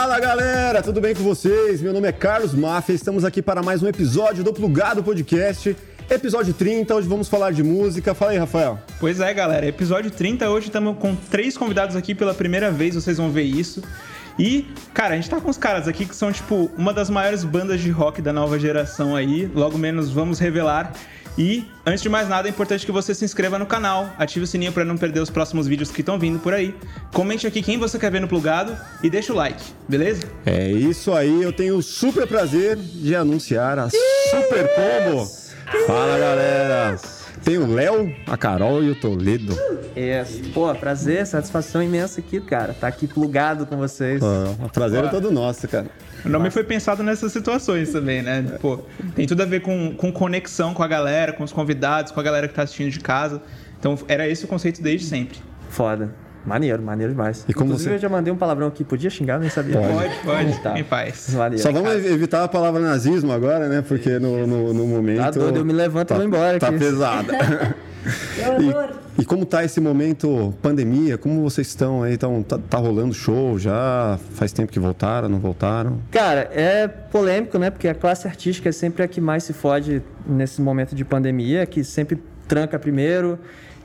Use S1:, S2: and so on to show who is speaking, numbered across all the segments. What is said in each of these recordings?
S1: Fala galera, tudo bem com vocês? Meu nome é Carlos Mafia, estamos aqui para mais um episódio do Plugado Podcast. Episódio 30, hoje vamos falar de música. Fala aí, Rafael.
S2: Pois é, galera, episódio 30, hoje estamos com três convidados aqui pela primeira vez, vocês vão ver isso. E, cara, a gente tá com os caras aqui que são, tipo, uma das maiores bandas de rock da nova geração aí. Logo menos vamos revelar. E, antes de mais nada, é importante que você se inscreva no canal, ative o sininho para não perder os próximos vídeos que estão vindo por aí. Comente aqui quem você quer ver no plugado e deixa o like, beleza?
S1: É isso aí, eu tenho o super prazer de anunciar a Super Combo. Fala galera! Tem o Léo, a Carol e o Toledo.
S3: É, pô, prazer, satisfação imensa aqui, cara. Tá aqui plugado com vocês.
S1: Ah, o prazer é todo nosso, cara.
S2: O nome foi pensado nessas situações também, né? Pô, tem tudo a ver com, com conexão com a galera, com os convidados, com a galera que tá assistindo de casa. Então era esse o conceito desde sempre.
S3: Foda. Maneiro, maneiro demais.
S1: E como
S3: Inclusive,
S1: você-
S3: eu já mandei um palavrão aqui. Podia xingar, nem sabia.
S2: Pode, pode,
S3: Tá.
S2: em paz.
S3: Maneiro.
S1: Só vamos evitar a palavra nazismo agora, né? Porque no, no, no momento.
S3: Tá doido, eu me levanto e
S1: tá,
S3: vou embora
S1: Tá
S3: aqui.
S1: pesada. E, e como tá esse momento pandemia? Como vocês estão aí? Tão, tá, tá rolando show já? Faz tempo que voltaram, não voltaram?
S3: Cara, é polêmico, né? Porque a classe artística é sempre a que mais se fode nesse momento de pandemia, que sempre tranca primeiro.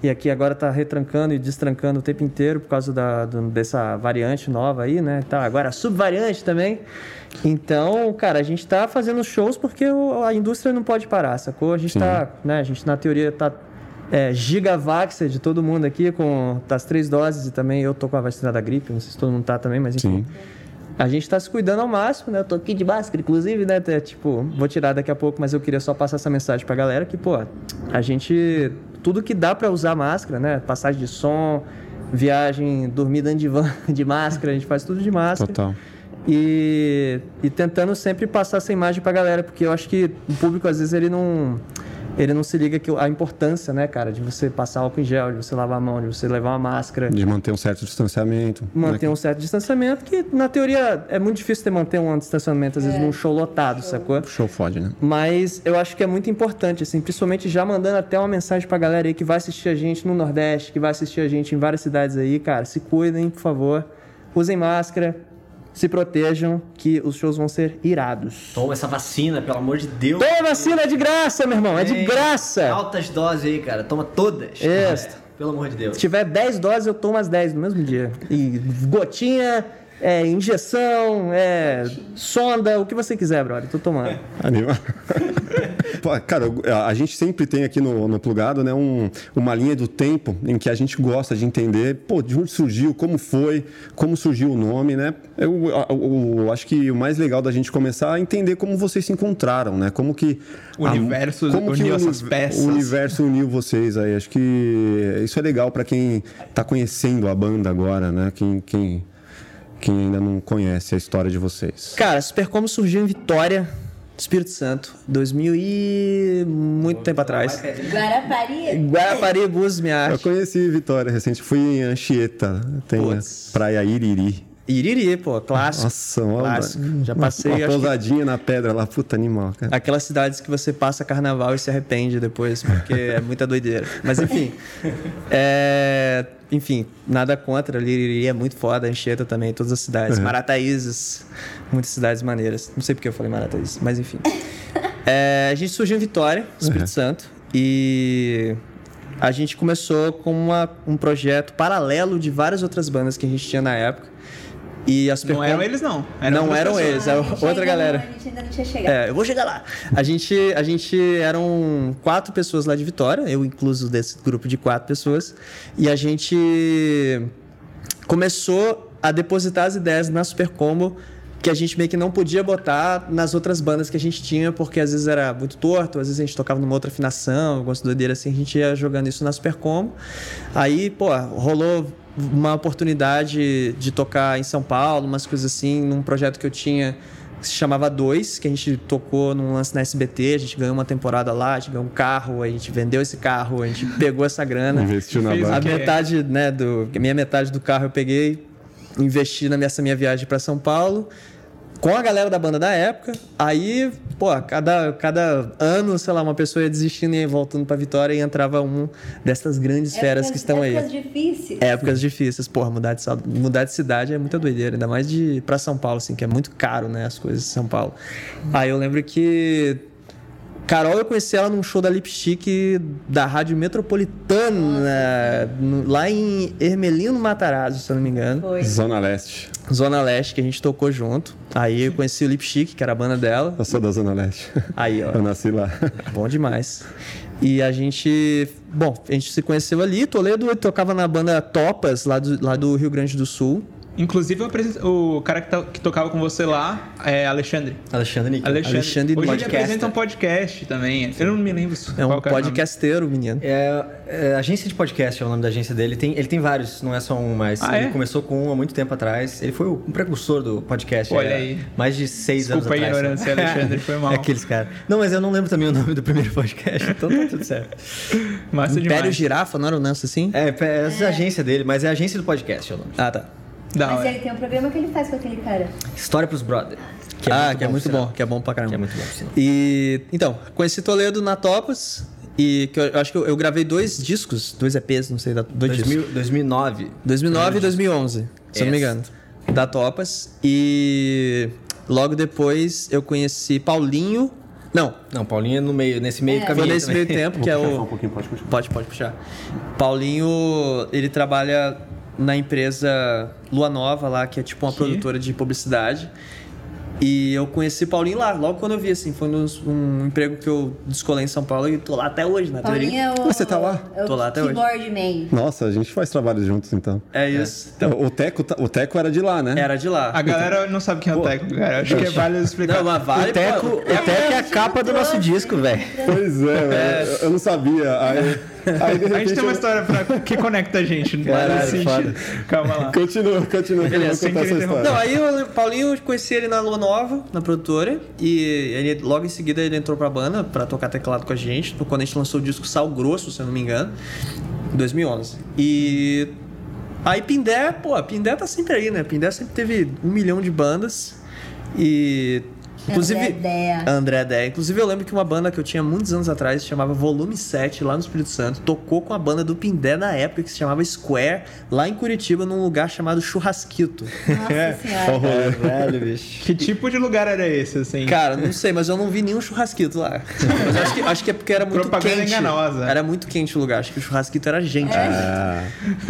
S3: E aqui agora tá retrancando e destrancando o tempo inteiro por causa da, do- dessa variante nova aí, né? Tá, agora a subvariante também. Então, cara, a gente tá fazendo shows porque o- a indústria não pode parar, sacou? A gente
S1: Sim.
S3: tá, né? A gente na teoria tá é, gigavaxer de todo mundo aqui com as três doses e também eu tô com a vacina da gripe, não sei se todo mundo tá também, mas enfim.
S1: Sim.
S3: A gente tá se cuidando ao máximo, né? Eu tô aqui de máscara, inclusive, né? Até, tipo, vou tirar daqui a pouco, mas eu queria só passar essa mensagem pra galera que, pô, a gente. Tudo que dá pra usar máscara, né? Passagem de som, viagem, dormir dentro de van de máscara, a gente faz tudo de máscara.
S1: Total.
S3: E, e tentando sempre passar essa imagem pra galera, porque eu acho que o público, às vezes, ele não. Ele não se liga que a importância, né, cara, de você passar álcool em gel, de você lavar a mão, de você levar uma máscara
S1: De manter um certo distanciamento.
S3: manter
S1: né?
S3: um certo distanciamento, que na teoria é muito difícil ter manter um distanciamento, às vezes, num show lotado, sacou?
S1: Show fode, né?
S3: Mas eu acho que é muito importante, assim, principalmente já mandando até uma mensagem pra galera aí que vai assistir a gente no Nordeste, que vai assistir a gente em várias cidades aí, cara, se cuidem, por favor. Usem máscara, se protejam, que os shows vão ser irados.
S4: Toma essa vacina, pelo amor de Deus.
S3: Toma vacina é de graça, meu irmão, é de graça.
S4: Altas doses aí, cara. Toma todas.
S3: Isso.
S4: É, pelo amor de Deus.
S3: Se tiver 10 doses, eu tomo as 10 no mesmo dia. E gotinha, é, injeção, é, sonda, o que você quiser, brother. Tô tomando.
S1: Anima. Cara, eu- a gente sempre tem aqui no, no Plugado né, um- uma linha do tempo em que a gente gosta de entender pô, de onde surgiu, como foi, como surgiu o nome, né? Eu, a- o- acho que o mais legal da gente começar é entender como vocês se encontraram, né? Como que...
S2: O
S1: a-
S2: universo
S1: como que
S2: uniu
S1: o uni-
S2: essas peças.
S1: O universo uniu vocês aí. Acho que isso é legal para quem tá conhecendo a banda agora, né? Quem, quem, quem ainda não conhece a história de vocês.
S3: Cara, Supercombo surgiu em Vitória, Espírito Santo, 2000 e... muito tempo atrás.
S5: Guarapari?
S3: Guarapari, Búzios, minha
S1: Eu conheci Vitória recente, fui em Anchieta, tem a
S3: Putz.
S1: Praia Iriri.
S3: Iriri, pô, clássico.
S1: Nossa, uma,
S3: clássico. Já passei,
S1: uma
S3: acho que
S1: pousadinha na pedra lá, puta animal, cara.
S3: Aquelas cidades que você passa carnaval e se arrepende depois, porque é muita doideira. Mas enfim. é, Enfim, nada contra. Liriri é muito foda, Anchieta também, todas as cidades.
S1: Uhum.
S3: Marataízes, muitas cidades maneiras. Não sei porque eu falei Marataízes, mas enfim. É, a gente surgiu em Vitória, Espírito
S1: Uhum.
S3: Santo, e a gente começou com uma- um projeto paralelo de várias outras bandas que a gente tinha na época. E as
S2: Não eram eles, não.
S3: Não
S2: outras
S3: eram
S2: pessoas.
S3: eles, era
S5: gente
S3: outra galera.
S5: Não, a gente ainda não tinha chegado.
S3: É, eu vou chegar lá. A gente, a gente eram quatro pessoas lá de Vitória, eu incluso desse grupo de quatro pessoas, e a gente começou a depositar as ideias na Super Combo que a gente meio que não podia botar nas outras bandas que a gente tinha, porque às vezes era muito torto, às vezes a gente tocava numa outra afinação, algumas doideiras assim, a gente ia jogando isso na Super Combo. Aí, pô, rolou uma oportunidade de tocar em São Paulo, umas coisas assim, num projeto que eu tinha que se chamava Dois, que a gente tocou num lance na SBT, a gente ganhou uma temporada lá, a gente ganhou um carro, a gente vendeu esse carro, a gente pegou essa grana.
S1: Investiu na
S2: Fez
S3: A metade, né, do. A minha metade do carro eu peguei, investi na minha, essa minha viagem para São Paulo. Com a galera da banda da época. Aí, pô, cada, cada ano, sei lá, uma pessoa ia desistindo e ia voltando pra Vitória e entrava um dessas grandes feras que estão aí.
S5: Épocas difíceis.
S3: Épocas difíceis, porra, mudar de, mudar de cidade é muita doideira, ainda mais de pra São Paulo, assim, que é muito caro, né, as coisas de São Paulo. Aí eu lembro que Carol, eu conheci ela num show da Lipstick da Rádio Metropolitana, no- lá em Hermelino Matarazzo, se eu não me engano.
S5: Foi.
S1: Zona Leste.
S3: Zona Leste, que a gente tocou junto. Aí eu conheci o Lipstick, que era a banda dela.
S1: Eu sou da Zona Leste.
S3: Aí, ó.
S1: Eu nasci lá.
S3: Bom demais. E a gente. Bom, a gente se conheceu ali. Toledo tocava na banda Topas, lá do, lá do Rio Grande do Sul.
S2: Inclusive, o cara que, to- que tocava com você lá é Alexandre.
S6: Alexandre Níquel.
S2: Alexandre.
S3: Alexandre
S2: Hoje ele
S3: Podcaster.
S2: apresenta um podcast também. Eu não me lembro
S3: É um
S2: o nome.
S3: podcasteiro, menino.
S6: É, é, agência de podcast é o nome da agência dele. Tem, ele tem vários, não é só um, mas
S2: Ah,
S6: ele
S2: é?
S6: começou com um há muito tempo atrás. Ele foi o um precursor do podcast.
S2: Olha
S6: é,
S2: aí.
S6: Mais de seis
S2: Desculpa a
S6: anos atrás.
S2: ignorância, Alexandre, foi mal.
S6: É aqueles caras. Não, mas eu não lembro também o nome do primeiro podcast, então tá tudo certo.
S2: Massa
S3: Império
S2: demais.
S3: Girafa, não era um lance assim?
S6: É, é essa é a agência dele, mas é a agência do podcast é o nome.
S3: Ah, tá.
S2: Da
S5: Mas
S2: hora.
S5: ele tem um programa que ele faz com aquele cara.
S6: História pros Brother.
S3: ah, que é muito
S6: por
S3: bom,
S6: sinal.
S3: que é bom pra caramba.
S6: Que é muito bom.
S3: E então, conheci Toledo na Topas e que eu, eu acho que eu, eu gravei dois discos, dois EPs, não sei, dois discos.
S6: 2000, 2009.
S3: 2009 e 2011, se eu não me engano. Da Topas. E logo depois eu conheci Paulinho. Não,
S6: Não, Paulinho é no meio, nesse meio do
S3: foi
S6: caminho.
S3: nesse meio tempo que é
S1: um
S3: o.
S1: pouquinho, pode continuar.
S3: Pode, pode puxar. Paulinho, ele trabalha na empresa Lua Nova lá, que é tipo uma
S2: Que?
S3: produtora de publicidade. E eu conheci Paulinho lá, logo quando eu vi, assim, foi num- um emprego que eu descolei em São Paulo e tô lá até hoje, na
S5: Paulinho
S3: teoria.
S5: é o.
S1: Você tá lá?
S5: É
S3: Tô lá até hoje.
S5: keyboard man.
S1: Nossa, a gente faz trabalhos juntos então.
S3: É isso. Então,
S1: o, Teco, tá- o Teco era de lá, né?
S3: era de lá.
S2: A galera não sabe quem é o Teco, cara. Acho que é válido explicar.
S3: Não, mas vale,
S6: O Teco,
S3: pô,
S6: o Teco é a capa do nosso disco, velho.
S1: Pois é, velho. Eu não sabia. Aí, aí de
S2: A gente
S1: repente.
S2: tem uma história pra... que conecta a gente. não
S6: Caralho,
S2: sentido.
S6: foda.
S2: Calma lá.
S1: Continua, continua. que eu essa história.
S3: Não, aí eu, Paulinho, eu conheci ele na Lua Nova, na produtora, e ele, logo em seguida ele entrou pra banda pra tocar teclado com a gente, quando a gente lançou o disco Sal Grosso, se eu não me engano, em 2011. E aí Pindé, pô, Pindé tá sempre aí, né? Pindé sempre teve um milhão de bandas e... Inclusive,
S5: André Dea.
S3: André. Inclusive, eu lembro que uma banda que eu tinha muitos anos atrás, se chamava Volume 7, lá no Espírito Santo, tocou com a banda do Pindé na época, que se chamava Square, lá em Curitiba, num lugar chamado Churrasquito.
S5: Nossa senhora.
S6: É, velho, bicho.
S2: Que tipo de lugar era esse, assim?
S3: Cara, não sei, mas eu não vi nenhum churrasquito lá. Mas acho que, acho que é porque era muito
S2: Propaganda
S3: quente.
S2: enganosa.
S3: Era muito quente o lugar. Acho que o churrasquito era gente.
S1: Ah,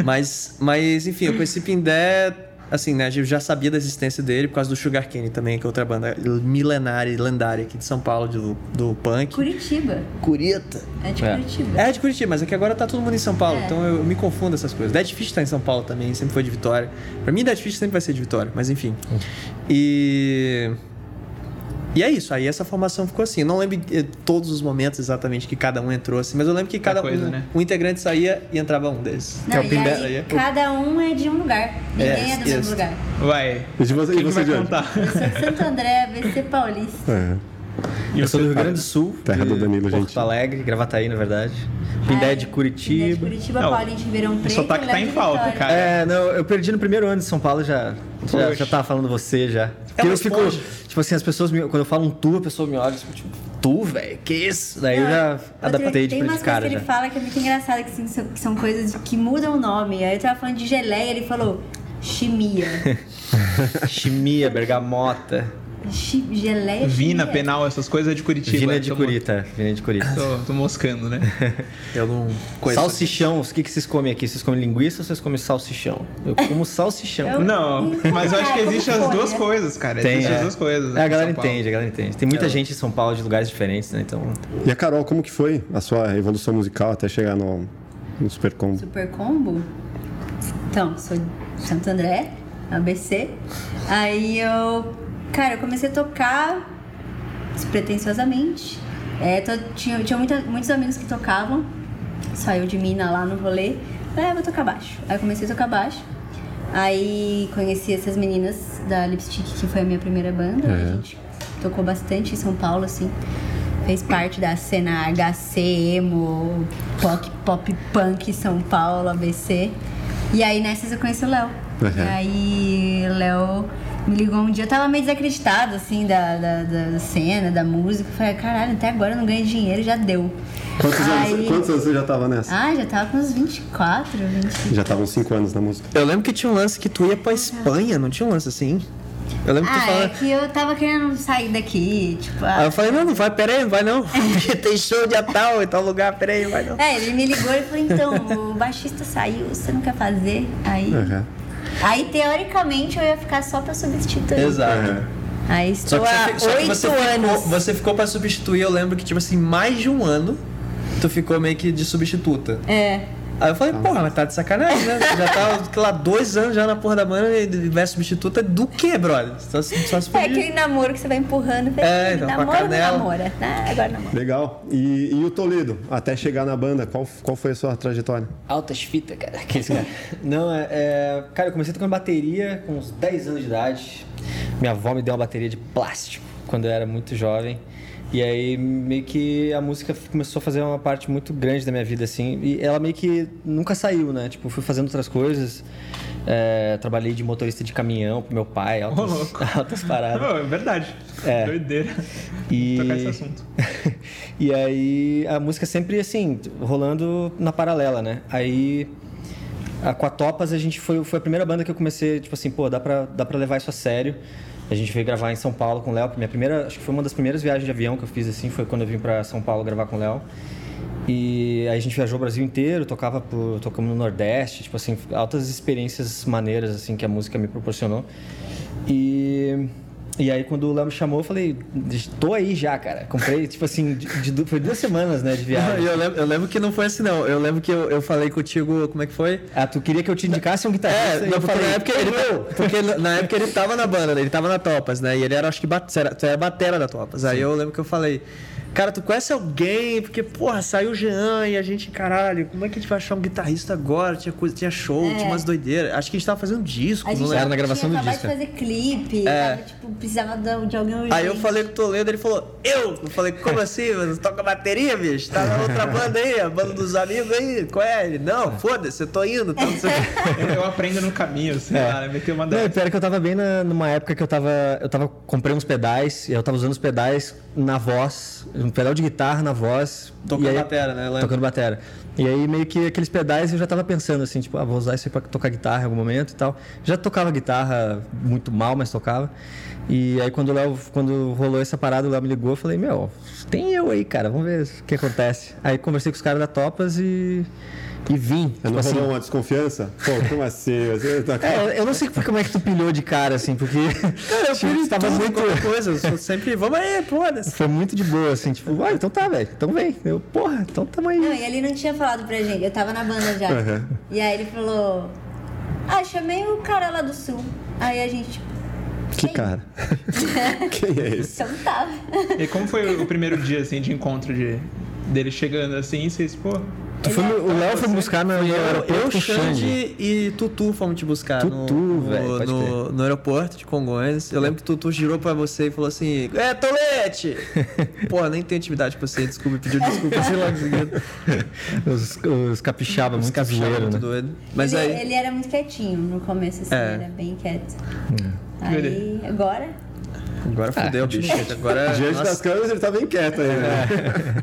S3: Mas, mas, enfim, eu conheci Pindé, assim, né? Eu já sabia da existência dele por causa do Sugar Cane também, que é outra banda milenária e lendária aqui de São Paulo, do, do punk.
S5: Curitiba.
S3: Curita.
S5: É de
S6: É.
S5: Curitiba.
S3: É de Curitiba, mas é que agora tá todo mundo em São Paulo,
S5: É.
S3: então eu me confundo essas coisas. Dead Fish tá em São Paulo também, sempre foi de Vitória. Pra mim, Dead Fish sempre vai ser de Vitória, mas enfim. E. E é isso, aí essa formação ficou assim. Eu não lembro eh, todos os momentos exatamente que cada um entrou assim, mas eu lembro que cada
S2: coisa,
S3: um,
S2: né?
S3: um integrante saía e entrava um desses.
S5: Não,
S6: É o
S5: e
S6: Pindé-
S5: aí,
S3: aí é-
S5: cada um é de um lugar. Ninguém
S3: É,
S5: é, do mesmo lugar.
S2: Vai.
S1: E de você- e
S2: Quem
S1: você,
S2: vai
S1: Diante?
S2: contar?
S5: Eu sou de Santo André, ABC Paulista.
S1: é.
S6: Eu sou do Rio Grande do Sul.
S1: Terra
S6: de
S1: do Danilo,
S6: Porto
S1: gente.
S6: Alegre, Gravataí, na verdade. Pindé
S5: Ah,
S6: de
S5: Pindé de
S6: Curitiba.
S5: Curitiba,
S2: Não,
S5: Paulinho de Ribeirão
S2: O
S5: Preto.
S2: sotaque tá em
S5: de
S2: falta, cara.
S6: É, não, eu perdi no primeiro ano de São Paulo já. Já, já tava falando você já. Porque
S3: uma
S6: eu fico. Tipo assim, as pessoas me, Quando eu falo um tu, a pessoa me olha tipo, tu, velho, que isso? Daí eu já adaptei
S5: Tem
S6: de, de cara
S5: que
S6: já.
S5: ele fala que é muito engraçado, que, assim, são, que são coisas que mudam o nome. Aí eu tava falando de geleia, ele falou chimia.
S6: Chimia, bergamota.
S5: Geleia
S2: Vina, penal, essas coisas é de Curitiba.
S6: Vina de
S2: Tô-
S6: Curita. Vina de Curita.
S2: Tô, tô moscando, né?
S3: Eu não conheço.
S6: Salsichão, o que, que vocês comem aqui? Vocês comem linguiça ou vocês comem salsichão? Eu como salsichão.
S5: Eu-
S2: Não, mas eu acho que existe as duas
S5: né?
S2: coisas, cara.
S6: Tem,
S2: Existem
S6: é.
S2: as duas coisas.
S6: É, a galera entende, a galera entende. Tem muita gente em São Paulo de lugares diferentes, né? Então.
S1: E a Carol, como que foi a sua evolução musical até chegar no, no Super Combo?
S5: Super Combo? Então, sou de Santo André, ABC. Aí eu, cara, eu comecei a tocar despretensiosamente. É, tô- tinha tinha muita- muitos amigos que tocavam, saiu de mina lá no rolê. Ah, vou tocar baixo. Aí comecei a tocar baixo. Aí conheci essas meninas da Lipstick, que foi a minha primeira banda. né? A gente tocou bastante em São Paulo, assim. Fez parte da cena HC, emo, pop, pop punk São Paulo, ABC. E aí nessas eu conheci o Léo.
S1: Uhum.
S5: E aí Léo me ligou um dia, eu tava meio desacreditado, assim, da, da, da cena, da música. Eu falei, caralho, até agora eu não ganho dinheiro, já deu.
S1: Quantos,
S5: Aí-
S1: anos, quantos anos você já tava nessa?
S5: Ah, já tava com uns 24, 20.
S1: Já estavam 5 anos na música.
S3: Eu lembro que tinha um lance que tu ia pra Espanha, não tinha um lance assim? Eu lembro que tu
S5: Ah,
S3: falava.
S5: é que eu tava querendo sair daqui, tipo... ah,
S3: Aí eu falei, não, não vai, pera aí, não vai não. Tem show de tal em tal lugar, pera aí, não vai não.
S5: É, ele me ligou e falou, então, o baixista saiu, você não quer fazer? Aí,
S1: Aham.
S5: Aí teoricamente, eu ia ficar só pra substituir.
S3: Exato.
S5: Aí
S3: Só
S5: estou há oito anos.
S3: ficou, você ficou pra substituir, eu lembro que, tipo assim, mais de um ano tu ficou meio que de substituta.
S5: É.
S3: Aí eu falei, porra, mas tá de sacanagem, né? Já tá, sei lá, dois anos já na porra da banda e vai substituta do quê, brother? Só, só se
S5: É aquele namoro que você vai empurrando. vai
S3: É, então, canela.
S5: namora? Ah, agora namora.
S1: Legal. E, e o Toledo, até chegar na banda, qual, qual foi a sua trajetória?
S6: Altas fitas, cara. Aqueles cara. Não, é, é- Cara, eu comecei tocando bateria com uns 10 anos de idade. Minha avó me deu uma bateria de plástico quando eu era muito jovem. E aí, meio que a música começou a fazer uma parte muito grande da minha vida, assim. E ela meio que nunca saiu, né? Tipo, fui fazendo outras coisas. É, trabalhei de motorista de caminhão pro meu pai, altas,
S2: louco.
S6: altas paradas.
S2: Não, é verdade.
S6: É.
S2: Doideira.
S6: E...
S2: Tocar esse assunto.
S6: e aí a música sempre assim, rolando na paralela, né? Aí com a Topas a gente foi, foi a primeira banda que eu comecei, tipo assim, pô, dá pra, dá pra levar isso a sério. A gente veio gravar em São Paulo com o Léo. Minha primeira, acho que foi uma das primeiras viagens de avião que eu fiz assim, foi quando eu vim pra São Paulo gravar com o Léo. E aí a gente viajou o Brasil inteiro, tocava por, tocamos no Nordeste, tipo assim, altas experiências maneiras assim que a música me proporcionou. E e aí quando o Léo me chamou, eu falei, tô aí já, cara. Comprei, tipo assim, de, de foi duas semanas, né, de viagem.
S3: Eu lembro, eu lembro que não foi assim, não. Eu lembro que eu, eu falei contigo, como é que foi?
S6: Ah, tu queria que eu te indicasse um guitarrista?
S3: É, não,
S6: falei,
S3: na época ele, porque na- época ele tava na banda, né? ele tava na Topas, né? E ele era, acho que, bat, era, era batera da Topas. Aí eu lembro que eu falei, cara, tu conhece alguém? Porque, porra, saiu o Jean e a gente, caralho, como é que a gente vai achar um guitarrista agora? Tinha coisa, tinha show, tinha umas doideiras. Acho que a gente tava fazendo disco,
S5: A
S3: não.
S6: Era na gravação
S5: tinha
S6: do disco,
S5: de fazer clipe,
S3: É.
S5: tava, tipo, precisava de, alguém urgente.
S3: Aí eu falei com o Toledo, ele falou, eu? Eu falei, como assim? Você toca bateria, bicho? Tá na outra banda aí, a banda dos amigos aí, qual é? Ele, não, foda-se, eu tô indo, tá, não sei o quê.
S2: Eu aprendo no caminho, sei lá, né? Meteu uma
S6: Não, pior que eu tava bem na- numa época que eu tava. Eu tava. Comprei uns pedais e eu tava usando os pedais na voz. Um pedal de guitarra na voz.
S3: Tocando
S6: aí-
S3: batera, né? Eu lembro.
S6: Tocando batera. E aí meio que aqueles pedais eu já tava pensando assim, tipo, ah, vou usar isso aí pra tocar guitarra em algum momento e tal. Já tocava guitarra muito mal, mas tocava. E aí quando o Léo, quando rolou essa parada, o Léo me ligou, eu falei, meu, tem eu aí, cara, vamos ver o que acontece. Aí conversei com os caras da Topas e. E vim.
S1: Não
S6: Tipo assim,
S1: rolou uma desconfiança? Pô, como assim? Você tá...
S6: é, eu não sei como é que tu pilhou de cara, assim, porque.
S3: Cara, eu
S6: tipo, tava
S3: tudo,
S6: muito.
S3: coisa, eu sou sempre, vamos aí, foda-se.
S6: Foi muito de boa, assim, tipo, ah, então tá, velho, então vem. Eu, porra, então tamo aí.
S5: Não, e ele não tinha falado pra gente, eu tava na banda já.
S1: Uhum.
S5: E aí ele falou, ah, chamei o cara lá do sul. Aí a gente, tipo,
S1: Que cara? Quem é esse?
S5: Então tá.
S2: E como foi o primeiro dia, assim, de encontro de, dele chegando assim, vocês, pô...
S6: Tu foi, o Léo foi me buscar no, aeroporto
S3: eu
S6: Xande.
S3: E Tutu fomos te buscar
S6: Tutu,
S3: no,
S6: velho,
S3: no, no, no aeroporto de Congonhas. Eu lembro que Tutu girou pra você e falou assim: É, Tolete! Porra, nem tenho intimidade com você, desculpa, pediu desculpa, sei lá.
S6: Os, os capixaba, muito
S3: Capixaba,
S6: zoeiro,
S3: muito
S6: né?
S3: doido. Mas
S5: ele,
S3: aí.
S5: ele era muito quietinho no começo, assim,
S3: É.
S5: era bem quieto.
S6: Hum.
S5: Aí, agora,
S3: Agora fudeu, bicho. Agora.
S1: Diante
S3: nossa,
S1: das câmeras ele tá bem quieto aí, né?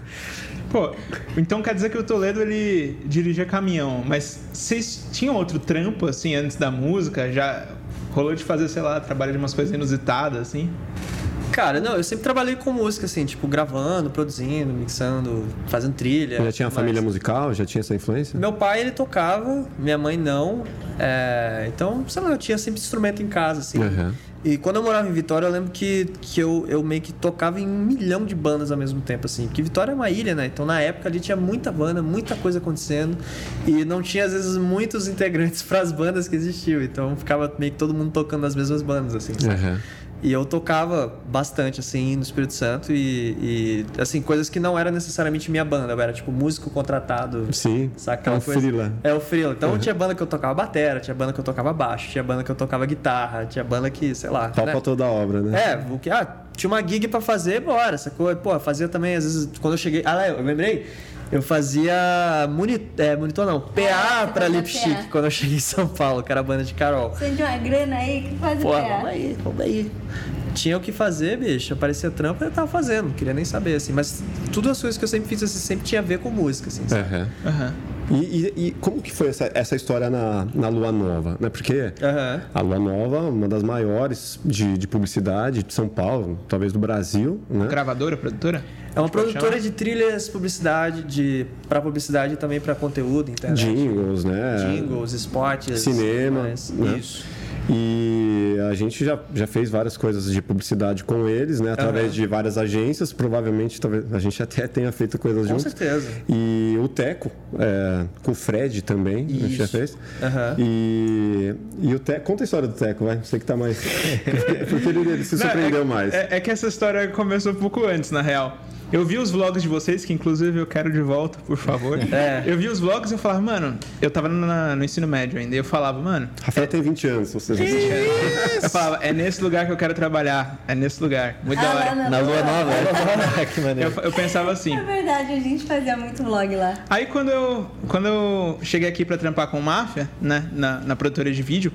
S2: Pô, então quer dizer que o Toledo, ele dirigia caminhão, mas vocês tinham outro trampo, assim, antes da música? Já rolou de fazer, sei lá, trabalho de umas coisas inusitadas, assim?
S3: Cara, não, eu sempre trabalhei com música, assim, tipo, gravando, produzindo, mixando, fazendo trilha.
S1: Já tinha família musical? Já tinha essa influência?
S3: Meu pai, ele tocava, minha mãe não. É, então, sei lá, eu tinha sempre instrumento em casa, assim.
S1: Uhum.
S3: E quando eu morava em Vitória, eu lembro que, que eu, eu meio que tocava em um milhão de bandas ao mesmo tempo, assim. Porque Vitória é uma ilha, né? Então, na época, ali tinha muita banda, muita coisa acontecendo. E não tinha, às vezes, muitos integrantes para as bandas que existiam. Então, ficava meio que todo mundo tocando as mesmas bandas, assim.
S1: Uhum.
S3: E eu tocava bastante, assim, no Espírito Santo e, e, assim, coisas que não era necessariamente minha banda. Eu era, tipo, músico contratado.
S1: Sim.
S3: Saca
S1: É
S3: aquela coisa?
S1: freela.
S3: É o freela. Então tinha banda que eu tocava batera, tinha banda que eu tocava baixo, tinha banda que eu tocava guitarra, tinha banda que, sei lá.
S1: Pau
S3: né?
S1: toda a obra, né?
S3: É, o que, ah, tinha uma gig pra fazer, bora, sacou? Pô, fazia também, às vezes, quando eu cheguei. Ah, lá, eu lembrei. Eu fazia moni- é, monitor, não,
S5: Ah,
S3: PA
S5: você
S3: pra
S5: fazia
S3: Lipstick
S5: PA.
S3: quando eu cheguei em São Paulo, que era a banda de Carol.
S5: Você tem uma grana aí que faz o
S3: Pô,
S5: PA.
S3: vamos aí, vamos aí. Tinha o que fazer, bicho. Aparecia trampo, eu tava fazendo. Não queria nem saber, assim. Mas tudo as coisas que eu sempre fiz, assim, sempre tinha a ver com música, assim. sabe?
S1: Aham. E, e- e como que foi essa, essa história na, na Lua Nova? Né? Porque
S3: Aham.
S1: a Lua Nova, uma das maiores de, de publicidade de São Paulo, talvez do Brasil, né?
S2: Gravadora, produtora?
S3: É uma produtora de trilhas, publicidade, de para publicidade e também para conteúdo, internet.
S1: Jingles, né?
S3: Jingles, spots.
S1: Cinema,
S3: mas-
S1: né?
S3: Isso.
S1: E a gente já, já fez várias coisas de publicidade com eles, né? Através
S3: Aham.
S1: de várias agências. Provavelmente talvez a gente até tenha feito coisas
S3: Com
S1: juntos.
S3: certeza.
S1: E o Teco, é, com o Fred também, a gente já
S3: Isso.
S1: fez.
S3: Aham.
S1: E, e o Teco, conta a história do Teco, vai. Você que tá mais. Porque ele, ele se
S2: Não,
S1: surpreendeu
S2: é,
S1: mais.
S2: É, é que essa história começou um pouco antes, na real. Eu vi os vlogs de vocês, que inclusive eu quero de volta, por favor.
S3: É.
S2: Eu vi os vlogs e eu falava, mano, eu tava na- no ensino médio ainda, e eu falava, mano,
S1: Rafael tem 20 anos, se vocês não sabem.
S2: eu falava, é nesse lugar que eu quero trabalhar, é nesse lugar. Muito da
S5: Ah, lá
S2: hora.
S5: na
S4: Na lua nova, é? que maneiro.
S2: Eu, eu pensava assim.
S5: É verdade, a gente fazia muito vlog lá.
S2: Aí quando eu, quando eu cheguei aqui pra trampar com o Máfia, né, na, na produtora de vídeo,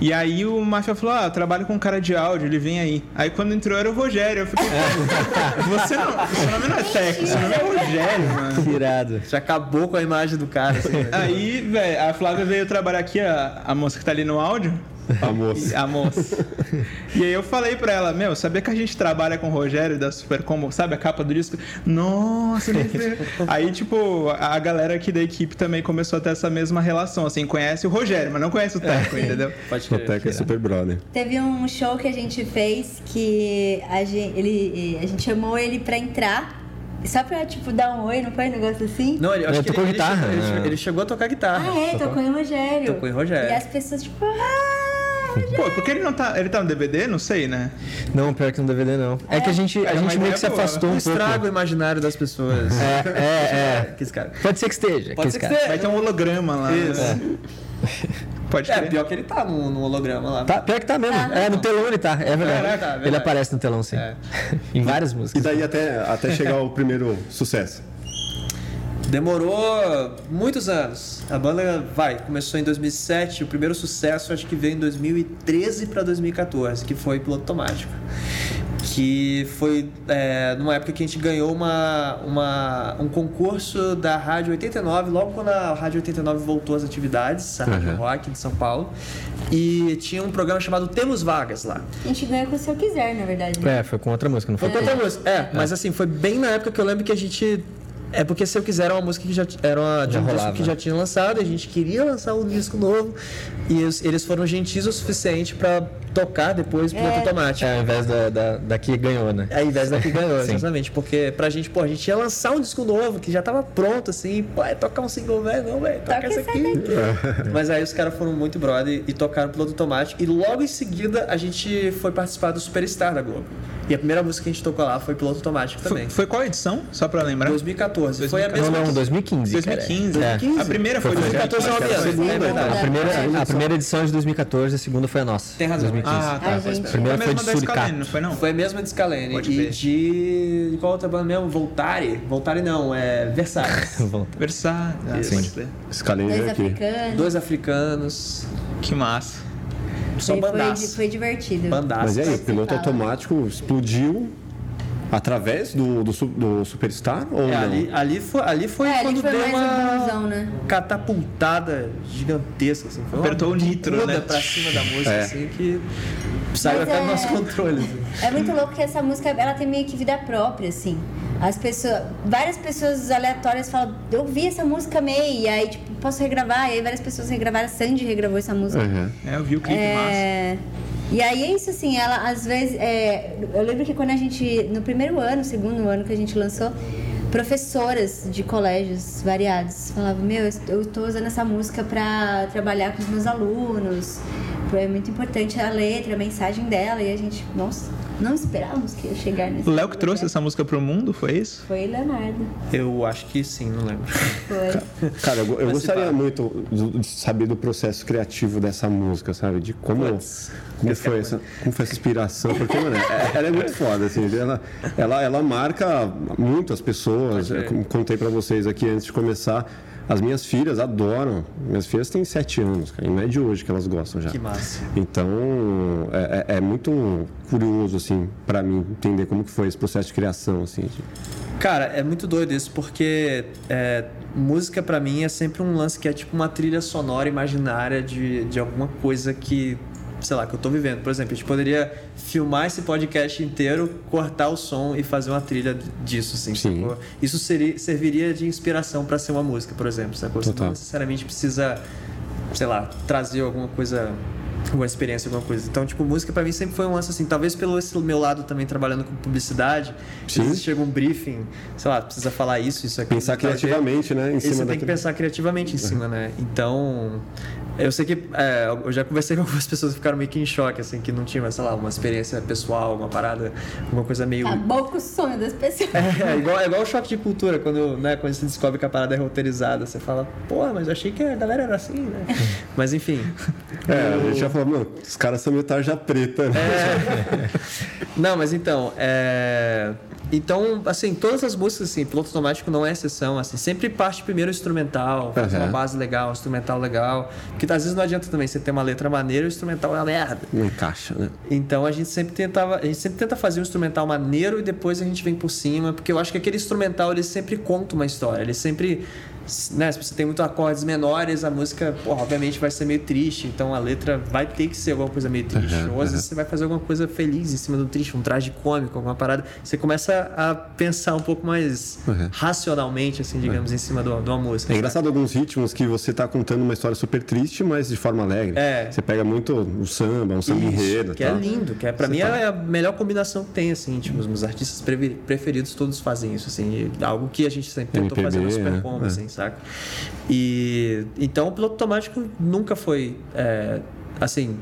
S2: e aí o Máfia falou, ah, eu trabalho com um cara de áudio, ele vem aí. Aí quando entrou era o Rogério, eu fiquei, "Pô, você não, seu nome não é Teco, seu nome é Rogério, mano.
S4: Que irado.
S3: Já acabou com a imagem do cara. Assim, né?
S2: Aí, velho, a Flávia veio trabalhar aqui, a, a moça que tá ali no áudio.
S1: A moça.
S2: A moça. E aí eu falei pra ela, meu, sabia que a gente trabalha com o Rogério da Super Combo, sabe a capa do disco? Nossa. Aí, tipo, a galera aqui da equipe também começou a ter essa mesma relação, assim, conhece o Rogério, mas não conhece o Teco, entendeu?
S3: Pode
S1: O
S3: crer.
S1: Teco é super brother.
S5: Teve um show que a gente fez que a gente, ele, a gente chamou ele pra entrar. Só pra, tipo, dar um oi, não foi um negócio assim?
S3: Não, ele, acho
S4: Ele
S3: que
S4: tocou
S3: ele,
S4: guitarra,
S3: Ele, chegou-
S4: né?
S3: ele chegou a tocar guitarra.
S5: Ah, é, tocou em Rogério.
S3: Tocou em Rogério.
S5: E as pessoas, tipo, ah.
S2: Pô, porque ele não tá. Ele tá no DVD? Não sei, né?
S4: Não, pior que no DVD não. É que a gente, a
S2: Cara,
S4: gente meio
S2: é
S4: que se
S2: boa.
S4: afastou um pouco.
S3: estraga o imaginário das pessoas.
S4: É, é, é.
S3: Que esse cara.
S4: Pode ser que esteja.
S3: Pode
S4: que
S3: ser
S4: esse
S3: que
S4: cara-
S3: esteja.
S2: Vai ter um holograma lá.
S3: Isso.
S2: né? Pode
S3: É,
S2: crer.
S3: pior que ele tá no, no holograma lá.
S4: Tá, pior que tá mesmo.
S5: Ah,
S4: é, no telão ele tá. É verdade.
S3: Caraca, é verdade.
S4: Ele aparece no telão, sim.
S3: É.
S4: em várias
S1: E
S4: músicas.
S1: daí até, até chegar o primeiro sucesso.
S3: Demorou muitos anos. A banda, vai, começou em 2007. O primeiro sucesso acho que veio em 2013 para 2014, que foi Piloto Automático. Que foi é, numa época que a gente ganhou uma, uma, um concurso da Rádio 89, logo quando a Rádio 89 voltou às atividades, a Rádio
S1: Uhum.
S3: Rock de São Paulo. E tinha um programa chamado Temos Vagas lá.
S5: A gente ganha com o Se Eu Quiser, na verdade. né?
S4: É, foi com outra música, não foi?
S3: Foi com outra música. É, mas assim, foi bem na época que eu lembro que a gente. É porque se eu quiser era uma música que já era uma, de
S4: Já
S3: um disco que já tinha lançado, a gente queria lançar um disco novo e eles, eles foram gentis o suficiente pra tocar depois piloto
S5: É.
S3: automático.
S4: É, ao invés da, da, da que ganhou, né?
S3: Ao invés da que ganhou, exatamente. Porque pra gente, pô, a gente ia lançar um disco novo que já tava pronto, assim, pô, é tocar um single, velho, não, velho, toca
S5: essa
S3: aqui. Mas aí os caras foram muito brother e tocaram piloto automático. E logo em seguida a gente foi participar do Superstar da Globo. E a primeira música que a gente tocou lá foi piloto automático também.
S2: Foi, foi qual edição? Só pra lembrar?
S3: 2014. Foi a
S4: Não,
S3: mesma.
S4: não, 2015. cara.
S2: 2015.
S4: É.
S3: 2015.
S2: A primeira foi,
S4: Foi, foi.
S2: 2014.
S3: 2014 é uma
S1: Acho que era a segunda,
S3: É
S1: então.
S4: A primeira, a primeira edição é de 2014, a segunda foi a nossa.
S3: Tem razão.
S4: 2015.
S2: Ah, tá. A
S4: Primeira
S2: mesma
S4: foi de
S2: da Scalene,
S4: Suricato.
S2: não foi não?
S3: Foi a mesma de Scalene.
S2: Pode
S3: E
S2: ver.
S3: de. de qual outra banda mesmo? Voltare? Voltare não, é.
S4: Volta.
S2: Versátil. Ah, crer.
S1: Escalei
S5: Dois
S1: aqui.
S5: africanos.
S3: Dois africanos.
S2: Que massa.
S3: Só
S5: Foi, foi,
S3: bandaço.
S5: foi divertido.
S3: Bandaço.
S1: Mas e aí, o piloto automático explodiu através do, do, do Superstar? Ou
S3: É,
S1: não?
S3: ali, ali foi, ali foi
S5: É,
S3: quando
S5: ali foi
S3: deu uma
S5: um né?
S3: catapultada gigantesca, assim. Foi
S2: Apertou o nitro, né?
S3: pra cima da música,
S1: É.
S3: assim, que saiu até do
S5: é-
S3: nosso controle. assim.
S5: É muito louco que essa música ela tem meio que vida própria, assim. As pessoas, várias pessoas aleatórias falam, eu vi essa música meio, e aí, tipo, posso regravar? E aí várias pessoas regravaram, a Sandy regravou essa música.
S1: Uhum.
S2: É, eu vi o clipe massa.
S5: E aí é isso, assim, ela às vezes. é, eu lembro que quando a gente. No primeiro ano, segundo ano que a gente lançou, professoras de colégios variados falavam: Meu, eu estou usando essa música para trabalhar com os meus alunos. É muito importante a letra, a mensagem dela. E a gente, nossa, não esperávamos que ia chegar nesse.
S2: O Léo que trouxe essa música pro mundo, foi isso?
S5: Foi Leonardo.
S3: Eu acho que sim, não lembro.
S5: Foi.
S1: Cara, eu, eu gostaria muito do- de saber do processo criativo dessa música, sabe? De como,
S3: Puts,
S1: como, foi, essa, como foi essa inspiração. Porque, mano, é- ela é muito foda, assim. Ela, ela, ela marca muito as pessoas. Contei pra vocês aqui antes de começar. As minhas filhas adoram. Minhas filhas têm sete anos, cara, e não é de hoje que elas gostam já.
S3: Que massa.
S1: Então, é, é- é muito curioso, assim, pra mim, entender como que foi esse processo de criação, assim.
S3: Cara, é muito doido isso, porque é, música pra mim é sempre um lance que é tipo uma trilha sonora imaginária de, de alguma coisa que, sei lá, que eu tô vivendo. Por exemplo, a gente poderia filmar esse podcast inteiro, cortar o som e fazer uma trilha disso, assim.
S1: Sim.
S3: sacou? Isso seria, serviria de inspiração pra ser uma música, por exemplo, sacou? Você
S1: Total.
S3: não necessariamente precisa, sei lá, trazer alguma coisa alguma experiência, alguma coisa. Então, tipo, música pra mim sempre foi um lance assim, talvez pelo esse meu lado também trabalhando com publicidade, às
S1: Sim.
S3: vezes chega um briefing, sei lá, precisa falar isso, isso aqui.
S1: Pensar criativamente, né? Em
S3: E
S1: cima
S3: você
S1: da
S3: tem que pensar criativamente em cima, né? Então, eu sei que é, eu já conversei com algumas pessoas que ficaram meio que em choque, assim, que não tinham, sei lá, uma experiência pessoal, alguma parada, alguma coisa meio.
S5: Acabou com o sonho das pessoas.
S3: É, igual, é igual o choque de cultura, quando, né, quando você descobre que a parada é roteirizada, você fala, porra, mas eu achei que a galera era assim, né? Mas enfim.
S1: É, a gente já falou, mano, os caras são meio tarja preta, né?
S3: Não, mas então, é... Então, assim, todas as músicas, assim, piloto automático não é exceção, assim, sempre parte primeiro o instrumental, faz
S1: Aham.
S3: uma base legal, um instrumental legal, porque às vezes não adianta também você ter uma letra maneira e o instrumental é uma merda.
S1: Não encaixa, né?
S3: Então a gente sempre tentava, a gente sempre tenta fazer um instrumental maneiro e depois a gente vem por cima, porque eu acho que aquele instrumental ele sempre conta uma história, ele sempre né, se você tem muito acordes menores, a música, porra, obviamente vai ser meio triste, então a letra vai ter que ser alguma coisa meio triste.
S1: Aham,
S3: Ou às vezes você vai fazer alguma coisa feliz em cima do triste, um traje cômico, alguma parada. Você começa a pensar um pouco mais
S1: Uhum.
S3: racionalmente, assim, digamos, em cima do- de uma música.
S1: É engraçado alguns ritmos que você tá contando uma história super triste, mas de forma alegre.
S3: É.
S1: Você pega muito o samba, um samba
S3: Isso,
S1: enredo.
S3: que
S1: tal.
S3: é lindo, que é para
S1: Você
S3: mim
S1: tá-
S3: é a melhor combinação que tem assim, tipo, os meus artistas prefe- preferidos todos fazem isso assim, algo que a gente sempre tentou
S1: MPB,
S3: fazer no Super
S1: né?
S3: Combo,
S1: É.
S3: assim, saca? E então o piloto automático nunca foi é, assim,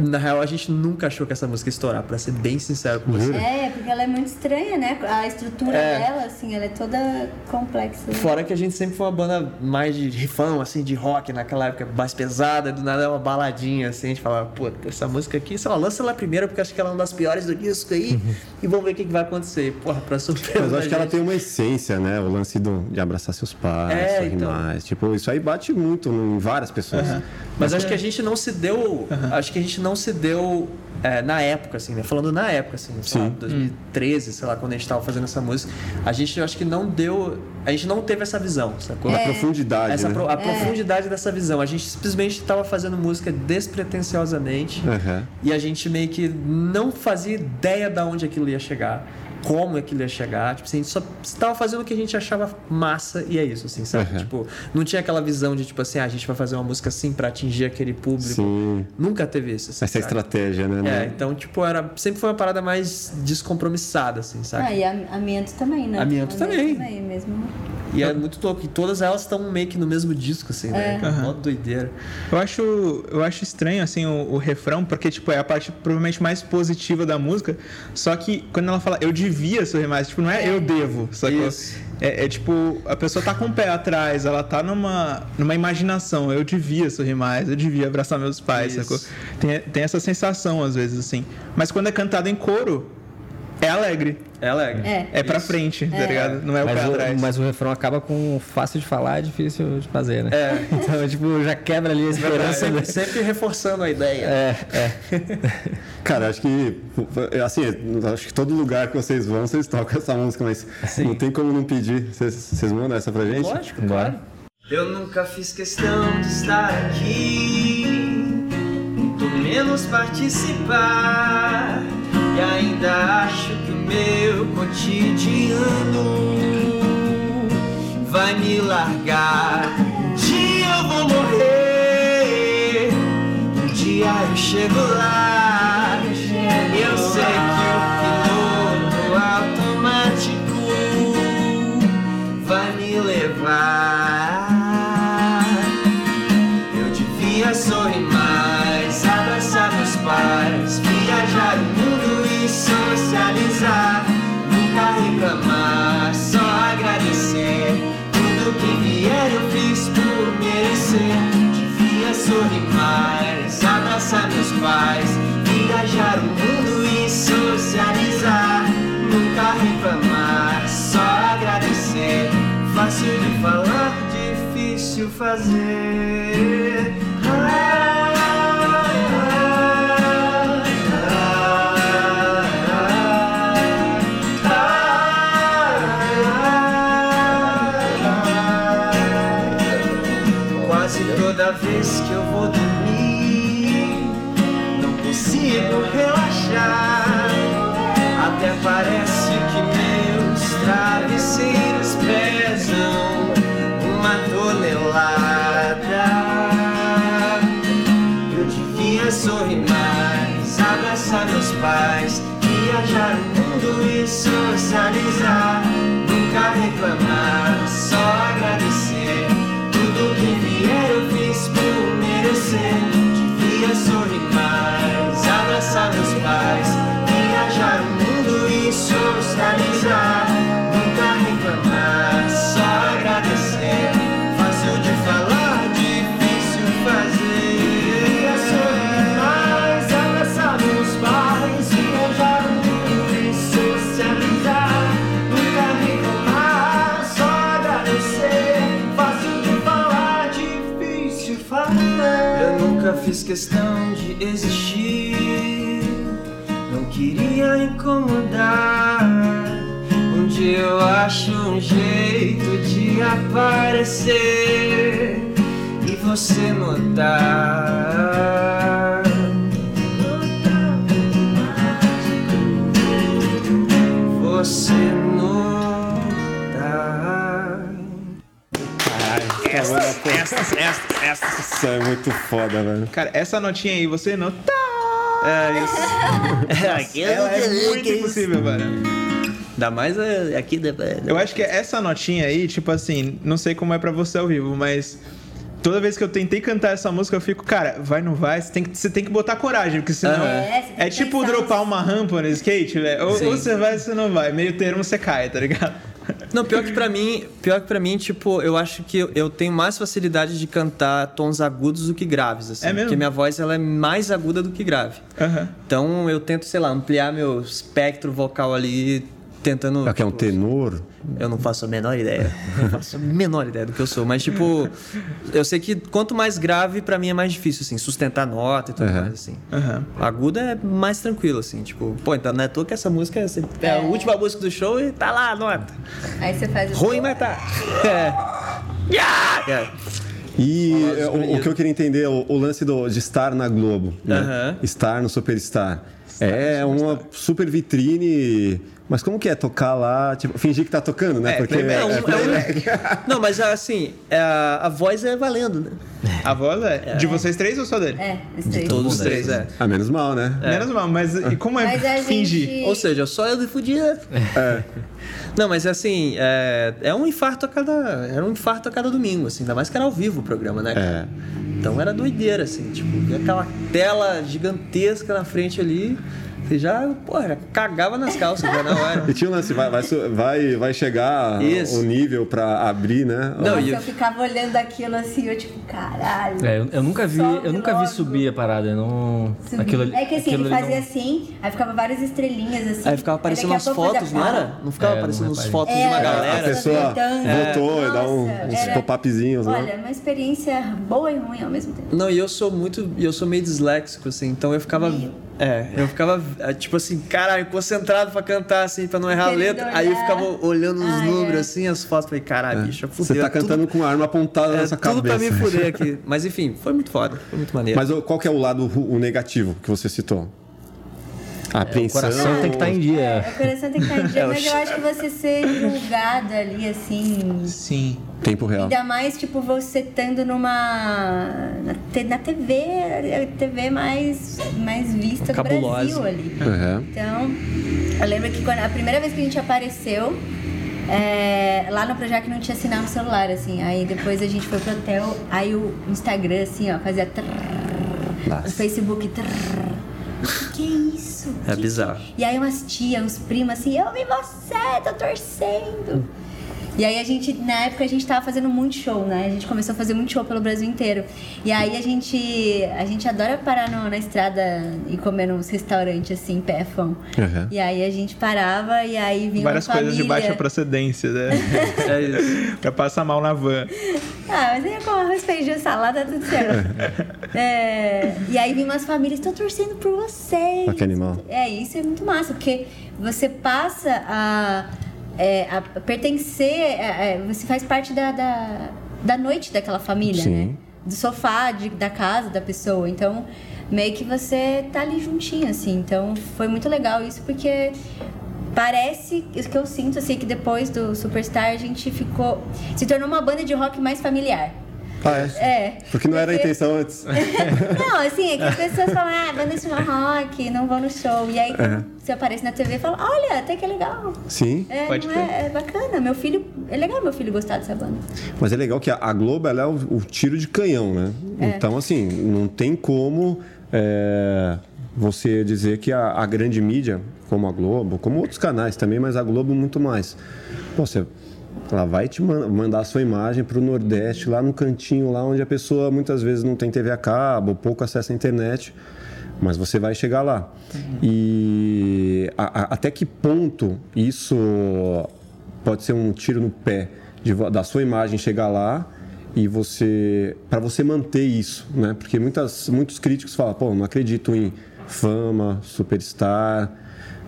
S3: na real a gente nunca achou que essa música ia estourar, pra ser bem sincero com você.
S5: É, porque ela é muito estranha, né? A estrutura
S3: É.
S5: dela, assim, ela é toda complexa.
S3: Fora que a gente sempre foi uma banda mais de rifão, assim, de rock naquela época, mais pesada, do nada é uma baladinha, assim, a gente falava, pô, essa música aqui, sei lá, lança ela primeiro, porque acho que ela é uma das piores do disco aí, e vamos ver o que, que vai acontecer. Porra, pra surpresa.
S1: Mas eu acho que ela tem uma essência, né? O lance do, de abraçar seus pais,
S3: É,
S1: sorrir
S3: então.
S1: mais. Tipo, isso aí bate muito em várias pessoas.
S3: Mas acho que a gente não se deu. Acho que a gente não se deu é, na época, assim, né? Falando na época, assim, sei lá,
S1: Sim.
S3: 2013, sei lá, quando a gente tava fazendo essa música, a gente eu acho que não deu. A gente não teve essa visão, sacou?
S1: A profundidade,
S3: Essa
S1: né?
S3: a profundidade dessa visão. A gente simplesmente estava fazendo música despretensiosamente
S1: Aham.
S3: e a gente meio que não fazia ideia de onde aquilo ia chegar, como aquilo ia chegar. Tipo assim, a gente só estava fazendo o que a gente achava massa e é isso, assim, sabe?
S1: Uhum.
S3: Tipo, não tinha aquela visão de tipo assim, ah, a gente vai fazer uma música assim para atingir aquele público.
S1: Sim.
S3: Nunca teve isso. Assim,
S1: Essa é a
S3: sabe?
S1: estratégia, né?
S3: É, então, tipo, era, sempre foi uma parada mais descompromissada, assim, sabe?
S5: Ah, e a- amianto também, né?
S3: Amianto também.
S5: mesmo.
S3: E é muito louco. E todas elas estão meio que no mesmo disco, assim, né?
S5: É.
S3: Mó doideira.
S2: Eu acho, eu acho estranho, assim, o, o refrão, porque, tipo, é a parte provavelmente mais positiva da música. Só que quando ela fala, eu devia sorrir mais, tipo, não é eu devo, sacou?
S3: Isso.
S2: É, é tipo, a pessoa tá com o pé atrás, ela tá numa, numa imaginação, eu devia sorrir mais, eu devia abraçar meus pais,
S3: Isso.
S2: sacou? Tem, tem essa sensação, às vezes, assim. Mas quando é cantado em coro, é alegre.
S3: É alegre.
S5: É.
S2: É pra
S3: Isso.
S2: frente, tá ligado? Não é o
S6: mas,
S2: pé
S6: o, mas o refrão acaba com fácil de falar, difícil de fazer, né?
S3: É.
S6: Então, tipo, já quebra ali a esperança.
S3: Sempre, sempre reforçando a ideia.
S6: É, é.
S1: Cara, acho que. Assim, acho que todo lugar que vocês vão, vocês tocam essa música, mas não tem como não pedir. Vocês, vocês mandam essa pra gente?
S3: Lógico,
S6: Bora.
S3: claro. Eu nunca fiz questão de estar aqui, muito menos participar. E ainda acho que o meu cotidiano vai me largar. Um dia eu vou morrer, um dia eu chego lá. Sorrir mais, abraçar meus pais, viajar o mundo e socializar. Nunca reclamar, só agradecer.
S7: Fácil de falar, difícil fazer. Quase toda vez que eu vou dormir, não consigo relaxar. Até parece que meus travesseiros pesam uma tonelada. Eu devia sorrir mais, abraçar meus pais, viajar o mundo e socializar. Nunca reclamar, só agradecer. Devia sorrir mais, abraçar meus pais, viajar o mundo e socializar. Fiz questão de existir. Não queria incomodar. Um dia eu acho um jeito de aparecer e você notar. Você notar.
S2: Essas, essas, essas, essas.
S1: Isso é muito foda, velho.
S2: Cara, essa notinha aí, você não tá. É isso. Ela é muito impossível, velho.
S3: Ainda mais é, aqui.
S2: Eu acho que essa notinha aí, tipo assim, não sei como é pra você ao vivo, mas toda vez que eu tentei cantar essa música, eu fico, cara, vai, não vai, você tem que, você tem que botar coragem, porque senão.
S5: É,
S2: É, tipo dropar uma rampa no skate, velho. Ou,
S3: Sim.
S2: ou você vai ou você não vai. Meio termo você cai, tá ligado?
S3: Não, pior que pra mim, pior que para mim, tipo, eu acho que eu, tenho mais facilidade de cantar tons agudos do que graves, assim.
S2: É mesmo?
S3: Porque minha voz ela é mais aguda do que grave.
S2: Aham.
S3: Então eu tento, sei lá, ampliar meu espectro vocal ali, tentando.
S1: É que é um tenor.
S3: Eu não faço a menor ideia. Não faço a menor ideia do que eu sou. Mas, tipo, eu sei que quanto mais grave, pra mim é mais difícil, assim, sustentar nota e tudo
S1: Aham.
S3: mais, assim.
S2: Aham.
S3: Aguda é mais tranquilo, assim, tipo, pô, então não é toa que essa música é, é a última música do show e tá lá a nota.
S5: Aí você faz o
S3: Ruim, mas tá. É. É.
S1: E é, o, o que eu queria entender, o, o lance do- de estar na Globo, né?
S3: Aham.
S1: Estar no Superstar. é uma super vitrine. Mas como que é tocar lá, tipo, fingir que tá tocando, né?
S2: É,
S1: Porque
S2: playback.
S3: Não,
S1: é,
S3: um-
S1: playback.
S3: Não, mas assim, é, a, a voz é valendo, né?
S2: A voz é. De vocês três ou só dele?
S5: É, os três.
S3: Todos os três, é.
S1: Ah, menos mal, né?
S2: Menos mal, mas e como é
S5: Mas a
S2: fingir?
S5: gente...
S3: Ou seja, só eu me fudia.
S1: É.
S3: Não, mas assim, é, é um infarto a cada. Era um infarto a cada domingo, assim, ainda mais que era ao vivo o programa, né?
S1: É.
S3: Então era doideira, assim, tipo, via aquela tela gigantesca na frente ali. Você já, porra, cagava nas calças já na hora.
S1: E tinha o lance, vai, vai, vai, vai chegar
S3: Isso.
S1: o nível pra abrir, né?
S3: Não,
S5: Nossa, eu
S3: eu-
S5: ficava olhando aquilo assim, eu tipo, caralho.
S6: É, eu, eu nunca vi, eu nunca vi subir a parada, eu não.
S5: Subir.
S6: Aquilo ali-
S5: é que assim, ele fazia
S6: não-
S5: assim, aí ficava várias estrelinhas assim.
S3: Aí ficava aparecendo umas fotos, não era? Não ficava
S6: É,
S3: aparecendo umas fotos de uma
S5: É,
S3: galera.
S1: a pessoa
S5: aproveitando.
S1: voltou e dá um- uns
S5: era-
S1: pop-upzinhos, né?
S5: Olha, uma experiência boa e ruim ao mesmo tempo.
S3: Não, e eu sou muito. Eu sou meio disléxico, assim, então eu ficava.
S5: Meio.
S3: É, eu ficava, é, tipo assim, caralho, concentrado pra cantar, assim, pra não errar a
S5: Querendo
S3: letra. Aí eu
S5: olhar.
S3: ficava olhando os
S5: Ah,
S3: números,
S5: é.
S3: assim, as fotos. Falei, caralho, bicho, fudeu.
S1: Você tá
S3: é tudo-
S1: cantando com a arma apontada
S3: É
S1: nessa
S3: tudo
S1: cabeça.
S3: pra me fuder aqui. Mas enfim, foi muito foda, foi muito maneiro.
S1: Mas qual que é o lado o negativo que você citou? A
S6: O
S1: apreensão.
S6: coração tem que estar em dia.
S5: O coração tem que estar em dia,
S3: É, o
S5: mas eu acho que você ser julgada ali, assim.
S2: Sim.
S1: Tempo real.
S5: Ainda mais, tipo, você estando numa. Na, TV, a TV mais, mais vista do. Brasil ali.
S1: Uhum.
S5: Então, eu lembro que quando, a primeira vez que a gente apareceu, é, lá no Projac não tinha sinal no celular, assim. Aí depois a gente foi pro hotel, aí o Instagram, assim, ó, fazia. trrr, o Facebook. trrr. Que é isso?
S3: É
S5: Que-
S3: bizarro.
S5: E aí umas tias, uns primos, assim, eu vi você, tô torcendo. E aí a gente, na época, a gente tava fazendo muito show, né? A gente começou a fazer muito show pelo Brasil inteiro. E aí a gente, a gente adora parar no- na estrada e comer nos restaurantes, assim, pefão.
S1: Uhum.
S5: E aí a gente parava e aí vinha
S2: Várias
S5: uma
S2: coisas de baixa procedência, né?
S3: É isso.
S2: pra passar mal na van.
S5: Ah, mas aí com arroz, feijão, salada, tudo certo. É, e aí vinha umas famílias, tô torcendo por vocês.
S1: Que animal.
S5: É, isso é muito massa, porque você passa a, é, a pertencer, é, é, você faz parte da, da, da noite daquela família,
S1: Sim.
S5: né? Do sofá, de, da casa da pessoa. Então, meio que você tá ali juntinho, assim. Então, foi muito legal isso, porque parece, isso que eu sinto, assim, que depois do Superstar a gente ficou... Se tornou uma banda de rock mais familiar.
S1: Ah, é?
S5: É.
S1: Porque não era a intenção antes.
S5: Não, assim, é que as pessoas falam, ah, banda de rock, não vão no show. E aí,
S1: É.
S5: você aparece na TV, fala, olha, até que é legal.
S1: Sim.
S5: É,
S2: Pode crer.
S5: é, é bacana. Meu filho, é legal meu filho gostar dessa banda.
S1: Mas é legal que a- a Globo ela é o, o tiro de canhão, né?
S5: É.
S1: Então, assim, não tem como é, você dizer que a, a grande mídia, como a Globo, como outros canais também, mas a Globo muito mais. Pô, você, ela vai te man- mandar a sua imagem para o Nordeste, lá no cantinho, lá onde a pessoa muitas vezes não tem TV a cabo, pouco acesso à internet. Mas você vai chegar lá. E a- a- até que ponto isso pode ser um tiro no pé de da sua imagem chegar lá e você para você manter isso, né? Porque muitas, muitos críticos falam, pô, não acredito em fama, superstar,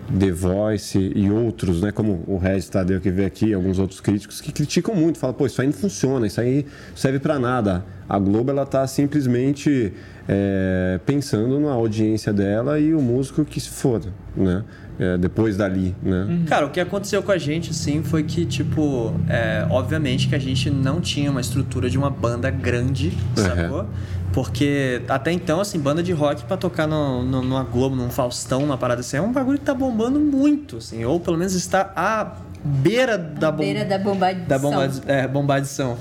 S1: The Voice e outros, né? Como o Regis Tadeu que veio aqui, alguns outros críticos que criticam muito, falam, pô, isso aí não funciona, isso aí não serve para nada. A Globo ela tá simplesmente é, pensando na audiência dela e o músico que se foda, né? É, depois dali, né?
S3: Cara, o que aconteceu com a gente, assim, foi que, tipo, é, obviamente que a gente não tinha uma estrutura de uma banda grande, sacou? Porque até então, assim, banda de rock pra tocar no, no, numa Globo, num Faustão, numa parada assim, é um bagulho que tá bombando muito, assim, ou pelo menos está à beira da bom-
S5: Beira da bombadição.
S3: da bomba, é, bombadição.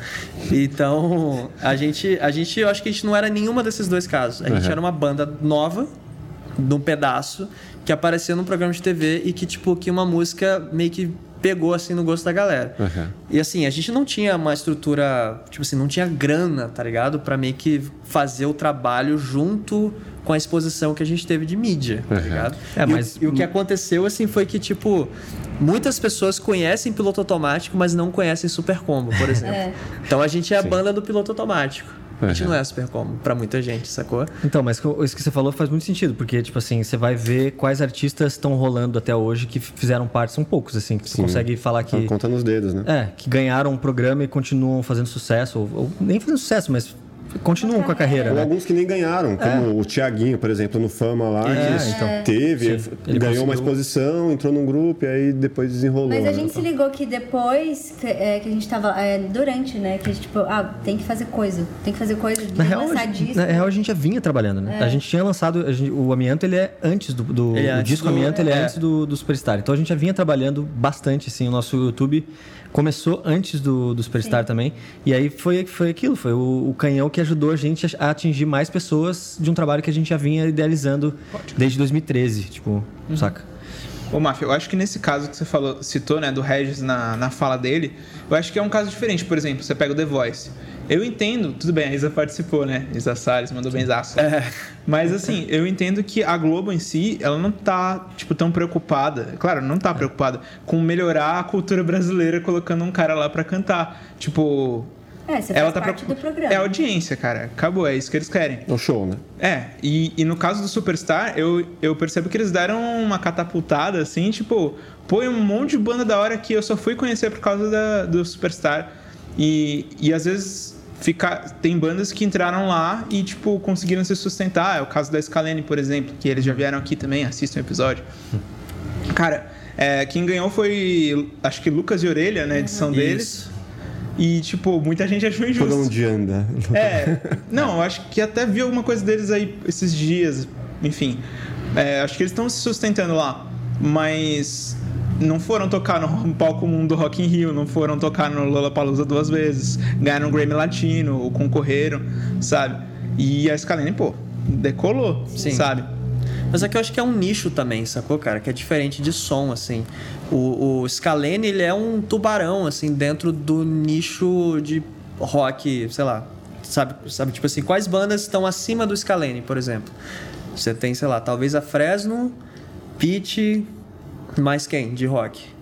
S3: Então, a gente, a gente, eu acho que a gente não era nenhuma desses dois casos. A gente
S1: Uhum.
S3: era uma banda nova, num pedaço, que aparecia num programa de TV e que, tipo, que uma música meio que pegou, assim, no gosto da galera.
S1: Uhum.
S3: E, assim, a gente não tinha uma estrutura, tipo assim, não tinha grana, tá ligado? Pra meio que fazer o trabalho junto com a exposição que a gente teve de mídia, tá
S1: Uhum.
S3: ligado?
S6: É,
S3: e, o-
S6: mas-
S3: e o que aconteceu, assim, foi que, tipo, muitas pessoas conhecem piloto automático, mas não conhecem Super Combo, por exemplo. Então a gente é a
S1: Sim.
S3: banda do piloto automático. A gente
S1: Uhum.
S3: não é Super Combo, pra muita gente, sacou?
S6: Então, mas isso que você falou faz muito sentido, porque, tipo assim, você vai ver quais artistas estão rolando até hoje que fizeram parte, são poucos, assim, que você
S1: Sim.
S6: consegue falar que.
S1: Então, conta nos dedos, né?
S6: É, que ganharam um programa e continuam fazendo sucesso, ou, ou nem fazendo sucesso, mas continuam com a carreira,
S1: Ou
S6: né?
S1: alguns que nem ganharam, como o Tiaguinho, por exemplo, no Fama lá,
S6: É,
S1: que
S6: então.
S1: teve,
S6: Sim,
S1: ganhou uma
S6: conseguiu.
S1: exposição, entrou num grupo e aí depois desenrolou.
S5: Mas a
S1: né?
S5: gente se ligou que depois que, é, que a gente tava. é, durante, né? Que a gente, tipo, ah, tem que fazer coisa. Tem que fazer coisa.
S6: Na real,
S5: lançar
S6: a gente-
S5: disco.
S6: na real, a gente já vinha trabalhando, né? A gente tinha lançado. a gente- o Amianto ele é antes do. do-
S3: é
S6: o disco
S3: do-
S6: Amianto ele é,
S3: é.
S6: antes do, do Superstar. Então a gente já vinha trabalhando bastante, assim. O nosso YouTube começou antes do, do Superstar também. E aí foi, foi aquilo, foi o, o canhão que ajudou a gente a, atingir mais pessoas de um trabalho que a gente já vinha idealizando desde 2013, tipo, saca?
S2: Ô, Mafia, eu acho que nesse caso que você falou, citou, né, do Regis na, na fala dele, eu acho que é um caso diferente. Por exemplo, você pega o The Voice. Eu entendo, tudo bem, a Isa participou, né? Isa Salles mandou benzaço. Mas assim, eu entendo que a Globo em si, ela não tá, tipo, tão preocupada. Claro, não tá preocupada com melhorar a cultura brasileira colocando um cara lá pra cantar. Tipo.
S5: É, você
S2: ela
S5: faz
S2: tá
S5: parte
S2: preocup-
S5: do programa.
S2: É audiência, cara. Acabou, é isso que eles querem.
S1: É o show, né?
S2: É, e, e no caso do Superstar, eu, eu percebo que eles deram uma catapultada, assim, tipo, põe um monte de banda da hora que eu só fui conhecer por causa da- do Superstar. E, e às vezes fica, tem bandas que entraram lá e, tipo, conseguiram se sustentar. É o caso da Scalene, por exemplo, que eles já vieram aqui também, assistam o episódio. Cara, é, quem ganhou foi, acho que Lucas de Orelha, né, edição deles.
S3: Isso.
S2: E, tipo, muita gente achou injusto.
S1: Por onde anda.
S2: É, não, eu acho que até vi alguma coisa deles aí esses dias, enfim. É, acho que eles estão se sustentando lá, mas não foram tocar no palco mundo do Rock in Rio, não foram tocar no Lollapalooza duas vezes, ganharam um Grammy Latino, concorreram, sabe? E a Scalene, pô, decolou,
S3: Sim.
S2: sabe?
S3: Mas é que eu acho que é um nicho também, sacou, cara? Que é diferente de som, assim. O, o Scalene, ele é um tubarão, assim, dentro do nicho de rock, sei lá. Sabe, sabe tipo assim, quais bandas estão acima do Scalene, por exemplo? Você tem, sei lá, talvez a Fresno, Pitch, mais quem de rock?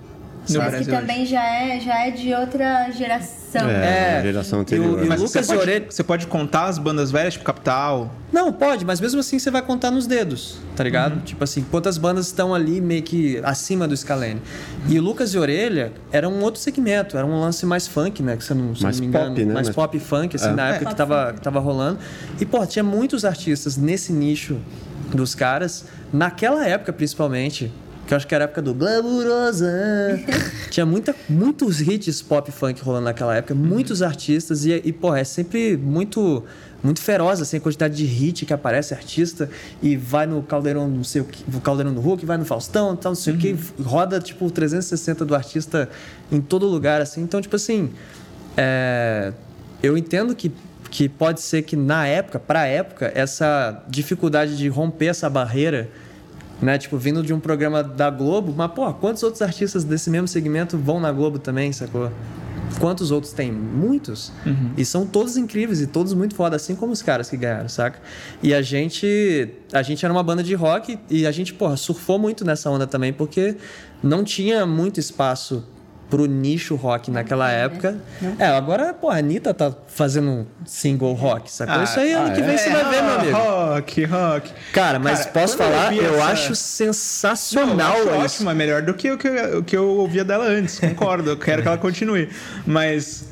S2: No
S5: Mas que
S2: Brasil
S5: também já é, já é de outra geração.
S1: É,
S3: É,
S1: geração
S3: e o-
S1: anterior.
S3: e o
S2: Mas
S3: Lucas
S2: você, pode,
S3: Orelha-
S2: você pode contar as bandas velhas, tipo Capital?
S3: Não, pode, mas mesmo assim você vai contar nos dedos, tá ligado? Tipo assim, quantas bandas estão ali meio que acima do Scalene. E o Lucas e Orelha era um outro segmento, era um lance mais funk, né? Que você não, se
S1: Mais
S3: não me engano.
S1: pop, né?
S3: Mais
S1: Mais-
S3: pop funk, assim,
S1: É.
S3: na época
S5: É.
S3: que, tava, que tava rolando. E, pô, tinha muitos artistas nesse nicho dos caras, naquela época principalmente. Que eu acho que era a época do Glamurosa. Tinha muita, muitos hits pop funk rolando naquela época, muitos artistas, e, e porra, é sempre muito muito feroz, assim, a quantidade de hit que aparece artista e vai no Caldeirão, não sei o que, no Caldeirão do Hulk, vai no Faustão, tal, não sei o que, roda tipo 360 do artista em todo lugar, assim. Então, tipo assim, é, eu entendo que, que pode ser que na época, pra época, essa dificuldade de romper essa barreira né? Tipo, vindo de um programa da Globo, mas, pô, quantos outros artistas desse mesmo segmento vão na Globo também, sacou? Quantos outros tem? Muitos. E são todos incríveis e todos muito foda, assim como os caras que ganharam, saca? E a gente. A gente era uma banda de rock e a gente, porra, surfou muito nessa onda também, porque não tinha muito espaço pro nicho rock naquela época. É, agora, pô, a Anitta tá fazendo um single rock, sacou?
S2: Ah,
S3: Isso aí ano
S1: ah,
S3: que vem
S1: é?
S3: você vai ver, meu amigo.
S2: Rock, rock.
S3: Cara, mas
S2: Cara,
S3: posso
S2: eu
S3: falar,
S2: vi
S3: eu,
S2: essa-
S3: acho
S2: Não,
S3: sensacional
S2: eu acho é melhor do que o que, eu- o que eu ouvia dela antes, concordo. Eu quero que ela continue. Mas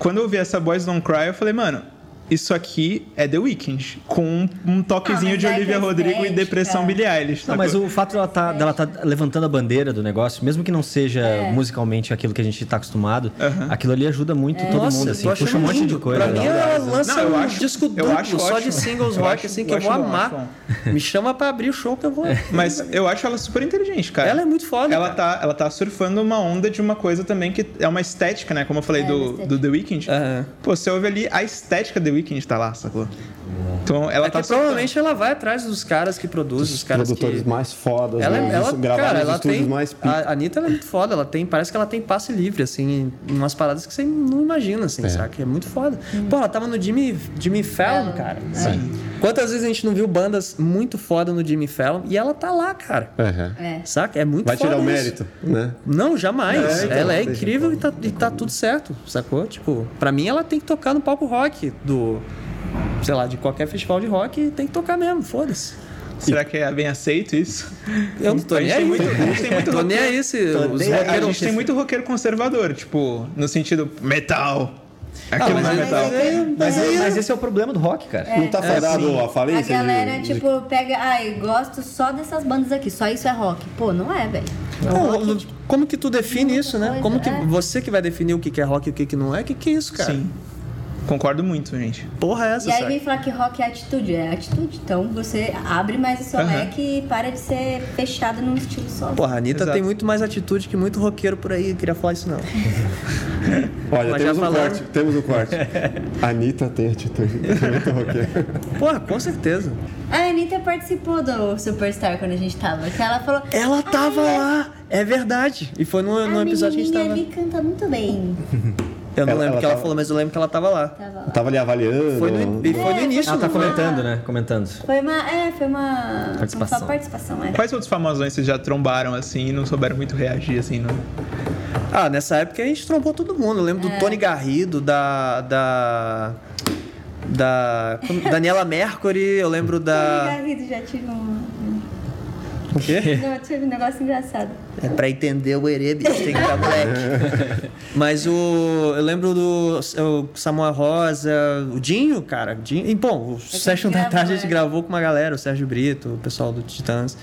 S2: quando eu ouvi essa Boys Don't Cry, eu falei, mano, isso aqui é The Weeknd, com um toquezinho
S5: Ah,
S2: de
S5: é
S2: Olivia
S5: a
S2: Rodrigo e Depressão Billie Eilish.
S6: Não, mas o fato dela tá, dela tá levantando a bandeira do negócio, mesmo que não seja
S5: É.
S6: musicalmente aquilo que a gente tá acostumado, aquilo ali ajuda muito todo
S3: Nossa,
S6: mundo,
S3: eu
S6: assim, puxa um monte
S3: lindo.
S6: de coisa.
S3: Pra mim,
S6: né?
S3: ela lança
S2: Não, eu
S3: um
S2: acho-
S3: disco
S2: eu
S3: duplo
S2: acho
S3: só de singles
S2: Eu
S3: rock,
S2: acho-
S3: assim,
S2: eu
S3: que eu
S2: acho
S3: vou
S2: bom,
S3: amar. Me chama pra abrir o show que eu vou.
S2: Mas eu acho ela super inteligente, cara.
S3: Ela é muito foda,
S2: Ela
S3: cara.
S2: tá, ela tá surfando uma onda de uma coisa também que é uma estética, né? Como eu falei
S5: É,
S2: do, do The Weeknd. Pô, você ouve ali, a estética The Weeknd tá lá, sacou? Então ela
S3: É
S2: tá
S3: que provavelmente ela vai atrás dos caras que produzem, os caras
S1: produtores
S3: que...
S1: mais fodas,
S3: Ela,
S1: né?
S3: ela,
S1: gravaram
S3: cara,
S1: nos
S3: ela
S1: estúdios
S3: tem.
S1: mais.
S3: A Anitta ela é muito foda. Ela tem, parece que ela tem passe livre, assim, em umas paradas que você não imagina, assim,
S1: É.
S3: saca? É muito foda. Pô, ela tava no Jimmy, Jimmy Fallon,
S5: Fallon.
S3: cara. Sim. Quantas vezes a gente não viu bandas muito foda no Jimmy Fallon e ela tá lá, cara.
S1: É, é.
S5: É.
S3: Saca? É muito
S1: Vai
S3: foda
S1: tirar o
S3: isso.
S1: mérito, né?
S3: Não, jamais.
S1: É, então,
S3: ela é incrível e tá, e tá tudo certo, sacou? Tipo, pra mim ela tem que tocar no palco rock do. Sei lá, de qualquer festival de rock tem que tocar mesmo, foda-se.
S2: Será que é bem aceito isso?
S3: Eu não tô
S2: A
S3: nem aí.
S2: muito- a gente tem muito
S3: tô nem
S2: roqueiro-
S3: aí se os
S2: É, a gente tem muito roqueiro conservador, tipo, no sentido metal. Aquele
S3: mas
S2: mais
S3: é-
S2: metal.
S3: mas é-
S6: Mas,
S3: aí-
S6: mas esse é o problema do rock, cara.
S1: Não tá fadado a
S5: A
S1: falência?
S5: galera,
S1: de- de-
S5: tipo, pega. Ai, gosto só dessas bandas aqui, só isso é rock. Pô, não é, velho.
S3: Não, como que tu define isso, né?
S5: coisa,
S3: Como que
S5: é.
S3: você que vai definir o que que é rock e o que que não é? O que que é isso, cara?
S2: Sim. Concordo muito, gente.
S3: Porra é essa,
S5: E aí vem falar que rock é atitude. É atitude. Então você abre mais o seu
S2: Aham.
S5: leque e para de ser fechado num estilo só.
S3: Porra, a Anitta
S2: Exato.
S3: tem muito mais atitude que muito roqueiro por aí. Eu queria falar isso não.
S1: Olha,
S3: Mas
S1: temos um
S3: falando-
S1: corte. Temos um corte. A Anitta tem atitude. É muito roqueiro.
S3: Porra, com certeza.
S5: A Anitta participou do Superstar quando a gente tava. Que ela falou.
S3: Ela tava
S5: "Ai,
S3: lá. É verdade. E foi no,
S5: A
S3: no episódio que a gente
S5: menininha
S3: tava.
S5: ali canta muito bem.
S3: Eu não
S1: Ela-
S3: lembro o que ela
S1: tava-
S3: falou, mas eu lembro que ela tava lá.
S5: Tava lá.
S1: Tava ali avaliando.
S3: Foi no, e foi no
S5: É,
S3: início.
S6: Ela tá
S3: não
S6: comentando, né? Comentando.
S5: Foi uma. É, foi uma.
S6: Participação.
S5: Uma participação, é.
S2: Quais outros famosões vocês já trombaram assim e não souberam muito reagir assim? No...
S3: Ah, nessa época a gente trombou todo mundo. Eu lembro
S5: É.
S3: do Tony Garrido, da. da. Da. Daniela Mercury, eu lembro
S5: Tony
S3: da.
S5: Garrido já tive um.
S3: O quê?
S5: Não, tive um negócio engraçado.
S3: É pra entender o Erê, bicho, tem que estar moleque. Mas o. Eu lembro do o Samuel Rosa, o Dinho, cara. Dinho, e, bom, o Session da Tarde a gente
S5: é.
S3: gravou com uma galera, o Sérgio Brito, o pessoal do Titãs.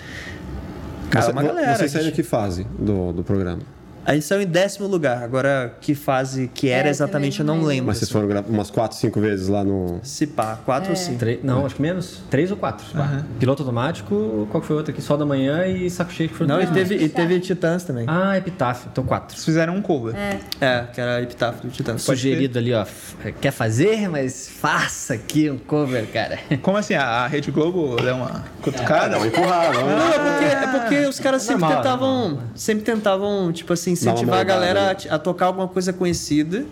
S3: Cara,
S1: Você,
S3: uma galera.
S1: vocês saíram
S3: gente-
S1: que fase do, do programa?
S3: A gente saiu em décimo lugar. Agora, que fase que era
S5: É,
S3: exatamente, eu não lembro.
S1: Mas vocês
S3: assim.
S1: foram gravar umas quatro, cinco vezes lá no.
S3: Se pá, quatro ou cinco.
S6: Três- não, acho que menos. Três ou quatro. Piloto automático, qual que foi outra aqui? Sol da Manhã e Saco Cheio que foram
S3: Não, e teve, e teve Titãs também.
S6: Ah, Epitáfio. Então quatro.
S2: Vocês fizeram um cover.
S3: É, que era Epitáfio do Titãs.
S6: Sugerido ali, ó. Quer fazer, mas faça aqui um cover, cara.
S2: Como assim? A Rede Globo deu uma cutucada?
S1: Não, empurrar, não.
S3: Não, é porque, é porque os caras sempre tentavam, sempre tentavam, tipo assim, incentivar a
S1: moldada,
S3: galera a, a tocar alguma coisa conhecida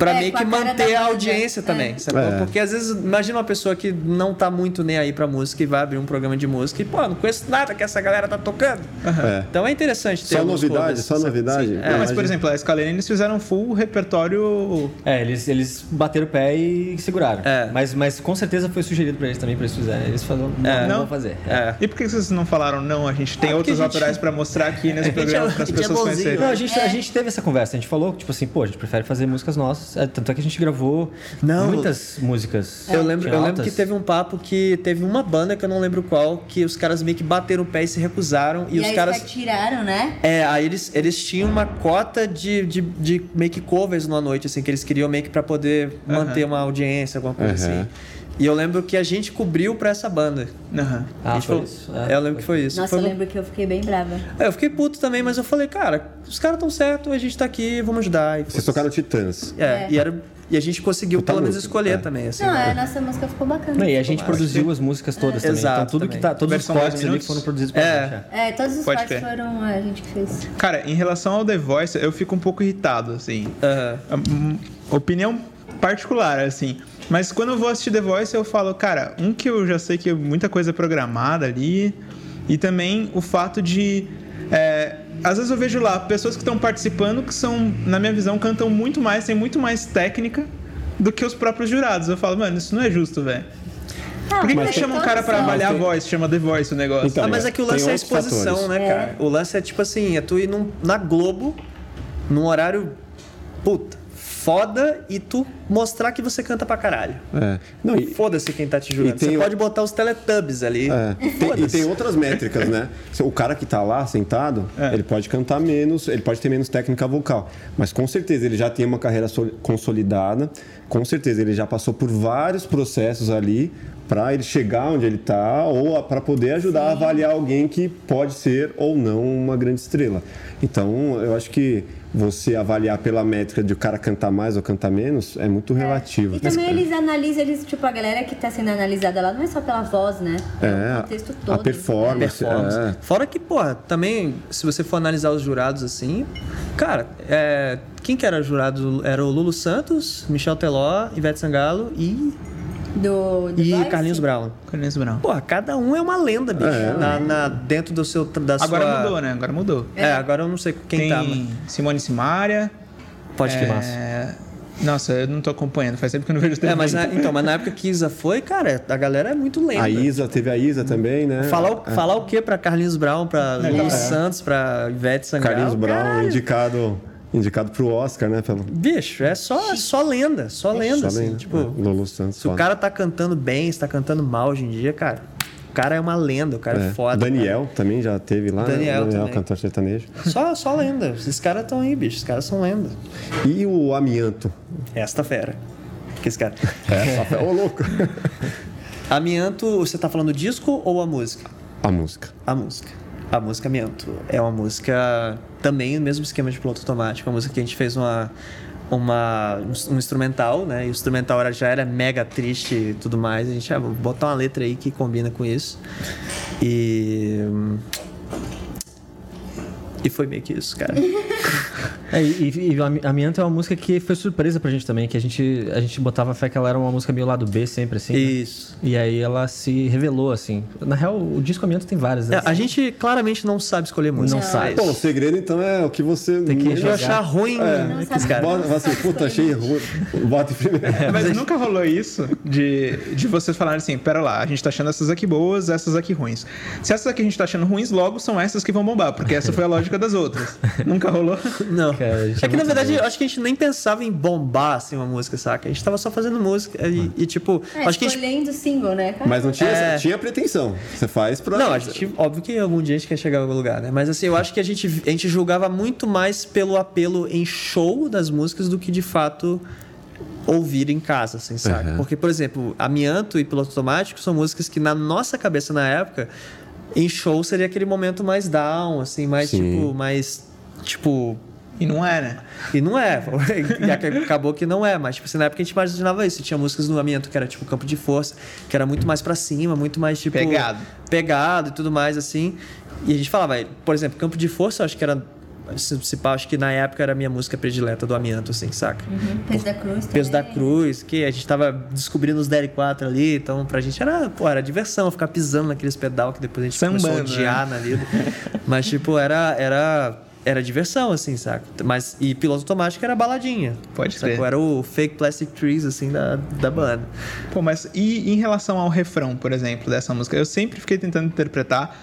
S3: pra
S5: É,
S3: meio que
S5: a
S3: manter a audiência
S5: É.
S3: também?
S1: É.
S3: Porque às vezes, imagina uma pessoa que não tá muito nem aí pra música e vai abrir um programa de música e, pô, não conheço nada que essa galera tá tocando.
S1: É.
S3: Então é interessante ter
S1: Só novidade,
S3: covers,
S1: só novidade.
S2: Não,
S3: é.
S2: mas, por exemplo, a Scalene, eles fizeram um full repertório...
S6: É, eles, eles bateram o pé e seguraram.
S3: É.
S6: Mas, mas com certeza foi sugerido pra eles também, pra eles fizerem. Eles falaram, não,
S3: É.
S6: não
S2: Não?
S6: vão fazer.
S3: É.
S2: E por que vocês não falaram, não, a gente tem
S3: Ah,
S2: outros
S3: gente-
S2: autorais pra mostrar aqui nesse
S3: é-
S2: programa para as
S3: a gente é
S2: pessoas conhecerem?
S6: Não, a gente, a gente teve essa conversa, a gente falou, tipo assim, pô, a gente prefere fazer músicas nossas. É, tanto é que a gente gravou
S3: Não.
S6: muitas músicas.
S3: Eu lembro,
S6: Tinha
S3: eu lembro que teve um papo que teve uma banda que eu não lembro qual, que os caras meio que bateram o pé e se recusaram. E,
S5: E,
S3: os
S5: aí
S3: caras.
S5: tiraram, né?
S3: É, aí eles, eles tinham uma cota de, de, de meio que covers numa noite, assim, que eles queriam meio que pra poder manter uma audiência, alguma coisa assim. E eu lembro que a gente cobriu pra essa banda.
S2: Aham.
S3: A
S6: Ah,
S3: gente
S6: foi
S3: falou-
S6: isso.
S3: É, eu lembro que foi isso.
S5: Nossa,
S3: Foi
S5: eu lembro que eu fiquei bem brava.
S3: É, eu fiquei puto também, mas eu falei, cara, os caras estão certos, a gente tá aqui, vamos ajudar. E,
S1: Vocês tocaram Titãs.
S3: é,
S5: É.
S3: E, era, e a gente conseguiu
S1: Puta
S3: pelo menos escolher
S1: é.
S3: também, assim.
S5: Não, é, a nossa música ficou bacana.
S6: Não, e a gente produziu as músicas todas também.
S3: Exato,
S6: então tudo que
S3: também.
S6: tá, todos os
S2: Versão dez
S6: cortes ali foram produzidos por
S3: É.
S6: gente.
S5: É, todos os
S2: Pode
S5: cortes foram a gente que fez.
S2: Cara, em relação ao The Voice, eu fico um pouco irritado, assim.
S3: Aham.
S2: Hum, Opinião particular, assim. Mas quando eu vou assistir The Voice, eu falo, cara, um que eu já sei que é muita coisa programada ali. E também o fato de. é, às vezes eu vejo lá pessoas que estão participando que são, na minha visão, cantam muito mais, têm muito mais técnica do que os próprios jurados. Eu falo, mano, isso não é justo, velho. Por que, que eles chamam um cara pra avaliar a voz? Chama The Voice o negócio.
S1: Então,
S3: ah, mas é que o lance é a exposição,
S1: fatores.
S3: né, cara? O lance é tipo assim, é tu ir num- na Globo, num horário, puta, foda, e tu mostrar que você canta pra caralho.
S1: É. Não,
S3: Foda-se quem tá te
S1: tem
S3: Você
S1: o-
S3: pode botar os Teletubbies ali.
S1: É. Tem- e tem outras métricas, né? O cara que tá lá sentado,
S2: É.
S1: ele pode cantar menos, ele pode ter menos técnica vocal. Mas com certeza ele já tem uma carreira sol- consolidada, com certeza ele já passou por vários processos ali para ele chegar onde ele tá ou para poder ajudar a avaliar alguém que pode ser ou não uma grande estrela. Então, eu acho que você avaliar pela métrica de o cara cantar mais ou cantar menos é muito relativo.
S5: E também eles analisam, eles, tipo, a galera que tá sendo analisada lá não é só pela voz, né?
S1: É,
S5: o texto
S1: a
S5: todo.
S1: performance,
S3: performance.
S1: é.
S3: Fora que, porra, também, se você for analisar os jurados assim, cara, é, quem que era jurado? Era o Lulu Santos, Michel Teló, Ivete Sangalo e,
S5: Do, do
S3: e
S5: Voice?
S3: Carlinhos Brown.
S2: Carlinhos Brown.
S3: Porra, cada um é uma lenda, bicho.
S1: É.
S3: na, na- dentro do seu. Da
S2: Agora
S3: sua...
S2: mudou, né? Agora mudou.
S3: É, agora eu não sei quem
S2: Tem
S3: tá. mas-
S2: Simone Simaria.
S3: Pode que
S2: é... Nossa, eu não tô acompanhando. Faz tempo que eu não vejo TV.
S3: É, mas na, então, mas na época que Isa foi, cara, a galera é muito lenda.
S1: A Isa, teve a Isa também, né?
S3: Falar, o- falar o que pra Carlinhos Brown, pra Lulu Santos, pra Ivete Sangalo?
S1: Carlinhos Brown,
S3: caralho.
S1: indicado, indicado pro Oscar, né? Pelo...
S3: Bicho, é só, só lenda, só lenda,
S1: Só
S3: assim.
S1: lembra.
S3: Tipo,
S1: É, Lulu Santos.
S3: se o
S1: foda.
S3: cara tá cantando bem, se tá cantando mal hoje em dia, cara, o cara é uma lenda, o cara é,
S1: É.
S3: foda.
S1: Daniel também já teve lá. né?
S3: Daniel
S1: Daniel
S3: também.
S1: cantor sertanejo.
S3: cara. Só, só lenda. Esses caras estão aí, bicho. Esses caras são lenda.
S1: E o Amianto?
S3: Esta fera. Que esse cara.
S1: É, Ô, louco.
S3: Amianto, você tá falando disco ou a música?
S1: A música.
S3: A música. A música Amianto. É uma música também o mesmo esquema de piloto automático. Uma música que a gente fez uma, uma, um instrumental, né? E o instrumental era, já era mega triste e tudo mais. A gente, ah, botar uma letra aí que combina com isso. E. E foi meio que isso, cara.
S6: É, e, e Amianto é uma música que foi surpresa pra gente também, que a gente, a gente botava fé que ela era uma música meio lado B sempre, assim. né?
S3: Isso.
S6: E aí ela se revelou, assim. Na real, o disco Amianto tem várias, né?
S3: É, a gente claramente não sabe escolher música.
S6: Não sabe.
S1: Pô, o segredo então é o que você.
S6: Tem que
S1: não-
S3: achar ruim
S5: Não
S3: que esse
S5: sabe.
S3: cara.
S1: Bota, assim, puta, achei ruim. Bota em primeiro.
S2: Mas nunca rolou isso de, de vocês falarem assim: pera lá, a gente tá achando essas aqui boas, essas aqui ruins. Se essas aqui a gente tá achando ruins, logo são essas que vão bombar, porque essa foi a lógica das outras. nunca rolou?
S3: Não.
S6: Cara, gente
S3: é que na verdade, eu acho que a gente nem pensava em bombar assim uma música, saca? A gente tava só fazendo música e, e, tipo,
S5: É,
S3: acho que a gente
S5: single, né? cara?
S1: Mas não tinha,
S3: É.
S1: tinha pretensão. Você faz pra.
S3: Não, a gente, óbvio que algum dia a gente quer chegar em algum lugar, né? Mas assim, eu acho que a gente, a gente julgava muito mais pelo apelo em show das músicas do que de fato ouvir em casa, assim, sabe?
S1: Uhum.
S3: Porque, por exemplo, Amianto e Piloto Automático são músicas que na nossa cabeça na época, em show seria aquele momento mais down, assim, mais
S1: Sim.
S3: tipo, mais tipo
S2: E não é, né?
S3: e não é. E ac- acabou que não é. Mas, tipo assim, na época a gente imaginava isso. Tinha músicas no Amianto que era, tipo, campo de força, que era muito mais pra cima, muito mais, tipo...
S2: Pegado.
S3: Pegado e tudo mais, assim. E a gente falava, por exemplo, campo de força, eu acho que era... Se, se pá, acho que na época era a minha música predileta do Amianto, assim, saca?
S5: Uhum. Peso da Cruz
S3: Peso da
S5: também.
S3: Cruz, que a gente tava descobrindo os DL4 ali, então pra gente era, pô, era diversão ficar pisando naqueles pedal que depois a gente começou a
S2: Sambando,
S3: odiar na vida. Mas, tipo, era, era, era diversão, assim, saca? Mas, e piloto automático era baladinha.
S2: Pode
S3: sacou?
S2: crer.
S3: Era o fake plastic trees, assim, da, da banda.
S2: Pô, mas e em relação ao refrão, por exemplo, dessa música? Eu sempre fiquei tentando interpretar.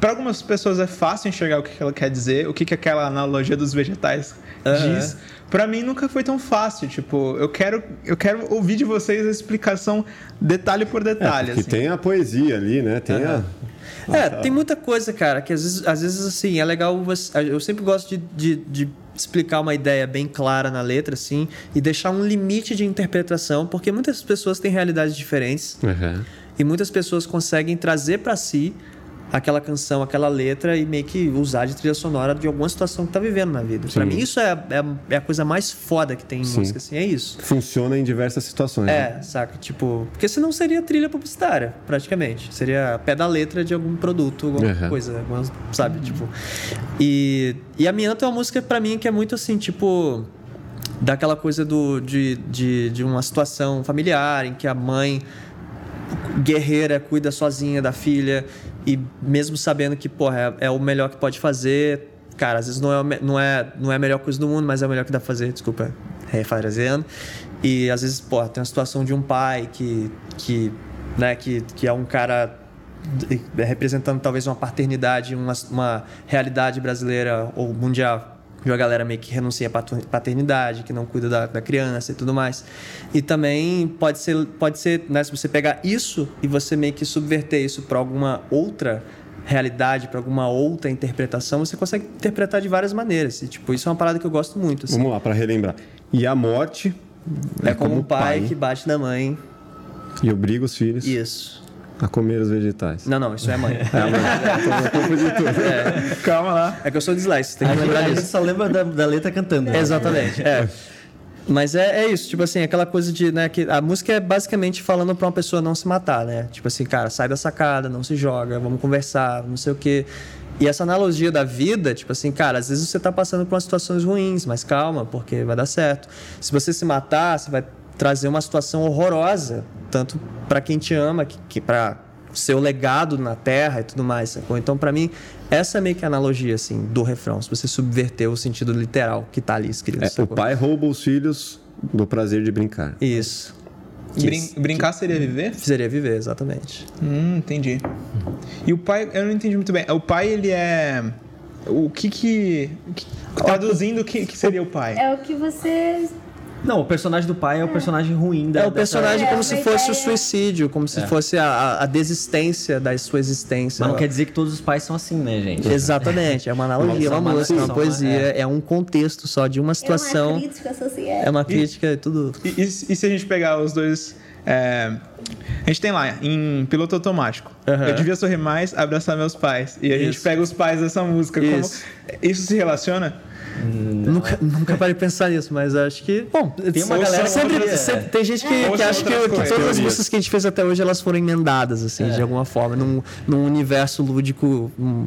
S2: Para algumas pessoas é fácil enxergar o que ela quer dizer, o que, que aquela analogia dos vegetais
S3: Aham.
S2: diz. Pra mim nunca foi tão fácil. Tipo, eu quero, eu quero ouvir de vocês a explicação detalhe por
S1: É,
S2: detalhe.
S1: porque
S2: assim.
S1: tem a poesia ali, né? Tem a.
S3: É, tem muita coisa, cara, que às vezes, às vezes assim, é legal você. Eu sempre gosto de, de, de explicar uma ideia bem clara na letra, assim, e deixar um limite de interpretação, porque muitas pessoas têm realidades diferentes.
S1: Uhum.
S3: E muitas pessoas conseguem trazer pra si aquela canção, aquela letra e meio que usar de trilha sonora de alguma situação que tá vivendo na vida. Pra
S1: Sim.
S3: mim, isso é, é, é a coisa mais foda que tem em
S1: Sim.
S3: música, assim, é isso.
S1: Funciona em diversas situações. né?
S3: É, saca? Tipo, porque senão seria trilha publicitária, praticamente. Seria pé da letra de algum produto, alguma
S1: Uhum.
S3: coisa, alguma- sabe? Tipo. E, e Amianto é uma música pra mim que é muito assim, tipo. Daquela coisa do, de, de, de uma situação familiar em que a mãe guerreira cuida sozinha da filha e mesmo sabendo que, porra, é, é o melhor que pode fazer, cara, às vezes não é, não, é, não é a melhor coisa do mundo, mas é o melhor que dá pra fazer, desculpa, refazendo. E às vezes, porra, tem uma situação de um pai que, que, né, que, que é um cara representando talvez uma paternidade, uma, uma realidade brasileira ou mundial de uma galera meio que renuncia à paternidade, que não cuida da, da criança e tudo mais. E também pode ser, pode ser né, se você pegar isso e você meio que subverter isso para alguma outra realidade, para alguma outra interpretação, você consegue interpretar de várias maneiras. E, tipo, isso é uma parada que eu gosto muito. Assim.
S1: Vamos lá, para relembrar. E a morte
S3: É como um pai, que bate na mãe.
S1: e obriga os filhos
S3: Isso.
S1: A comer os vegetais.
S3: Não, não, isso é mãe.
S2: Calma lá.
S3: É que eu sou dislexo, tem
S6: A
S3: que
S6: gente,
S3: lembrar
S6: a
S3: disso.
S6: gente só lembra da, da letra cantando. né?
S3: Exatamente, é. Mas é, é isso, tipo assim, aquela coisa de, né, que a música é basicamente falando pra uma pessoa não se matar, né? Tipo assim, cara, sai da sacada, não se joga, vamos conversar, não sei o quê. E essa analogia da vida, tipo assim, cara, às vezes você tá passando por umas situações ruins, mas calma, porque vai dar certo. Se você se matar, você vai trazer uma situação horrorosa, tanto pra quem te ama, que, que para seu legado na terra e tudo mais, sacou? Então, pra mim, essa é meio que a analogia, assim, do refrão, se você subverter o sentido literal que tá ali escrito.
S1: É, o pai rouba os filhos do prazer de brincar.
S3: Isso.
S2: Brin- brincar seria viver?
S3: Seria viver, exatamente.
S2: Hum, entendi. E o pai, eu não entendi muito bem. O pai, ele é. O que que. que- Traduzindo, o que, que seria o pai?
S5: É o que você.
S6: Não, o personagem do pai é o personagem ruim da
S3: É o
S6: dessa-
S3: personagem
S5: É,
S3: como
S5: uma
S3: se fosse o suicídio, como se fosse a- a, desistência da sua existência.
S6: Mas não quer dizer que todos os pais são assim, né, gente?
S3: Exatamente, é uma analogia,
S6: Uma-
S3: música, uma
S6: uma-
S3: poesia,
S6: é.
S3: é. um contexto só de uma
S5: É
S3: situação.
S5: uma crítica social.
S3: É uma crítica, é tudo.
S2: E, e- e se a gente pegar os dois. é, a gente tem lá, em piloto automático.
S3: Aham.
S2: Eu devia sorrir mais, abraçar meus pais. E a gente
S3: Isso.
S2: pega os pais dessa música. Como,
S3: Isso.
S2: isso se relaciona?
S3: Nunca, nunca parei de pensar nisso, mas acho que. Bom,
S6: Tem uma galera
S3: sempre,
S6: que-
S3: sempre- tem gente que, que acha que, que todas as
S1: Teorias.
S3: músicas que a gente fez até hoje elas foram emendadas, assim, de alguma forma, num, num universo lúdico um,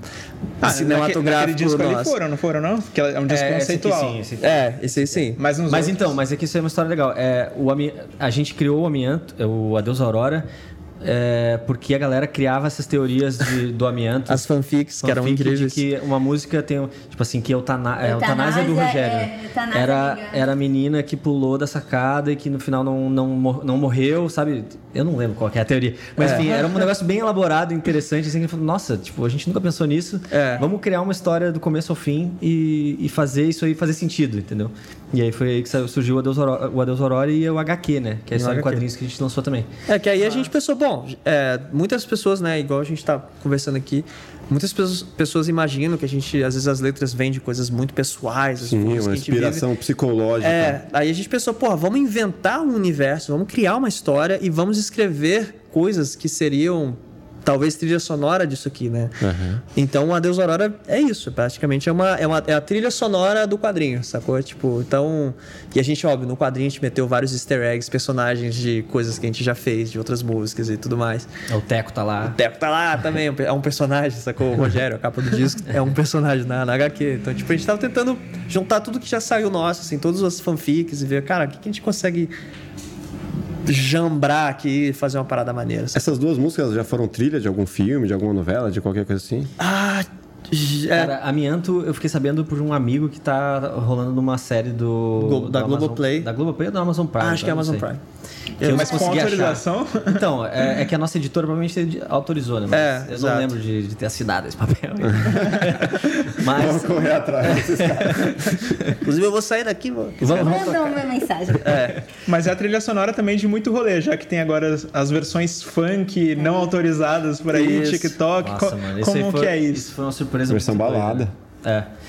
S2: Ah,
S3: cinematográfico.
S2: naquele disco ali
S3: nosso.
S2: foram, não foram, não? Porque é um disco
S6: É, esse
S2: conceitual.
S6: sim, esse.
S3: É, esse aí sim.
S2: Mas, nos
S6: Mas
S2: outros-
S6: então, mas aqui isso é uma história legal. É, o ami- a gente criou o amianto, é, o Adeus Aurora, é, porque a galera criava essas teorias de- do amianto.
S3: As fanfics, que eram incríveis.
S6: De que uma música tem, tipo assim, que eutana, é, eutanásia do
S5: Eutanásia,
S6: Rogério.
S5: é, eutanásia
S6: era, era a menina que pulou da sacada e que no final não, não, não morreu, sabe? Eu não lembro qual que é a teoria. Mas enfim, era um negócio bem elaborado, interessante. Assim, falou, nossa, tipo, a gente nunca pensou nisso.
S3: É.
S6: Vamos criar uma história do começo ao fim e, e fazer isso aí fazer sentido, entendeu? E aí foi aí que surgiu o Adeus Aurora, o Adeus Aurora e o HQ, né? Que é história em quadrinhos que a gente lançou também.
S3: É que aí a gente pensou, bom, é, muitas pessoas, né, igual a gente tá conversando aqui, muitas pessoas, pessoas imaginam que a gente, às vezes as letras vêm de coisas muito pessoais, as
S1: Sim,
S3: coisas
S1: uma
S3: que a gente vive.
S1: inspiração psicológica.
S3: É, aí a gente pensou, porra, vamos inventar um universo, vamos criar uma história e vamos escrever coisas que seriam talvez trilha sonora disso aqui, né? Então, o Adeus Aurora é isso, praticamente é uma, é uma é a trilha sonora do quadrinho, sacou? Tipo, então, e a gente, óbvio, no quadrinho a gente meteu vários easter eggs, personagens de coisas que a gente já fez, de outras músicas e tudo mais.
S6: O Teco tá lá.
S3: O Teco tá lá também, é um personagem, sacou? O Rogério, a capa do disco, é um personagem na, na HQ. Então, tipo, a gente tava tentando juntar tudo que já saiu nosso, assim, todas as fanfics e ver, cara, o que, que a gente consegue jambrar aqui e fazer uma parada maneira. sabe?
S1: Essas duas músicas já foram trilha de algum filme, de alguma novela, de qualquer coisa assim?
S3: Ah, é,
S6: Cara, Amianto, eu fiquei sabendo por um amigo que tá rolando numa série do.
S3: Glo- da Globoplay.
S6: Da Globoplay ou da Amazon Prime?
S3: acho que é
S6: não
S3: Amazon. Prime.
S6: Que eu
S2: Mas
S6: não
S2: com
S6: consegui achar.
S2: autorização?
S6: Então, é, é que a nossa editora provavelmente autorizou, né? Mas
S3: É,
S6: eu
S3: exato.
S6: não lembro de, de ter assinado esse papel. Mas.
S1: Vamos correr atrás desses caras.
S3: Inclusive, eu vou sair daqui, vou.
S6: Vamos, vamos
S5: uma mensagem.
S2: Mas é a trilha sonora também de muito rolê, já que tem agora as, as versões funk não autorizadas por aí,
S3: Isso.
S2: TikTok.
S6: Nossa,
S2: Co-
S6: mano,
S2: como
S6: foi,
S2: que é isso?
S6: Isso foi uma surpresa
S1: Versão balada.
S6: né? É.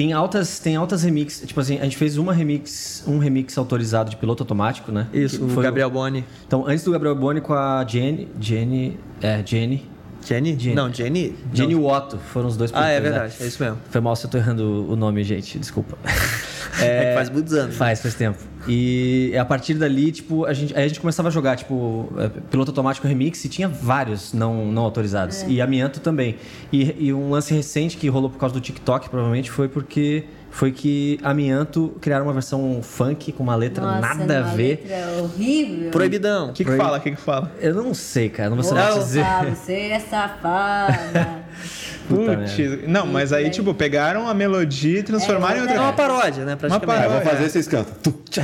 S6: Tem altas, tem altas remix, tipo assim, a gente fez uma remix, um remix autorizado de piloto automático, né?
S3: Isso,
S6: Que
S3: o
S6: foi
S3: Gabriel Boni.
S6: Então, antes do Gabriel Boni com a Jenny, Jenny, é, Jenny,
S3: Jenny?
S6: Jenny.
S3: Não, Jenny.
S6: Jenny
S3: não.
S6: Watto, foram os dois
S3: Ah, é
S6: né?
S3: verdade, é isso mesmo.
S6: Foi mal se eu tô errando o nome, gente, desculpa.
S3: É, que faz muitos anos.
S6: Faz, faz tempo. E a partir dali, tipo, a gente, aí a gente começava a jogar, tipo, é, piloto automático remix e tinha vários não, não autorizados. E amianto também. E, e um lance recente que rolou por causa do TikTok, provavelmente, foi porque foi que amianto criaram uma versão funk com uma letra
S5: Nossa,
S6: nada a
S5: uma
S6: ver.
S5: letra horrível.
S3: Proibidão.
S2: O que, que
S6: Proib-
S2: fala? O que, que fala?
S6: Eu não sei, cara, não vou saber dizer.
S5: falar, você é safada.
S2: Putz, não, mas aí, tipo, pegaram a melodia e transformaram em
S5: É,
S2: outra
S3: É uma paródia, né?
S2: Uma
S1: Ah, eu vou
S2: paródia.
S1: fazer, vocês cantam. Tchá.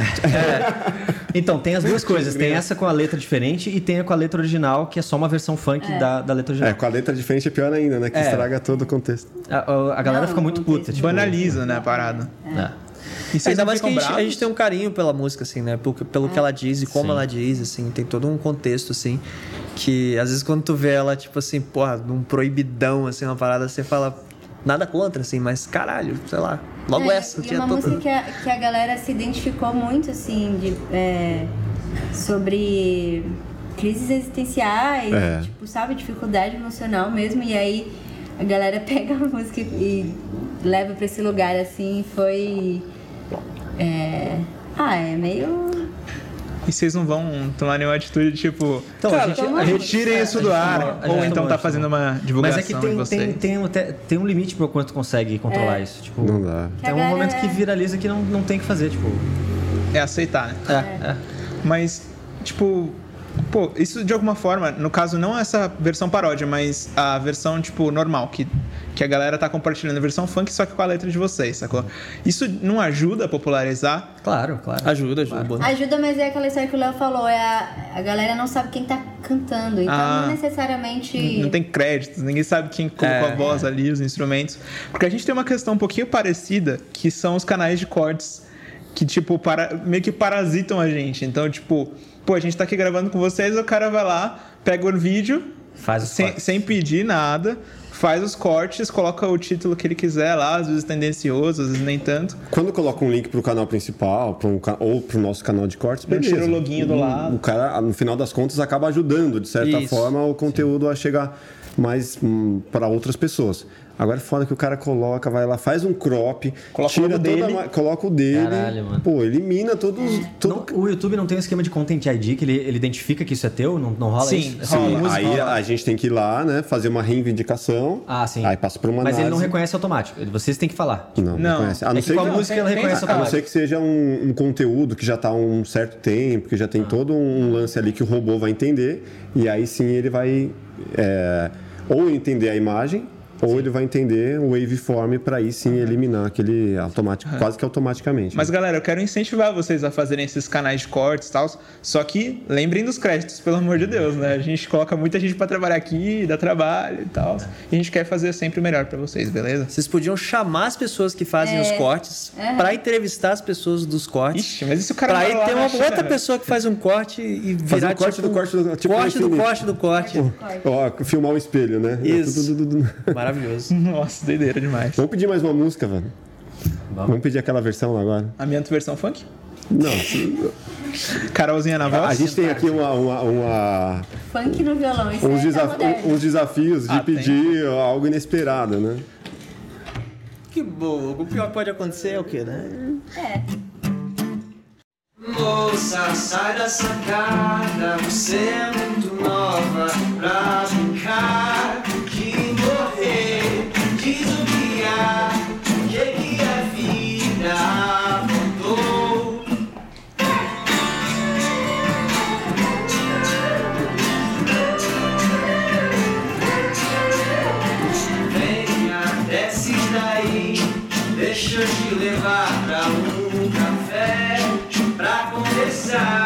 S6: Então, tem as duas coisas. Tem essa com a letra diferente e tem a com a letra original, que é só uma versão funk da, da letra
S1: É,
S6: original.
S1: com a letra diferente é pior ainda, né? Que
S6: É.
S1: estraga todo o contexto.
S6: A, galera
S5: Não,
S6: fica muito puta. Tipo,
S2: Banaliza, né, a parada.
S6: é.
S2: E
S3: Ainda mais que a gente, a gente tem um carinho pela música, assim, né? Pelo, pelo que ela diz e como
S6: Sim.
S3: ela diz, assim. Tem todo um contexto, assim. Que às vezes quando tu vê ela, tipo assim, porra, num proibidão, assim, uma parada, você fala... Nada contra, assim, mas caralho, sei lá. Logo
S5: É,
S3: essa.
S5: E
S3: tinha
S5: uma
S3: todo-
S5: música que a, que a galera se identificou muito, assim, de, é, sobre crises existenciais,
S1: É.
S5: tipo, sabe, dificuldade emocional mesmo. E aí a galera pega a música e leva pra esse lugar, assim, foi. É, ah, é meio.
S2: E vocês não vão tomar nenhuma atitude, tipo,
S6: Então,
S2: cara,
S6: a gente-
S5: a
S2: retirem
S5: gente-
S2: isso do
S6: a gente
S2: ar, ou então tá fazendo uma divulgação
S6: Mas é que
S2: de
S6: tem,
S2: vocês.
S6: tem, tem, um te- tem um limite pra quanto consegue controlar isso. Tipo,
S1: Não dá.
S6: É um momento que viraliza que não, não tem o que fazer. Tipo,
S2: É aceitar, né?
S6: é, é.
S2: Mas, tipo, pô, isso de alguma forma, no caso, não essa versão paródia, mas a versão, tipo, normal, que, que a galera tá compartilhando a versão funk, só que com a letra de vocês, sacou? Isso não ajuda a popularizar?
S6: Claro, claro.
S3: Ajuda, ajuda. boa.
S5: Ajuda, mas é aquela história que o Léo falou, é a, a galera não sabe quem tá cantando, então
S2: Ah.
S5: não necessariamente...
S2: Não tem créditos, ninguém sabe quem colocou
S3: É.
S2: a voz ali, os instrumentos. Porque a gente tem uma questão um pouquinho parecida, que são os canais de cortes, que, tipo, para, meio que parasitam a gente. Então, tipo, pô, a gente tá aqui gravando com vocês, o cara vai lá, pega o vídeo,
S6: Faz os
S2: sem,
S6: cortes.
S2: sem pedir nada, faz os cortes, coloca o título que ele quiser lá, às vezes tendencioso, às vezes nem tanto.
S1: Quando coloca um link pro canal principal pra um ou pro nosso canal de cortes,
S2: Não
S1: beleza.
S2: tira o loginho do lado.
S1: O cara, no final das contas, acaba ajudando, de certa
S3: Isso.
S1: forma, o conteúdo a chegar mais para outras pessoas. Agora é foda que o cara coloca, vai lá, faz um crop,
S2: Coloca o
S1: tira a
S2: dele.
S1: ma- coloca o dele,
S6: Caralho, mano.
S1: pô, elimina todos, todo
S6: Não, o YouTube não tem um esquema de Content ID que ele, ele identifica que isso é teu? Não, não rola
S2: Sim,
S6: isso?
S2: rola.
S6: Sim.
S2: música
S1: Aí
S2: rola.
S1: a gente tem que ir lá, né, fazer uma reivindicação.
S6: Ah, sim.
S1: Aí passa por uma
S6: Mas ele não reconhece automático. Vocês têm que falar.
S1: Não, não,
S2: Não.
S1: reconhece. A não
S6: É que
S1: ser
S6: a
S1: que,
S6: música ela reconhece
S2: tem-
S1: a não ser que seja um, um conteúdo que já está há um certo tempo, que já tem todo um lance ali que o robô vai entender, e aí sim ele vai é, ou entender a imagem ou ele vai entender o waveform para aí sim eliminar aquele automático, quase que automaticamente.
S2: Mas galera, eu quero incentivar vocês a fazerem esses canais de cortes e tal. Só que lembrem dos créditos, pelo amor de Deus, né? A gente coloca muita gente pra trabalhar aqui, dá trabalho e tal. E a gente quer fazer sempre o melhor pra vocês, beleza?
S3: Vocês podiam chamar as pessoas que fazem
S5: É.
S3: os cortes
S5: Aham.
S3: pra entrevistar as pessoas dos cortes.
S2: Ixi, mas e se o cara
S3: Pra ter uma
S2: China,
S3: outra
S2: velho?
S3: pessoa que faz um corte e virar
S1: o corte
S3: tipo,
S1: do corte do- tipo
S3: corte do corte do corte.
S1: Ó, filmar o espelho, né?
S3: Isso.
S1: Tudo, tudo, tudo.
S3: Maravilhoso.
S2: Nossa, doideira demais.
S1: Vamos pedir mais uma música, velho. Vamos pedir aquela versão lá agora.
S2: A minha versão funk?
S1: Não,
S2: Carolzinha na voz?
S1: a gente tem aqui uma, uma- uma-
S5: Funk no violão, isso
S1: uns,
S5: é
S1: desaf- uns desafios de
S2: Ah, tem.
S1: pedir algo inesperado, né?
S3: Que bom. O pior que pode acontecer é o quê, né?
S5: É.
S7: Moça, sai da sacada, você é muito nova pra brincar de deixa eu te levar pra um café pra conversar,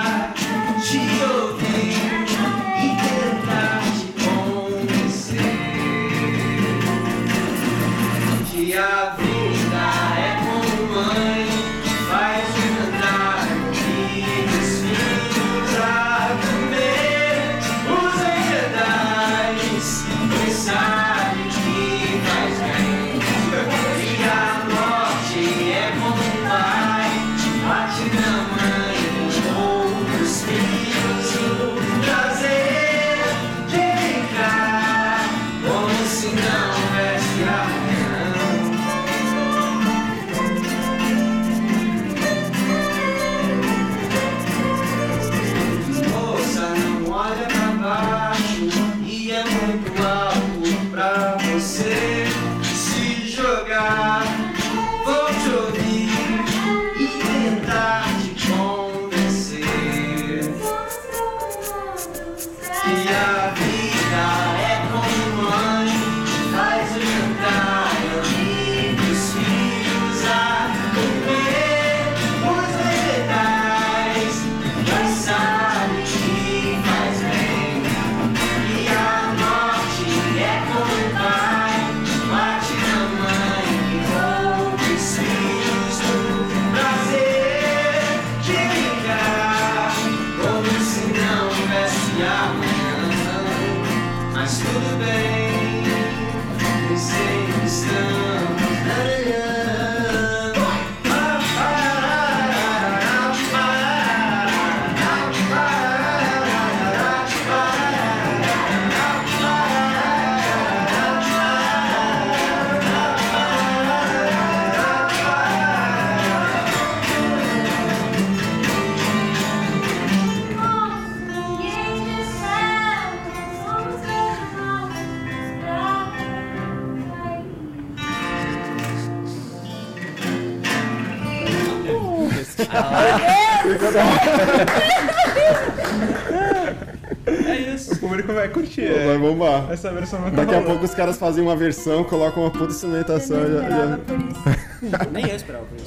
S7: O
S2: público vai curtir.
S1: Vai
S2: É.
S1: bombar.
S2: Essa versão vai
S1: Daqui a pouco os caras fazem uma versão, colocam uma puta instrumentação.
S5: Eu
S1: Já, já...
S5: por isso.
S3: Nem eu esperava por isso.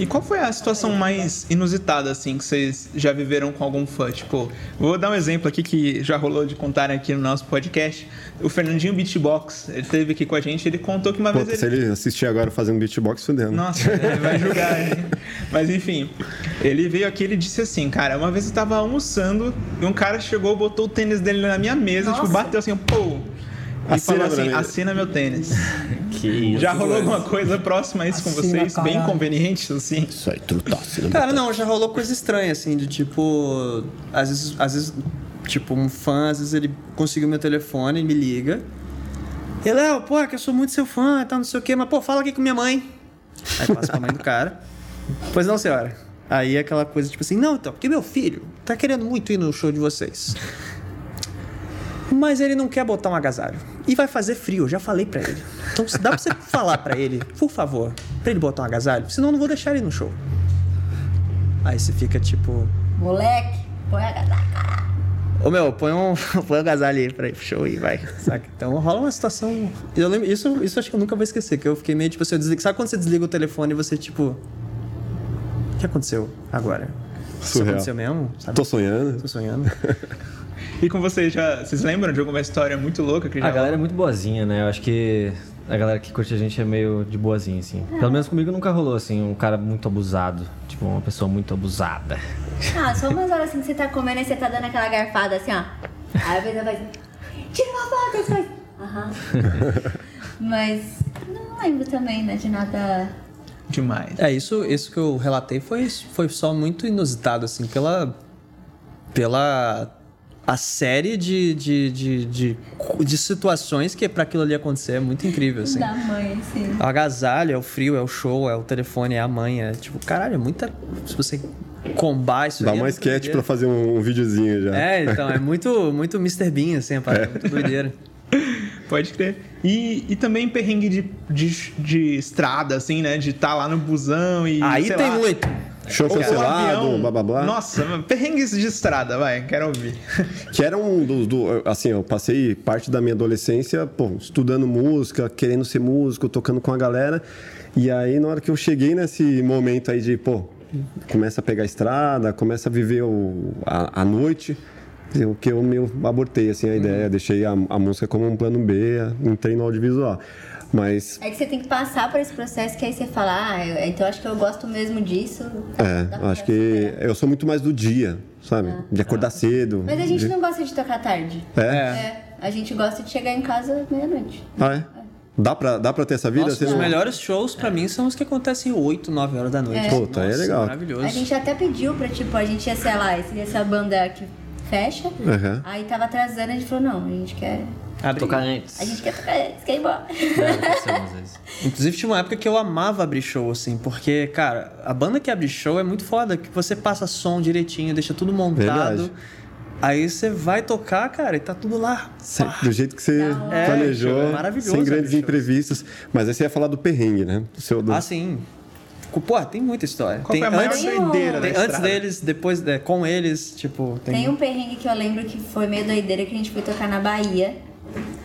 S2: E qual foi a situação mais inusitada, assim, que vocês já viveram com algum fã? Tipo, vou dar um exemplo aqui que já rolou de contar aqui no nosso podcast. O Fernandinho Beatbox, ele esteve aqui com a gente, ele contou que uma
S1: Pô,
S2: vez
S1: se
S2: ele...
S1: ele assistir agora fazendo beatbox, fudendo.
S2: Nossa, ele vai julgar, hein? Mas enfim, ele veio aqui e ele disse assim, cara, uma vez eu tava almoçando e um cara chegou, botou o tênis dele na minha mesa, tipo,
S5: Nossa.
S2: bateu assim, pô. E
S1: Assina
S2: falou assim,
S1: mim.
S2: assina meu tênis.
S6: Que isso.
S2: Já rolou alguma coisa próxima a isso com
S8: Assina,
S2: vocês? Bem
S8: caralho.
S2: inconveniente, assim?
S1: Isso aí, trutaço. né?
S3: Cara, não, já rolou coisa estranha, assim, de tipo. Às vezes, às vezes, tipo, um fã, às vezes ele conseguiu meu telefone e me liga. E Léo, pô, que eu sou muito seu fã e tal, não sei o quê, mas pô, fala aqui com minha mãe. Aí passa pra mãe do cara. Pois não, senhora. Aí é aquela coisa tipo assim, não, então, porque meu filho tá querendo muito ir no show de vocês. Mas ele não quer botar um agasalho. E vai fazer frio, eu já falei pra ele. Então dá pra você falar pra ele, por favor, pra ele botar um agasalho, senão eu não vou deixar ele no show. Aí você fica tipo.
S5: Moleque, põe a casaca.
S3: Ô meu, põe um, põe um agasalho aí pra ir pro show e vai, saca? Então rola uma situação. Eu lembro, isso, isso acho que eu nunca vou esquecer, que eu fiquei meio tipo assim, eu desligo. Sabe quando você desliga o telefone e você, tipo. O que aconteceu agora? Isso aconteceu mesmo? Sabe?
S1: Tô sonhando.
S3: Tô sonhando.
S2: E com vocês, já, vocês lembram de alguma história muito louca que já
S6: A galera é muito boazinha, né? Eu acho que a galera que curte a gente é meio de boazinha, assim.
S5: É.
S6: Pelo menos comigo nunca rolou, assim, um cara muito abusado. Tipo, uma pessoa muito abusada.
S5: Ah, só umas horas assim que você tá comendo e você tá dando aquela garfada assim, ó. Aí a pessoa faz. Tira uma foto, você faz. Aham. Mas não lembro também, né, de nada.
S2: demais.
S3: É, isso, isso que eu relatei foi, foi só muito inusitado, assim, pela. pela. A série de, de, de, de, de situações que pra aquilo ali acontecer é muito incrível, assim.
S5: Da mãe, assim.
S3: É o agasalho, é o frio, é o show, é o telefone, é a mãe, é tipo, caralho, é muita. Se você combar isso
S1: Dá
S3: aí, é
S1: uma
S3: muito
S1: sketch
S3: doideira.
S1: pra fazer um, um videozinho já.
S3: É, então, é muito, muito Mr. Bean, assim, a parada, é muito doideira.
S2: Pode crer. E, e também perrengue de, de, de estrada, assim, né? De estar lá no busão e.
S3: Aí
S2: sei
S3: tem
S2: lá,
S3: muito.
S1: Show cancelado,
S2: avião.
S1: blá blá blá.
S2: Nossa, perrengues de estrada, vai, quero ouvir.
S1: Que era um dos. Do, assim, eu passei parte da minha adolescência, pô, estudando música, querendo ser músico, tocando com a galera. E aí, na hora que eu cheguei nesse momento aí de, pô, começa a pegar a estrada, começa a viver o, a, a noite. O que eu meio abortei assim, a ideia, deixei a, a música como um plano B, entrei no audiovisual. Mas
S5: É que você tem que passar por esse processo que aí você fala, ah, eu- então acho que eu gosto mesmo disso.
S1: é,
S5: Dá pra
S1: acho que
S5: superar.
S1: eu sou muito mais do dia, sabe? De acordar cedo.
S5: Mas a gente
S1: de...
S5: não gosta de tocar tarde.
S1: É?
S5: É, a gente gosta de chegar em casa meia-noite.
S1: Ah, é? Dá pra, dá pra ter essa vida?
S3: Nossa,
S1: Você
S3: os
S1: não-
S3: melhores shows pra mim são os que acontecem 8, 9 horas da noite.
S5: É.
S1: Puta, aí é
S3: Nossa,
S1: legal.
S3: Maravilhoso.
S5: A gente até pediu pra, tipo, a gente ia, sei lá, esse- essa banda que fecha.
S1: Aham.
S5: Aí tava atrasando, a gente falou, não, a gente quer.
S3: Abre-
S6: Tocar antes.
S5: A gente quer tocar antes, quer ir embora.
S6: É.
S3: Inclusive tinha uma época que eu amava abrir show, assim, porque, cara, a banda que abre show é muito foda, que você passa som direitinho, deixa tudo montado.
S1: Verdade.
S3: Aí você vai tocar, cara, e tá tudo lá. pá.
S1: Do jeito que você
S3: É,
S1: planejou,
S3: é maravilhoso
S1: sem grandes
S3: abrir
S1: imprevistos. Mas aí você ia falar do perrengue, né? Do seu, do...
S3: Ah, sim. Pô, tem muita história.
S2: Qual
S3: tem
S2: foi a maior
S3: antes,
S2: doideira da
S3: tem antes deles, depois, é, com eles, tipo, tem...
S5: Tem um perrengue que eu lembro que foi meio doideira que a gente foi tocar na Bahia.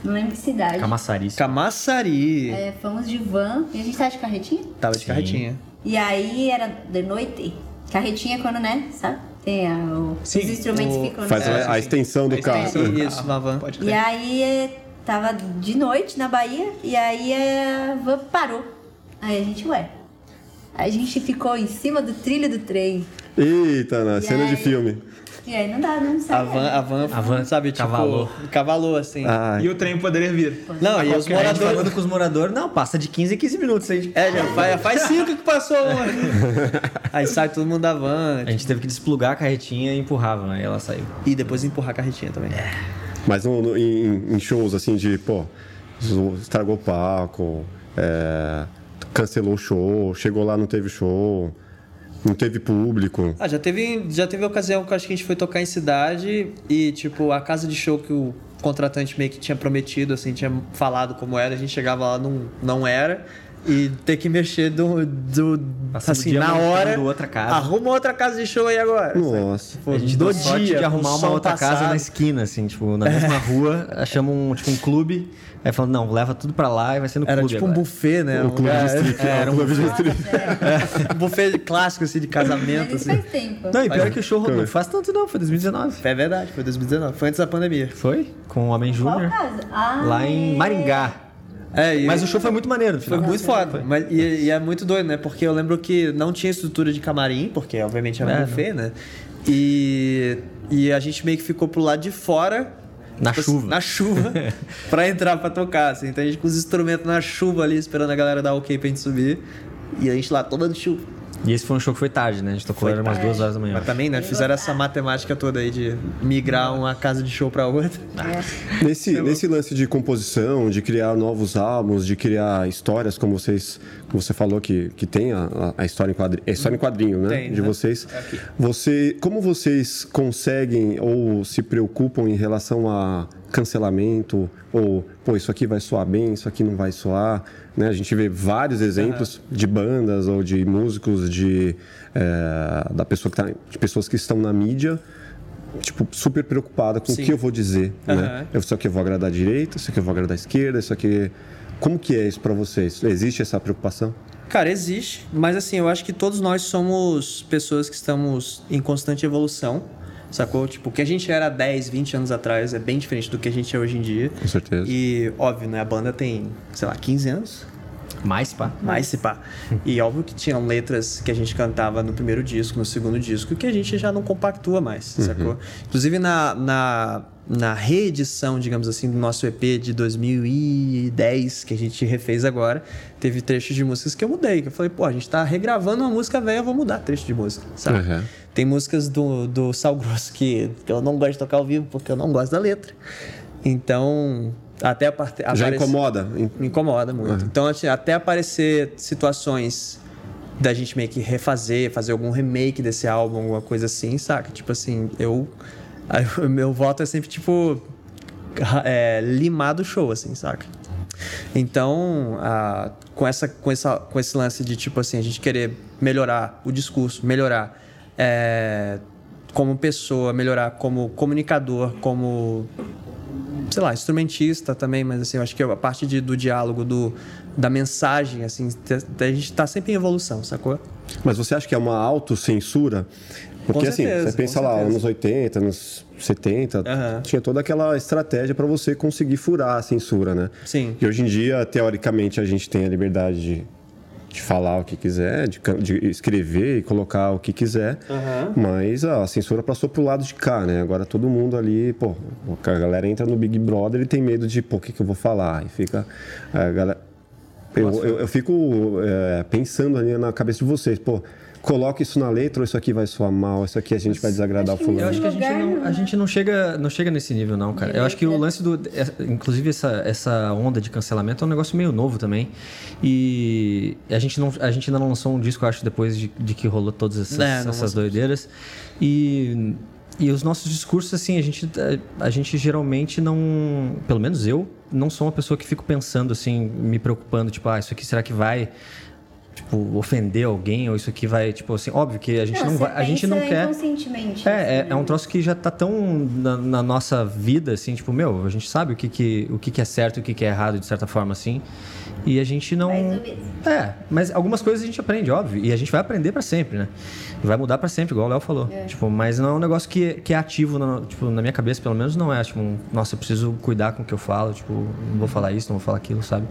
S5: Não lembro que cidade.
S6: Camaçari.
S3: Camaçari.
S5: É, fomos de van e a gente tava de carretinha.
S3: Tava de carretinha.
S5: E aí era de noite. Carretinha quando, né? Sabe? Tem a, o,
S2: Sim,
S5: os instrumentos
S3: o-
S5: ficam
S1: Faz
S5: no
S1: a, a extensão do
S2: A
S1: carro.
S2: extensão do
S3: Isso, na van.
S2: Pode
S5: E
S2: crer.
S5: aí é, tava de noite na Bahia e aí a van parou. Aí a gente, ué. Aí a gente ficou em cima do trilho do trem.
S1: Eita, na
S5: E
S1: cena de
S5: aí?
S1: filme.
S5: E aí não dá, não
S3: A
S5: sai.
S3: van, a van,
S6: A van
S3: sabe, tipo,
S6: cavalou.
S3: cavalou, assim.
S1: Ai,
S2: E o trem poderia vir.
S3: Não, e os
S6: A
S3: moradores...
S6: falando com os moradores, não, passa de 15 em 15 minutos. A gente,
S3: É, já faz, já faz cinco que passou. mano. Aí sai todo mundo da van.
S6: a gente teve que desplugar a carretinha e empurrava, né? E ela saiu.
S3: E depois empurrar a carretinha também.
S1: Mas no- no- em, em shows assim de, pô, estragou o palco, é, cancelou o show, chegou lá, não teve show, não teve público.
S3: Ah, já teve, já teve ocasião que acho que a gente foi tocar em cidade e, tipo, a casa de show que o contratante meio que tinha prometido, assim, tinha falado como era, a gente chegava lá, não, não era. E ter que mexer do, do assim, na hora.
S6: outra casa.
S3: Arruma outra casa de show aí agora.
S1: Nossa.
S3: Pô,
S6: a gente
S3: do
S6: deu sorte
S3: dia,
S6: de arrumar uma outra casa
S3: passado.
S6: na esquina, assim, tipo, na mesma rua, achamos um, tipo, um clube. Aí falando, não, leva tudo pra lá e vai ser no
S3: Era
S6: clube.
S3: tipo um
S6: agora.
S3: buffet, né?
S1: O clube
S3: lugar-
S1: de strip.
S3: É,
S1: era um clube de strip.
S3: um buffet clássico, assim, de casamento, assim.
S5: faz tempo.
S6: Não, e pior que o show não faz tanto não, foi 2019.
S3: É verdade, foi 2019. Foi antes da pandemia.
S6: Foi? Com o Homem Júnior.
S5: casa? Ah,
S6: Lá em
S5: é.
S6: Maringá.
S3: É, e
S6: Mas o show foi muito maneiro
S3: Foi muito foda. Mas, e, e é muito doido, né? Porque eu lembro que não tinha estrutura de camarim, porque obviamente era um
S6: É,
S3: buffet, né? E, e a gente meio que ficou pro lado de fora.
S6: Na
S3: tipo,
S6: chuva.
S3: Na chuva. pra entrar pra tocar, assim. Então a gente com os instrumentos na chuva ali, esperando a galera dar ok pra gente subir. E a gente lá tomando chuva.
S6: E esse foi um show que foi tarde, né? A gente tocou era umas duas horas da manhã.
S3: Mas também, né? Fizeram essa matemática toda aí de migrar uma casa de show pra outra.
S1: Nesse, nesse lance de composição, de criar novos álbuns, de criar histórias, como vocês, como você falou que, que tem a, a história em quadrinho, é história em quadrinho, né?
S3: Tem,
S1: de
S3: né?
S1: vocês. Você, como vocês conseguem ou se preocupam em relação a cancelamento ou pô isso aqui vai soar bem, isso aqui não vai soar, né? A gente vê vários exemplos de bandas ou de músicos de eh, da pessoa que tá, de pessoas que estão na mídia tipo, super preocupada com
S3: Sim.
S1: o que eu vou dizer, né?
S3: Aham.
S1: Eu- Isso aqui eu vou agradar a direita, isso aqui eu vou agradar a esquerda, isso aqui... Como que é isso pra vocês? Existe essa preocupação?
S3: Cara, existe, mas assim, eu acho que todos nós somos pessoas que estamos em constante evolução, sacou? Tipo, o que a gente era 10, 20 anos atrás é bem diferente do que a gente é hoje em dia.
S1: Com certeza.
S3: E, óbvio, né? A banda tem, sei lá, 15 anos,
S6: Mais, pá.
S3: mais se pá. E óbvio que tinham letras que a gente cantava no primeiro disco, no segundo disco, que a gente já não compactua mais, sacou? Inclusive na, na, na reedição, digamos assim, do nosso EP de 2010, que a gente refez agora, teve trechos de músicas que eu mudei. Que eu falei, pô, a gente tá regravando uma música velha, eu vou mudar trecho de música, sabe?
S1: Uhum.
S3: Tem músicas do, do Sal Grosso que eu não gosto de tocar ao vivo porque eu não gosto da letra. Então, até.
S1: Já incomoda?
S3: Me incomoda muito. Então, assim, até aparecer situações da gente meio que refazer, fazer algum remake desse álbum, alguma coisa assim, saca? Tipo assim, eu. meu voto é sempre, tipo. É, limar do show, assim, saca? Então, a- com, essa, com, essa, com esse lance de, tipo assim, a gente querer melhorar o discurso, melhorar é, como pessoa, melhorar como comunicador, como sei lá, instrumentista também, mas assim, eu acho que a parte de- do diálogo, do, da mensagem, assim, a gente tá sempre em evolução, sacou?
S1: Mas você acha que é uma autocensura? Porque
S3: Com
S1: assim,
S3: certeza,
S1: você pensa lá,
S3: certeza.
S1: anos 80, anos 70,
S3: Aham.
S1: tinha toda aquela estratégia para você conseguir furar a censura, né?
S3: Sim.
S1: E hoje em dia, teoricamente, a gente tem a liberdade de, de falar o que quiser, de, de escrever e colocar o que quiser, mas a censura passou pro lado de cá, né? Agora todo mundo ali, pô, a galera entra no Big Brother e tem medo de, pô, o que, que eu vou falar? E fica. A galera, eu, eu, eu fico é, pensando ali na cabeça de vocês, pô, coloca isso na letra ou isso aqui vai soar mal, isso aqui a gente vai desagradar o fulano.
S6: Eu acho que a gente não, a gente não chega, não chega nesse nível, não, cara. Eu acho que o lance do. é- Inclusive, essa, essa onda de cancelamento é um negócio meio novo também. E a gente, não, a gente ainda não lançou um disco, eu acho, depois de, de que rolou todas essas,
S3: É,
S6: essas doideiras. E. E os nossos discursos, assim, a gente, a gente geralmente não. Pelo menos eu, não sou uma pessoa que fico pensando, assim, me preocupando, tipo, ah, isso aqui será que vai. Tipo, ofender alguém, ou isso aqui vai, tipo assim, óbvio que a gente não,
S5: você
S6: vai. A gente não quer.
S5: inconscientemente.
S6: É, é,
S5: assim,
S6: é um
S5: né?
S6: troço que já tá tão na, na nossa vida, assim, tipo, meu, a gente sabe o que, que, o que, que é certo e o que, que é errado, de certa forma, assim. E a gente não.
S5: Mais ou menos.
S6: É, mas algumas coisas a gente aprende, óbvio. E a gente vai aprender pra sempre, né? E vai mudar pra sempre, igual o Léo falou. Tipo, mas não é um negócio que, que é ativo, na, tipo, na minha cabeça, pelo menos, não é. Tipo, um, nossa, eu preciso cuidar com o que eu falo, tipo, não vou falar isso, não vou falar aquilo, sabe?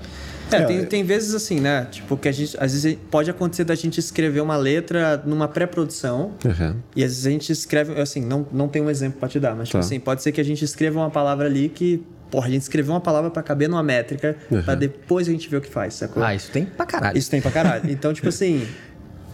S3: É,
S1: É,
S3: tem, tem vezes assim, né? Tipo, que a gente. Às vezes pode acontecer da gente escrever uma letra numa pré-produção.
S1: Uhum.
S3: E às vezes a gente escreve, assim, não, não tem um exemplo pra te dar, mas tipo
S1: Tá.
S3: assim, pode ser que a gente escreva uma palavra ali que, porra, a gente escreveu uma palavra pra caber numa métrica, pra depois a gente ver o que faz, sacou?
S6: Ah, isso tem pra caralho.
S3: Isso tem pra caralho. Então, tipo assim,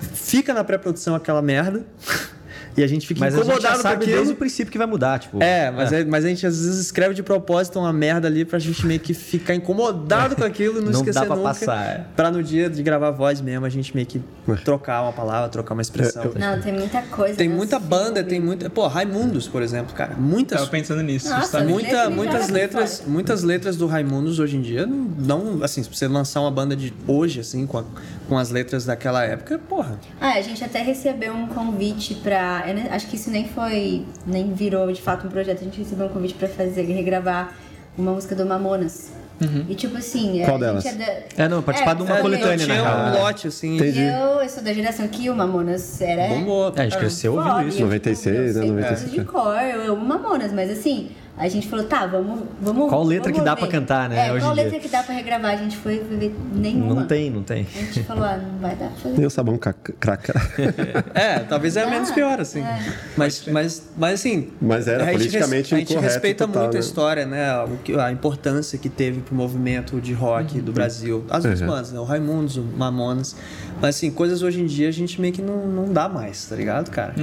S3: fica na pré-produção aquela merda e a gente fica
S6: Mas a gente
S3: incomodado
S6: sabe
S3: aquilo.
S6: desde o princípio que vai mudar, tipo.
S3: É, mas, é, mas a gente às vezes escreve de propósito uma merda ali pra gente meio que ficar incomodado com aquilo e não,
S6: Não
S3: esquecer
S6: dá pra
S3: nunca.
S6: passar, é.
S3: Pra no dia de gravar a voz mesmo, a gente meio que trocar uma palavra, trocar uma expressão.
S5: Não, tem muita coisa.
S3: Tem
S5: né?
S3: muita banda, tem muita. Pô, Raimundos, por exemplo, cara. Muitas.
S2: Tava pensando nisso,
S5: Nossa,
S3: Muita, muitas letras,
S5: fora.
S3: muitas letras do Raimundos hoje em dia não, não assim, se você lançar uma banda de hoje assim com, a- com as letras daquela época, porra.
S5: Ah, a gente até recebeu um convite pra. eu acho que isso nem foi. nem virou de fato um projeto. A gente recebeu um convite pra fazer, regravar uma música do Mamonas. E tipo assim.
S1: Qual
S5: a
S1: delas?
S5: Gente é, da-
S6: É, não, participar de uma
S5: eu-
S6: coletânea,
S5: eu
S6: né,
S3: Tinha um lote assim.
S1: Entendi.
S5: Eu, eu sou da geração que o Mamonas era.
S3: Bombou.
S6: É, a gente cresceu ouvindo isso.
S5: e eu,
S1: 96,
S5: tipo, eu
S1: né,
S5: sei
S1: 96.
S5: coisas de cor, eu amo Mamonas, mas assim, a gente falou, tá, vamos. vamos
S6: Qual letra
S5: vamos
S6: que dá
S5: ver.
S6: pra cantar, né,
S5: É,
S6: hoje
S5: qual
S6: dia?
S5: letra que dá pra regravar? A gente foi ver nenhuma.
S6: Não tem, não tem.
S5: A gente falou, ah, não vai dar pra fazer.
S1: Nem o sabão ca- craca.
S3: É, talvez é
S5: Ah,
S3: menos pior, assim.
S5: é.
S3: Mas, mas, mas assim.
S1: Mas era
S3: a gente
S1: politicamente
S3: res- A gente
S1: incorreto
S3: respeita
S1: total,
S3: muito
S1: né?
S3: a história, né? O que- a importância que teve pro movimento de rock do Brasil. As duas
S1: Uhum.
S3: bandas, né? O Raimundos, o Mamonas. Mas assim, coisas hoje em dia a gente meio que não, não dá mais, tá ligado, cara?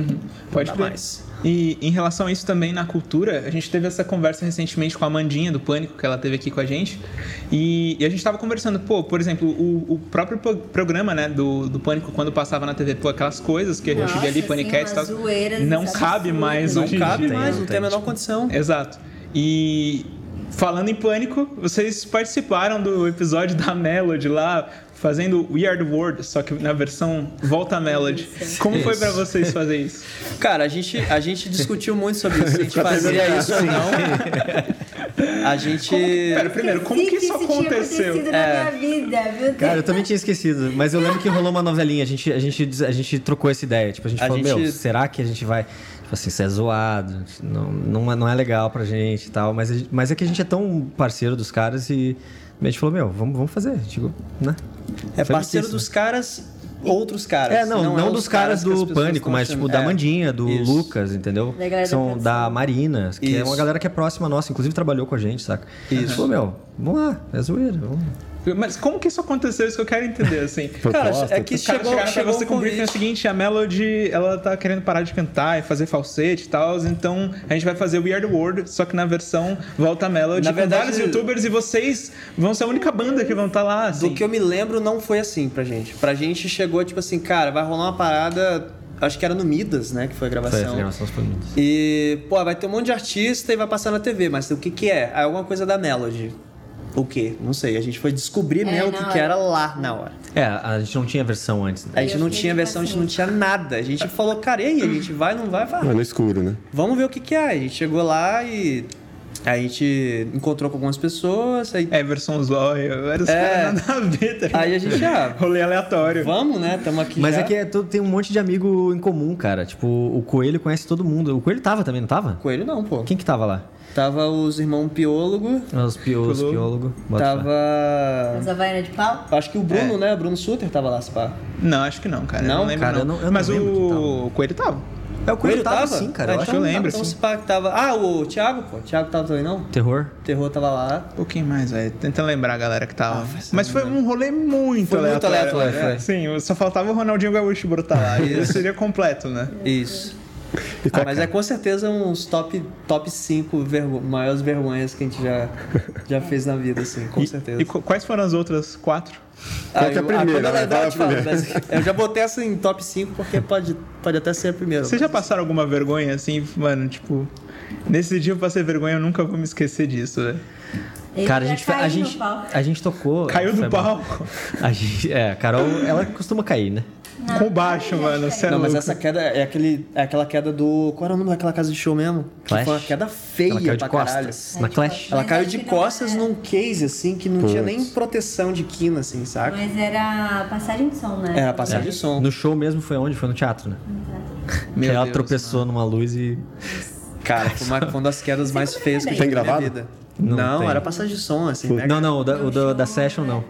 S2: Pode
S3: não dá mais.
S2: E em relação a isso também na cultura, a gente teve essa conversa recentemente com a Mandinha do Pânico, que ela teve aqui com a gente. E, e a gente tava conversando, pô, por exemplo, o, o próprio pro- programa, né, do, do Pânico, quando passava na TV, pô, aquelas coisas que a gente
S5: Nossa,
S2: via ali,
S5: sim,
S2: Paniquetes e tal, não cabe mais
S3: Não cabe
S2: dia.
S3: mais,
S6: não
S3: não
S6: tem,
S3: a menor condição.
S2: Exato. E falando em pânico, vocês participaram do episódio da Melody lá, fazendo Weird World, só que na versão Volta Melody. Como foi pra vocês fazer isso?
S3: Cara, a gente, a gente discutiu muito sobre isso, se a gente fazia isso ou não. A gente.
S2: Pera, primeiro, como que isso aconteceu?
S5: acontecido
S3: É.
S5: na minha vida, meu Deus.
S6: Cara, eu também tinha esquecido, mas eu lembro que rolou uma novelinha, a gente, a gente, a gente trocou essa ideia. Tipo, a gente
S3: A
S6: falou,
S3: gente-
S6: meu, será que a gente vai. Tipo assim, isso é zoado, não, não, é, não é legal pra gente e tal. Mas, a gente- mas é que a gente é tão parceiro dos caras e a gente falou, meu, vamos, vamos fazer. Tipo, né?
S3: É
S6: Foi
S3: parceiro dos caras, outros caras.
S6: É, não, não,
S3: é
S6: dos
S3: os
S6: caras
S3: que as
S6: do Pânico, mas tipo da
S3: É.
S6: Mandinha, do
S3: Isso.
S6: Lucas, entendeu?
S5: Da da
S6: São da Marina, que é
S3: Isso.
S6: uma galera que é próxima nossa, inclusive trabalhou com a gente, saca?
S3: Isso.
S6: Falou, meu, vamos lá, é zoeira. Vamos.
S2: Mas como que isso aconteceu? Isso que eu quero entender, assim.
S3: Cara, é que
S2: caras
S3: chegou,
S2: chegaram
S3: chegou
S2: pra você com o briefing é o seguinte, a Melody, ela tá querendo parar de cantar e fazer falsete e tal, então a gente vai fazer Weird World, só que na versão Volta a Melody,
S3: Na
S2: com
S3: verdade-
S2: vários youtubers e vocês vão ser a única banda que vão estar lá, assim.
S3: Do que eu me lembro, não foi assim pra gente. Pra gente chegou, tipo assim, cara, vai rolar uma parada. Acho que era no Midas, né? Que foi a
S6: Foi,
S3: gravação.
S6: a gravação foi lindas.
S3: E, pô, vai ter um monte de artista e vai passar na TV, mas o que que é? É alguma coisa da Melody. O quê? Não sei. A gente foi descobrir
S5: É,
S3: mesmo o que, que era lá na hora.
S6: É, a gente não tinha versão antes, né?
S3: A gente não tinha versão, a gente não tinha nada. A gente falou, cara, e aí? A gente vai, não vai? Vai.
S1: É no escuro, né?
S3: Vamos ver o que que é. A gente chegou lá e a gente encontrou com algumas pessoas. Aí,
S2: É, versão zóio, vários
S3: É.
S2: caras nada a ver, tá
S3: aí a gente, ah,
S2: Rolê aleatório.
S3: vamos, né? Tamo aqui
S6: Mas
S3: já.
S6: é que é tudo- tem um monte de amigo em comum, cara. Tipo, o Coelho conhece todo mundo. O Coelho tava também, não tava?
S3: Coelho não, pô.
S6: Quem que tava lá?
S3: Tava os irmãos Piólogo,
S6: Os piólogos,
S2: Piólogo.
S6: bota
S3: tava...
S5: A Havaiana de pau?
S3: Acho que o Bruno, né? O Bruno Suter tava lá, se pá.
S2: Não, acho que não, cara.
S3: Não?
S2: eu não lembro,
S6: Cara,
S2: não.
S6: eu não- eu não
S2: Mas
S6: quem
S2: o Coelho tava.
S6: É, o Coelho tava, sim, cara.
S3: Ah,
S6: Eu
S2: acho que eu lembro,
S3: Então
S2: sim.
S3: se pá que tava... Ah, o Thiago, pô. O Thiago tava também, não?
S6: Terror.
S3: Terror tava lá.
S2: Um pouquinho mais, velho. Tentando lembrar a galera que tava. Mas foi um rolê muito
S3: Foi muito
S2: aleatório.
S3: aleatório,
S2: né? Sim, só faltava o Ronaldinho Gaúcho brotar lá. E isso seria completo, né?
S3: Isso.
S1: Qual-
S3: Mas é com certeza uns top, top 5 vergo maiores vergonhas que a gente já, já fez na vida, assim, com
S2: E-
S3: certeza.
S2: E, qu- quais foram as outras quatro?
S1: Qual que é a primeira, a primeira.
S3: mas eu já botei essa em top 5 porque pode, pode até ser a primeira.
S2: Vocês já passaram alguma vergonha assim, mano? Tipo, nesse dia eu passei vergonha, eu nunca vou me esquecer disso, velho.
S5: Ele
S6: Cara, a gente, a
S5: caiu no
S6: gente, a gente tocou.
S2: Caiu do palco.
S6: A gente, é, a Carol, ela costuma cair, né?
S5: Não,
S2: Com baixo,
S5: não,
S2: mano.
S5: não,
S2: Você é
S3: Não, mas
S2: louco.
S3: essa queda é, aquele, é aquela queda do. Qual era o nome daquela casa de show mesmo? Que
S6: Clash.
S3: foi uma queda feia
S6: Ela caiu de
S3: pra caralho.
S6: costas. Na Clash.
S3: Ela
S5: Mas
S3: caiu de
S5: que
S3: costas
S5: é-
S3: num case, assim, que não tinha nem proteção de quina, assim, saca?
S5: Mas era passagem de som, né?
S3: Era passagem de som.
S6: No show mesmo foi onde? Foi no teatro, né?
S2: Meu
S6: que ela
S2: Deus,
S6: tropeçou numa luz e.
S3: Cara, foi uma, uma das quedas mais feias que eu já
S1: Tem
S3: vi na vida.
S6: Não
S3: Não, era passagem de som, assim. né?
S6: Não, não, o da, o da, da session não.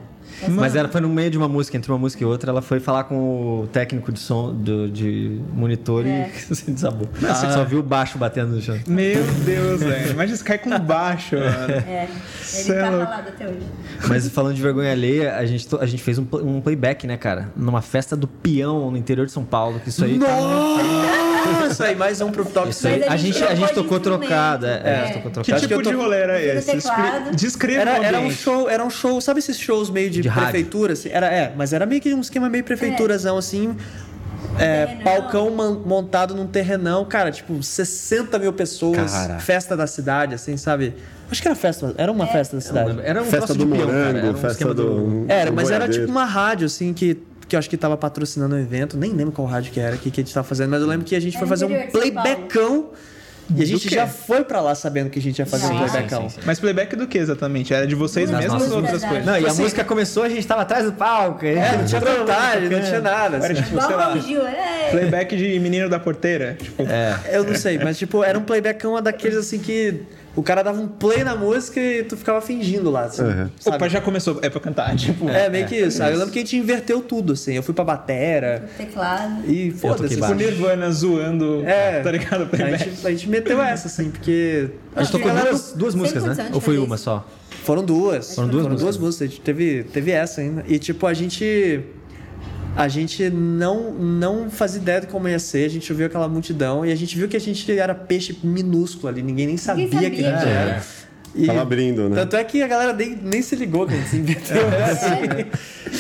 S6: Mas ela foi no meio de uma música, entre uma música e outra, ela foi falar com o técnico de som do, de monitor
S5: É.
S6: e se desabou. Você só viu o baixo batendo no chão.
S2: Meu Deus, velho. Imagina se cai com baixo, mano.
S5: É, ele
S2: é
S5: tá
S2: louco.
S5: ralado até hoje.
S6: Mas falando de vergonha alheia, a gente, to- a gente fez um, um playback, né, cara? Numa festa do peão no interior de São Paulo. Que isso aí. tá
S3: Nossa, aí mais um pro top
S6: Isso aí. A gente, a gente tocou trocado. É,
S5: É.
S6: a gente tocou
S2: Que
S6: trocado.
S3: Que
S2: tipo de rolê era esse? Descreva
S3: Era, era um show, era um show, sabe esses shows meio de,
S6: De rádio.
S3: prefeitura? Assim? Era, é, mas era meio que um esquema meio prefeiturazão, assim. É, palcão montado num terrenão, cara, tipo, 60 mil pessoas,
S1: Cara.
S3: festa da cidade, assim, sabe? Acho que era festa, era uma festa da cidade.
S6: Era um
S1: Festa do
S6: de peão, cara.
S1: morango,
S6: Era um
S1: festa
S6: esquema
S1: do...
S3: Era,
S1: do
S3: mas era tipo uma rádio, assim, que, que eu acho que tava patrocinando o evento. Nem lembro qual rádio que era, que, que a gente tava fazendo, mas eu lembro que a gente
S5: Era
S3: foi fazer um playbackão. E a gente já foi pra lá sabendo que a gente ia fazer
S5: Sim,
S3: um
S5: sim,
S3: playbackão.
S2: Mas playback do que exatamente? Era de vocês
S5: Das
S2: mesmos ou outras coisas?
S6: Não, e a
S3: Assim-
S6: música começou, a gente tava atrás do palco.
S3: É, não tinha vontade, não tinha nada.
S2: Era
S3: assim.
S2: tipo, sei
S5: Igual
S2: lá,
S5: é.
S2: playback de menino da porteira. Tipo,
S3: Eu não sei, mas tipo, era um playbackão daqueles assim que o cara dava um play na música e tu ficava fingindo lá, assim,
S1: Uhum.
S3: sabe?
S2: opa, já começou, é pra cantar. Tipo,
S3: É, meio que isso. Aí eu lembro que a gente inverteu tudo, assim. Eu fui pra batera
S5: Teclado.
S3: e foda-se.
S2: tipo. Nirvana zoando,
S3: É.
S2: tá ligado?
S3: A gente, a gente meteu essa, assim, porque.
S6: A gente tocou duas, duas músicas, né? Ou foi uma só?
S3: Foram duas.
S6: Foram duas
S3: músicas. A gente teve, teve essa ainda. E tipo, a gente. A gente não, não fazia ideia de como ia ser, a gente viu aquela multidão e a gente viu que a gente era peixe minúsculo ali, ninguém nem sabia,
S5: sabia
S3: que a gente
S5: quem
S3: era. E-
S1: Tava abrindo, né?
S3: Tanto é que a galera nem, nem se ligou que a gente se inventou.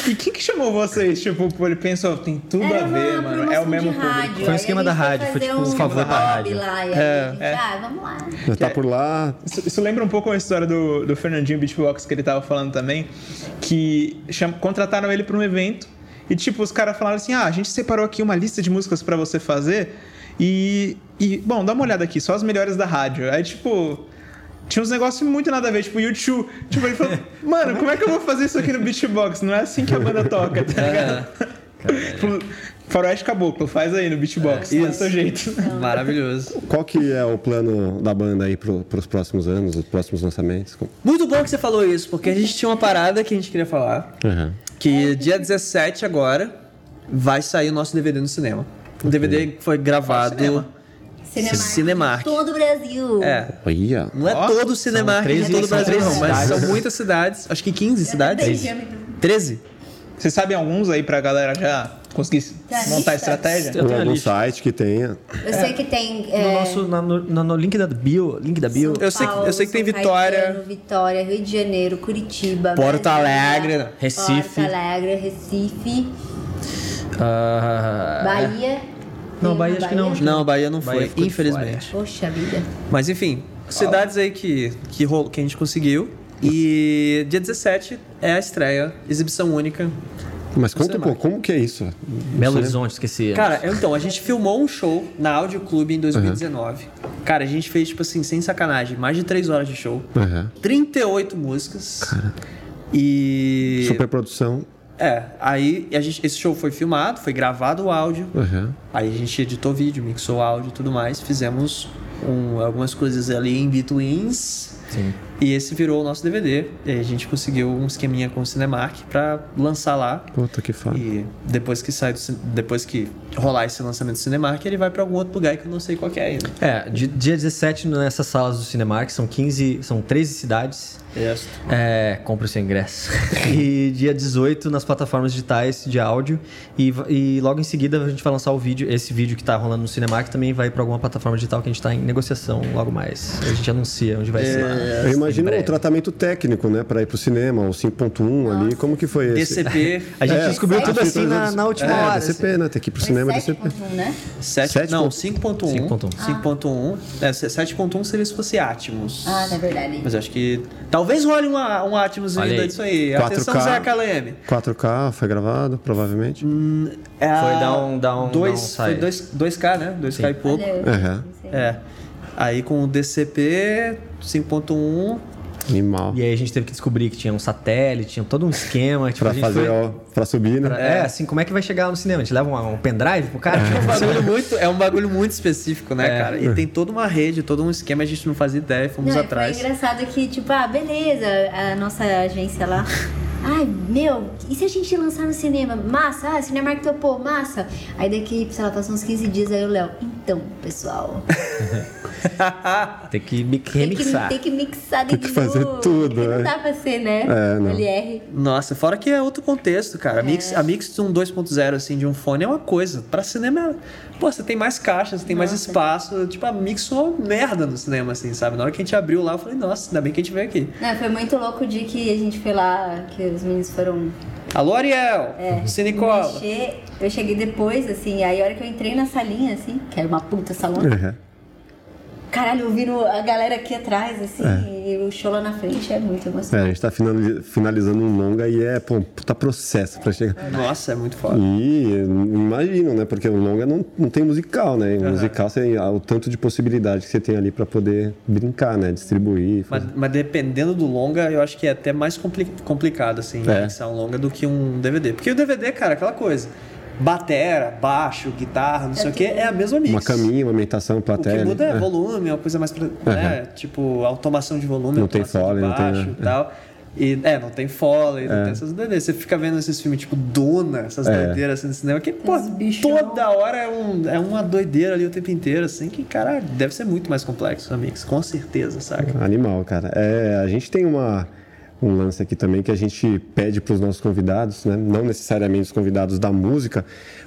S2: E quem que chamou vocês? Tipo, ele pensou, tem tudo
S5: Era
S2: a ver,
S5: uma
S2: mano. É o mesmo
S5: de
S2: público.
S5: rádio.
S6: Foi um esquema da rádio, foi tipo um
S5: um
S6: favor pra rádio.
S5: Lá,
S3: É.
S5: gente,
S2: É.
S5: ah, vamos lá.
S1: Já tá por lá.
S2: Isso, isso lembra um pouco a história do, do Fernandinho Beatbox que ele tava falando também, que cham- contrataram ele pra um evento e tipo os caras falaram assim: "Ah, a gente separou aqui uma lista de músicas pra você fazer e e bom, dá uma olhada aqui, só as melhores da rádio". Aí tipo tinha uns negócios muito nada a ver, tipo YouTube. Tipo, ele falou, mano, como é que eu vou fazer isso aqui no beatbox? Não é assim que a banda toca, tá ligado? Tipo, Faroeste Caboclo, faz aí no beatbox, é, do seu jeito.
S3: Maravilhoso.
S1: Qual que é o plano da banda aí pro, pros próximos anos, os próximos lançamentos?
S3: Muito bom que você falou isso, porque a gente tinha uma parada que a gente queria falar.
S1: Uhum.
S3: Que dia 17 agora vai sair o nosso DVD no cinema. O DVD que foi gravado.
S5: Cinemark.
S3: Cinemark.
S5: Todo o Brasil.
S3: É.
S1: Olha.
S3: Não é
S2: Ó,
S3: todo o Cinemark de todo o Brasil, não, mas são muitas cidades. Acho que 15 cidades.
S5: Benjamin.
S3: 13?
S2: Vocês sabem alguns aí pra galera já conseguir
S5: Tá,
S2: montar a estratégia?
S6: Eu tenho
S1: algum site que tenha.
S5: Eu sei que tem.
S6: No,
S5: é,
S6: nosso, na- no, no- no link da bio, link da bio.
S5: São
S3: Eu sei que- eu sei que tem
S5: São
S3: Vitória.
S5: Caetano, Vitória, Rio de Janeiro, Curitiba,
S3: Porto Alegre, Recife.
S5: Porto Alegre, Recife,
S6: Ah,
S5: Bahia.
S6: Não, Bahia acho que não,
S3: Não, Bahia não
S6: Bahia
S3: foi, infelizmente.
S5: Poxa vida.
S3: Mas enfim, cidades aí que, que, rolo, que a gente conseguiu. E dia 17 é a estreia, exibição única.
S1: Mas conta um pouco, como que é isso?
S6: Belo Horizonte, esqueci.
S3: Cara, então, a gente filmou um show na Audio Clube em 2019. Cara, a gente fez, tipo assim, sem sacanagem, mais de 3 horas de show.
S1: Uhum.
S3: 38 músicas. E.
S1: Superprodução.
S3: É, aí a gente, esse show foi filmado, foi gravado o áudio.
S1: Uhum.
S3: Aí a gente editou vídeo, mixou áudio e tudo mais. Fizemos um- algumas coisas ali em betweens.
S6: Sim.
S3: E esse virou o nosso DVD. E a gente conseguiu um esqueminha com o Cinemark pra lançar lá.
S1: Puta que foda.
S3: E depois que sai do, depois que rolar esse lançamento do Cinemark, ele vai pra algum outro lugar que eu não sei qual que é ainda.
S6: É, di- dia 17 nessas salas do Cinemark, são 15, são 13 cidades. É, compre o seu ingresso. e dia 18 nas plataformas digitais de áudio. E, e logo em seguida a gente vai lançar o vídeo. Esse vídeo que tá rolando no Cinemark também vai pra alguma plataforma digital que a gente tá em negociação logo mais. A gente anuncia onde vai ser lá.
S1: Imagino
S6: Em
S1: o tratamento técnico, né? Pra ir pro cinema, o 5.1 ali. Como que foi esse?
S3: DCP
S6: A gente
S1: É,
S6: descobriu tudo
S1: Acho que
S6: assim na,
S1: todos-
S6: na última
S1: é,
S6: hora.
S1: DCP, né? Tem que ir pro
S5: Foi
S1: cinema DCP.
S5: 7.1, né?
S3: 7,
S1: Sete
S3: não,
S1: ponto-
S3: 5.1.
S6: 5.1.
S3: 5.1. É, 7.1 seria se fosse Atmos.
S5: Ah, é verdade.
S3: Mas acho que. Talvez role uma, um Atmos ainda
S6: aí.
S3: disso aí.
S1: 4K.
S3: Atenção, Zé KLM.
S1: 4K foi gravado, provavelmente.
S3: É
S6: Foi
S3: a-
S6: dar um- dar um-
S3: dois, foi
S6: sai.
S3: 2, 2K, né? 2K e pouco.
S5: Olha, eu
S1: Aham.
S5: não sei.
S3: É. Aí com o DCP 5.1.
S1: Animal.
S6: E aí a gente teve que descobrir que tinha um satélite, tinha todo um esquema. Tipo,
S1: Pra
S6: a gente
S1: fazer,
S6: foi-
S1: ó, pra subir, né?
S6: pra- é. assim, como é que vai chegar no cinema? A gente leva um, um pendrive pro cara?
S3: É um bagulho muito, é um bagulho muito específico, né,
S6: É.
S3: cara? E tem toda uma rede, todo um esquema, a gente não fazia ideia, fomos
S5: Não, e
S3: atrás.
S5: Foi engraçado que, tipo, ah, beleza, a nossa agência lá. Ai, meu, e se a gente lançar no cinema? Massa, ah, Cinemark topou, massa. Aí daqui, sei lá, passou uns 15 dias, aí o Léo, então, pessoal,
S6: Tem que me-
S5: tem que,
S6: remixar.
S5: tem que mixar
S1: Tem
S5: de
S1: que fazer
S5: novo.
S1: tudo,
S5: Porque
S1: é.
S5: Não dá pra ser, né?
S1: É, não.
S5: LR.
S3: Nossa, fora que é outro contexto, cara. A Mix,
S5: É.
S3: a Mix de um 2.0, assim, de um fone é uma coisa. Pra cinema, pô, você tem mais caixas, tem mais
S5: Nossa.
S3: espaço. Tipo, a Mix soou merda no cinema, assim, sabe? Na hora que a gente abriu lá, eu falei, nossa, ainda bem que a gente veio aqui.
S5: Não, foi muito louco o dia que a gente foi lá, que os meninos foram
S3: Alô, Ariel!
S5: é, mexer. Eu cheguei depois, assim, aí a hora que eu entrei na salinha, assim, que era uma puta salão,
S1: Uhum.
S5: Caralho, ouvindo a galera aqui atrás, assim, e o show lá na frente é muito
S1: É,
S5: emocionante.
S1: a gente tá finali- finalizando um longa e é, pô, um puta processo pra chegar.
S3: Nossa, é muito foda.
S1: E imagino, né? Porque o longa não, não tem musical, né? O musical, você, o tanto de possibilidade que você tem ali pra poder brincar, né? Distribuir.
S3: Mas,
S1: fazer.
S3: mas dependendo do longa, eu acho que é até mais compli- complicado, assim,
S1: É.
S3: um longa do que um DVD. Porque o DVD, cara, aquela coisa. Batera, baixo, guitarra, não sei o que, é a mesma mix.
S1: Uma caminha, uma ambientação,
S3: O
S1: plateia.
S3: que muda é
S1: né?
S3: volume, uma coisa mais pra, né? Tipo, automação de volume,
S1: Não tem
S3: automação
S1: foley,
S3: de
S1: não tem,
S3: baixo
S1: né?
S3: e tal. E, é, não tem foley, não tem essas doideiras. Você fica vendo esses filmes tipo Duna, essas
S1: É.
S3: doideiras assim no cinema, que, pô, toda hora é, um, é uma doideira ali o tempo inteiro, assim, que, cara, deve ser muito mais complexo a mix, com certeza, saca?
S1: Animal, cara. É, a gente tem uma, um lance aqui também que a gente pede para os nossos convidados, né? não necessariamente os convidados da música,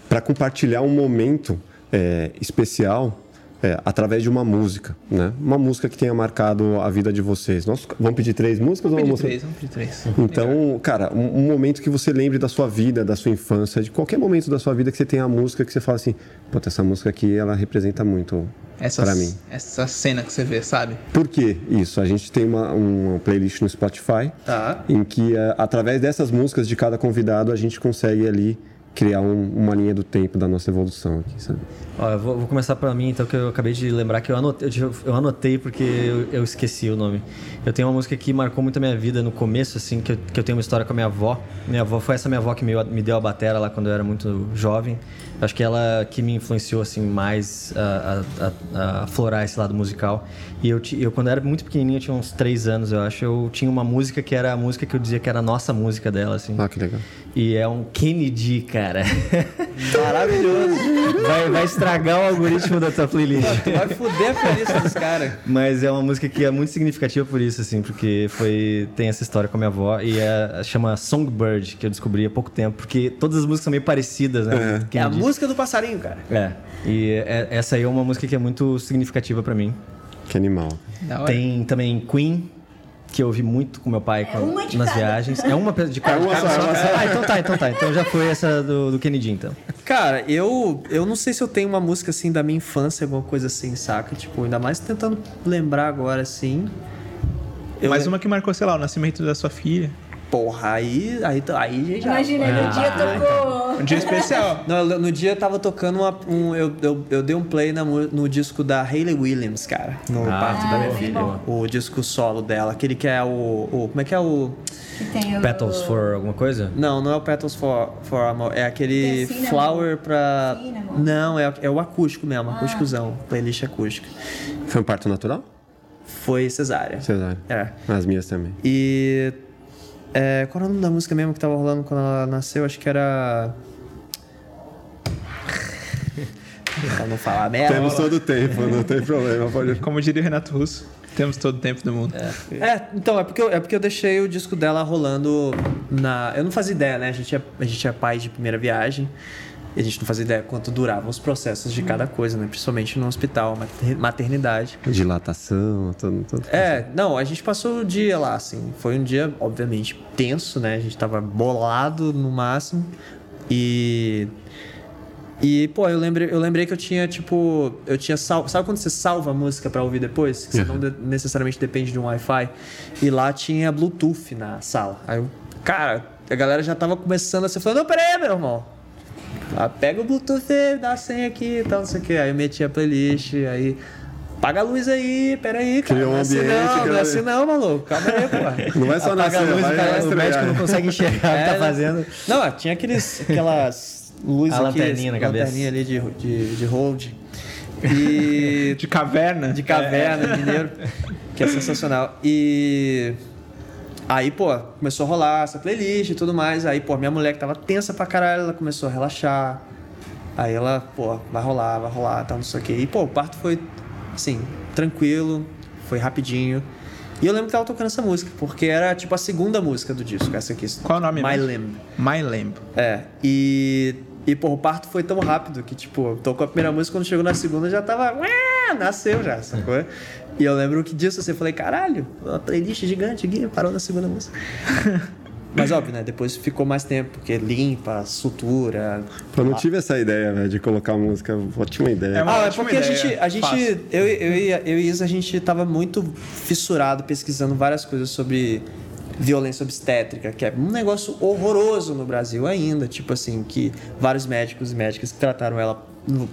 S1: para compartilhar um momento é, especial é, através de uma música, né? Uma música que tenha marcado a vida de vocês. Nós vamos pedir três músicas ou uma
S2: Vamos
S1: música?
S2: pedir três, vamos pedir três.
S1: Então, cara, um, um momento que você lembre da sua vida, da sua infância, de qualquer momento da sua vida que você tenha a música que você fala assim, puta, essa música aqui, ela representa muito pra mim.
S2: essa cena que você vê, sabe?
S1: Por que isso? A gente tem uma, uma playlist no Spotify
S3: Tá.
S1: em que, eh, através dessas músicas de cada convidado, a gente consegue ali criar um- uma linha do tempo da nossa evolução aqui, sabe?
S6: Ó, eu vou, vou começar por mim, então, que eu acabei de lembrar que eu anotei, eu, eu anotei porque eu, eu esqueci o nome. Eu tenho uma música que marcou muito a minha vida no começo, assim, que eu, que eu tenho uma história com a minha avó. Minha avó foi essa minha avó que me, me deu a batera lá quando eu era muito jovem. Acho que ela que me influenciou, assim, mais a, a, a, a aflorar esse lado musical. E eu, eu, quando eu era muito pequenininho, eu tinha uns três anos, eu acho, eu tinha uma música que era a música que eu dizia que era a nossa música dela, assim.
S1: Ah, que legal.
S6: E é um Kennedy, cara.
S3: Maravilhoso.
S6: Vai, vai estragar o algoritmo da tua playlist.
S3: Tu vai fuder a playlist dos caras.
S6: Mas é uma música que é muito significativa por isso, assim, porque foi tem essa história com a minha avó e é, chama Songbird, que eu descobri há pouco tempo, porque todas as músicas são meio parecidas, né?
S3: É a
S6: Kennedy.
S3: música do passarinho, cara.
S6: É. E é- essa aí é uma música que é muito significativa pra mim.
S1: Que animal.
S2: Da hora.
S6: Tem também Queen, que eu ouvi muito com meu pai quando-
S5: uma de
S6: nas
S5: cada.
S6: viagens. É uma de cada.
S1: uma só, é uma só.
S6: Ah, então tá, então tá. Então já foi essa do, do Kennedy, então.
S3: Cara, eu, eu não sei se eu tenho uma música assim da minha infância, alguma coisa assim, saca? Tipo, ainda mais tentando lembrar agora assim. Eu
S2: Mais uma que marcou, sei lá, o nascimento da sua filha.
S3: Porra, aí, aí, aí já.
S5: Imagina, no dia tocou.
S2: Um dia especial.
S3: Não, no dia eu tava tocando uma, um. Eu, eu, eu dei um play na no disco da Hayley Williams, cara. No parto da minha
S5: Ah,
S3: filha.
S5: bom.
S3: O disco solo dela, aquele que é o. o- como é que é o.
S5: Que tem o-
S6: Petals for alguma coisa?
S3: Não, não é o Petals for, for Amor. É aquele
S5: Cinnamon.
S3: Flower pra.
S5: Cinnamon.
S3: Não, é, é o acústico mesmo,
S5: Ah.
S3: acústicozão. Playlist acústica.
S1: Foi um parto natural?
S3: Foi cesárea.
S1: Cesárea.
S3: É.
S1: As minhas também.
S3: E. É, qual era o nome da música mesmo que tava rolando quando ela nasceu? Acho que era. pra não falar merda.
S1: Temos todo o tempo, não tem problema. Pode...
S2: Como diria o Renato Russo, temos todo o tempo do mundo.
S3: É, então, é porque, eu, é porque eu deixei o disco dela rolando na. Eu não fazia ideia, né? A gente é, a gente é pai de primeira viagem. E a gente não fazia ideia quanto duravam os processos de cada coisa, né? Principalmente no hospital, mater- maternidade.
S1: Dilatação, tudo. tudo.
S3: É, não, a gente passou o dia lá, assim. Foi um dia, obviamente, tenso, né? A gente tava bolado no máximo. E. E, pô, eu lembrei, eu lembrei que eu tinha, tipo. Eu tinha sal, Sabe quando você salva a música pra ouvir depois? Que você não de- necessariamente depende de um Wi-Fi. E lá tinha Bluetooth na sala. Aí eu. Cara, a galera já tava começando a se falar: não, peraí, meu irmão. Ah, pega o Bluetooth, dá a senha aqui e tal, não sei o que. Aí eu meti a playlist, aí. Paga a luz aí, peraí, cara.
S1: Cria um
S3: não é assim não, não é assim não, maluco. Calma aí, pô.
S1: Não vai só
S6: Apaga
S1: nascer,
S6: a luz,
S1: vai
S6: o, cara- o
S1: estrear.
S6: médico não consegue enxergar o que
S3: É,
S6: tá
S3: né?
S6: fazendo.
S3: Não, tinha aqueles, aquelas luzes
S6: A
S3: aqui.
S6: lanterninha na cabeça.
S3: Lanterninha ali de, de, de hold. E...
S2: De caverna.
S3: de caverna, mineiro. Que é sensacional. E... Aí, pô, começou a rolar essa playlist e tudo mais. Aí, pô, minha mulher que tava tensa pra caralho, ela começou a relaxar. Aí ela, pô, vai rolar, vai rolar, tal, não sei o quê. E, pô, o parto foi, assim, tranquilo, foi rapidinho. E eu lembro que tava tocando essa música, porque era, tipo, a segunda música do disco, essa aqui.
S2: Qual é o nome
S3: My
S2: mesmo?
S3: Limb.
S2: My Lamb.
S3: É, e... E, pô, o parto foi tão rápido que, tipo, tocou a primeira música, quando chegou na segunda já tava... ué, Nasceu já, sacou? E eu lembro que disso, assim, eu falei, caralho, uma playlist gigante aqui, parou na segunda música. Mas óbvio, né? Depois ficou mais tempo, porque limpa, sutura.
S1: Eu não tive essa ideia, velho, de colocar música. Ótima ideia.
S2: É uma
S3: Ah, é porque a gente, a gente
S2: Fácil.
S3: eu, eu, e, eu e Isa, a gente tava muito fissurado pesquisando várias coisas sobre violência obstétrica, que é um negócio horroroso no Brasil ainda, tipo assim, que vários médicos e médicas trataram ela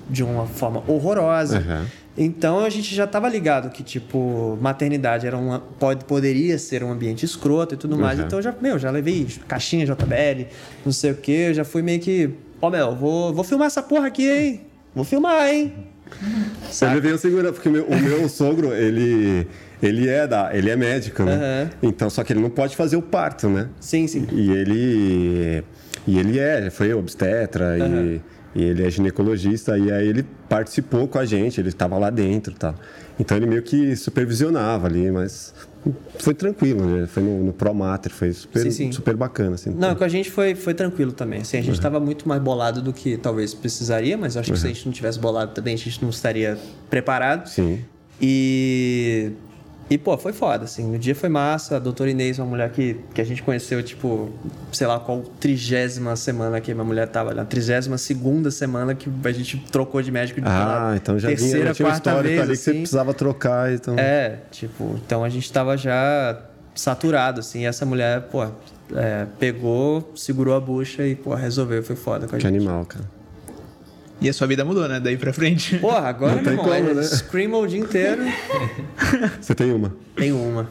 S3: de uma forma horrorosa.
S1: Aham.
S3: Então a gente já tava ligado que, tipo, maternidade era uma, pode, poderia ser um ambiente escroto e tudo mais.
S1: Uhum.
S3: Então já, meu, já levei caixinha JBL, não sei o que, eu já fui meio que. Ó, meu, vou, vou filmar essa porra aqui, hein? Vou filmar, hein?
S1: Eu levei o segura, porque o meu, o meu sogro, ele, ele é da, ele é médico, né?
S3: Aham.
S1: Então, só que ele não pode fazer o parto, né?
S3: Sim, sim.
S1: E ele, e ele é, ele foi obstetra e, e ele é ginecologista e aí ele participou com a gente, ele estava lá dentro, tal. Então ele meio que supervisionava ali, mas foi tranquilo, né? Foi no, no Pro Mater, foi super,
S3: Sim, sim.
S1: super bacana, assim.
S3: Não, com a gente foi, foi tranquilo também. Assim, a gente estava muito mais bolado do que talvez precisaria, mas acho que se a gente não tivesse bolado também, a gente não estaria preparado.
S1: Sim.
S3: E. E, pô, foi foda, assim. No dia foi massa. A doutora Inês, uma mulher que, que a gente conheceu, tipo, sei lá qual trigésima semana que a minha mulher tava na trigésima segunda semana que a gente trocou de médico de
S1: Ah, então já, vinha,
S3: terceira,
S1: já tinha um
S3: quarta vez,
S1: ali que você
S3: assim.
S1: precisava trocar, então...
S3: É, tipo, então a gente tava já saturado, assim. E essa mulher, pô, é, pegou, segurou a bucha e, pô, resolveu. Foi foda com a
S1: Que
S3: gente.
S1: animal, cara.
S2: E a sua vida mudou, né? Daí pra frente.
S3: Porra, agora,
S1: Não
S3: meu
S1: tem
S3: irmão, é
S1: como, né?
S3: Screamo o dia inteiro.
S1: Você tem uma?
S3: Tem uma.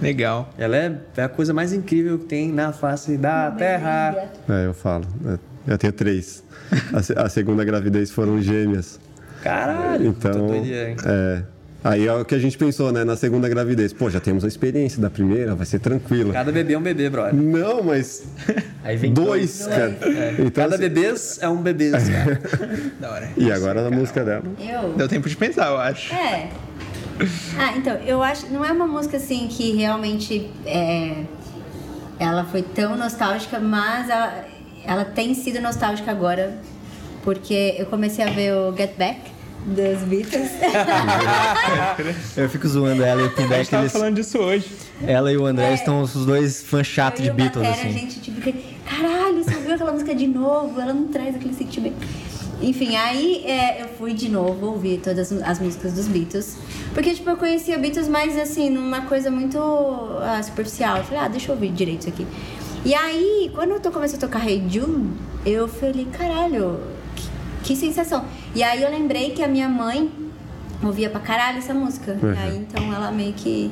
S2: Legal.
S3: Ela é, é a coisa mais incrível que tem na face da Terra.
S1: É, eu falo. É, Eu tenho três. A, a segunda gravidez foram gêmeas.
S3: Caralho,
S1: Então,
S3: doideira, hein?
S1: é. Aí é o que a gente pensou, né? Na segunda gravidez. Pô, já temos a experiência da primeira, vai ser tranquila.
S3: Cada bebê é um bebê, brother.
S1: Não, mas
S6: Aí vem
S1: dois, cara. Então,
S3: Cada
S1: assim,
S3: bebê é um bebê, cara.
S2: Da hora.
S1: E agora a música dela.
S5: Eu?
S2: Deu tempo de pensar, eu acho.
S5: É. Ah, então, eu acho. Não é uma música assim que realmente. É, ela foi tão nostálgica, mas ela, ela tem sido nostálgica agora. Porque eu comecei a ver o Get Back dos Beatles.
S6: Eu fico zoando ela e o
S2: A
S6: Pinback,
S2: gente tava
S6: eles,
S2: falando disso hoje.
S6: ela e o André estão os dois fãs chatos de Beatles,
S5: Batera,
S6: assim.
S5: A gente, tipo, fica, caralho, você ouviu aquela música de novo? Ela não traz aquele sentimento. Enfim, aí é, eu fui de novo ouvir todas as músicas dos Beatles. Porque, tipo, eu conhecia Beatles, mas assim, numa coisa muito ah, superficial. Eu falei, ah, deixa eu ouvir direito isso aqui. E aí, quando eu tô, comecei a tocar Hey Jude, eu falei, caralho, que, sensação. E aí eu lembrei que a minha mãe ouvia pra caralho essa música.
S1: Uhum.
S5: E aí, então, ela meio que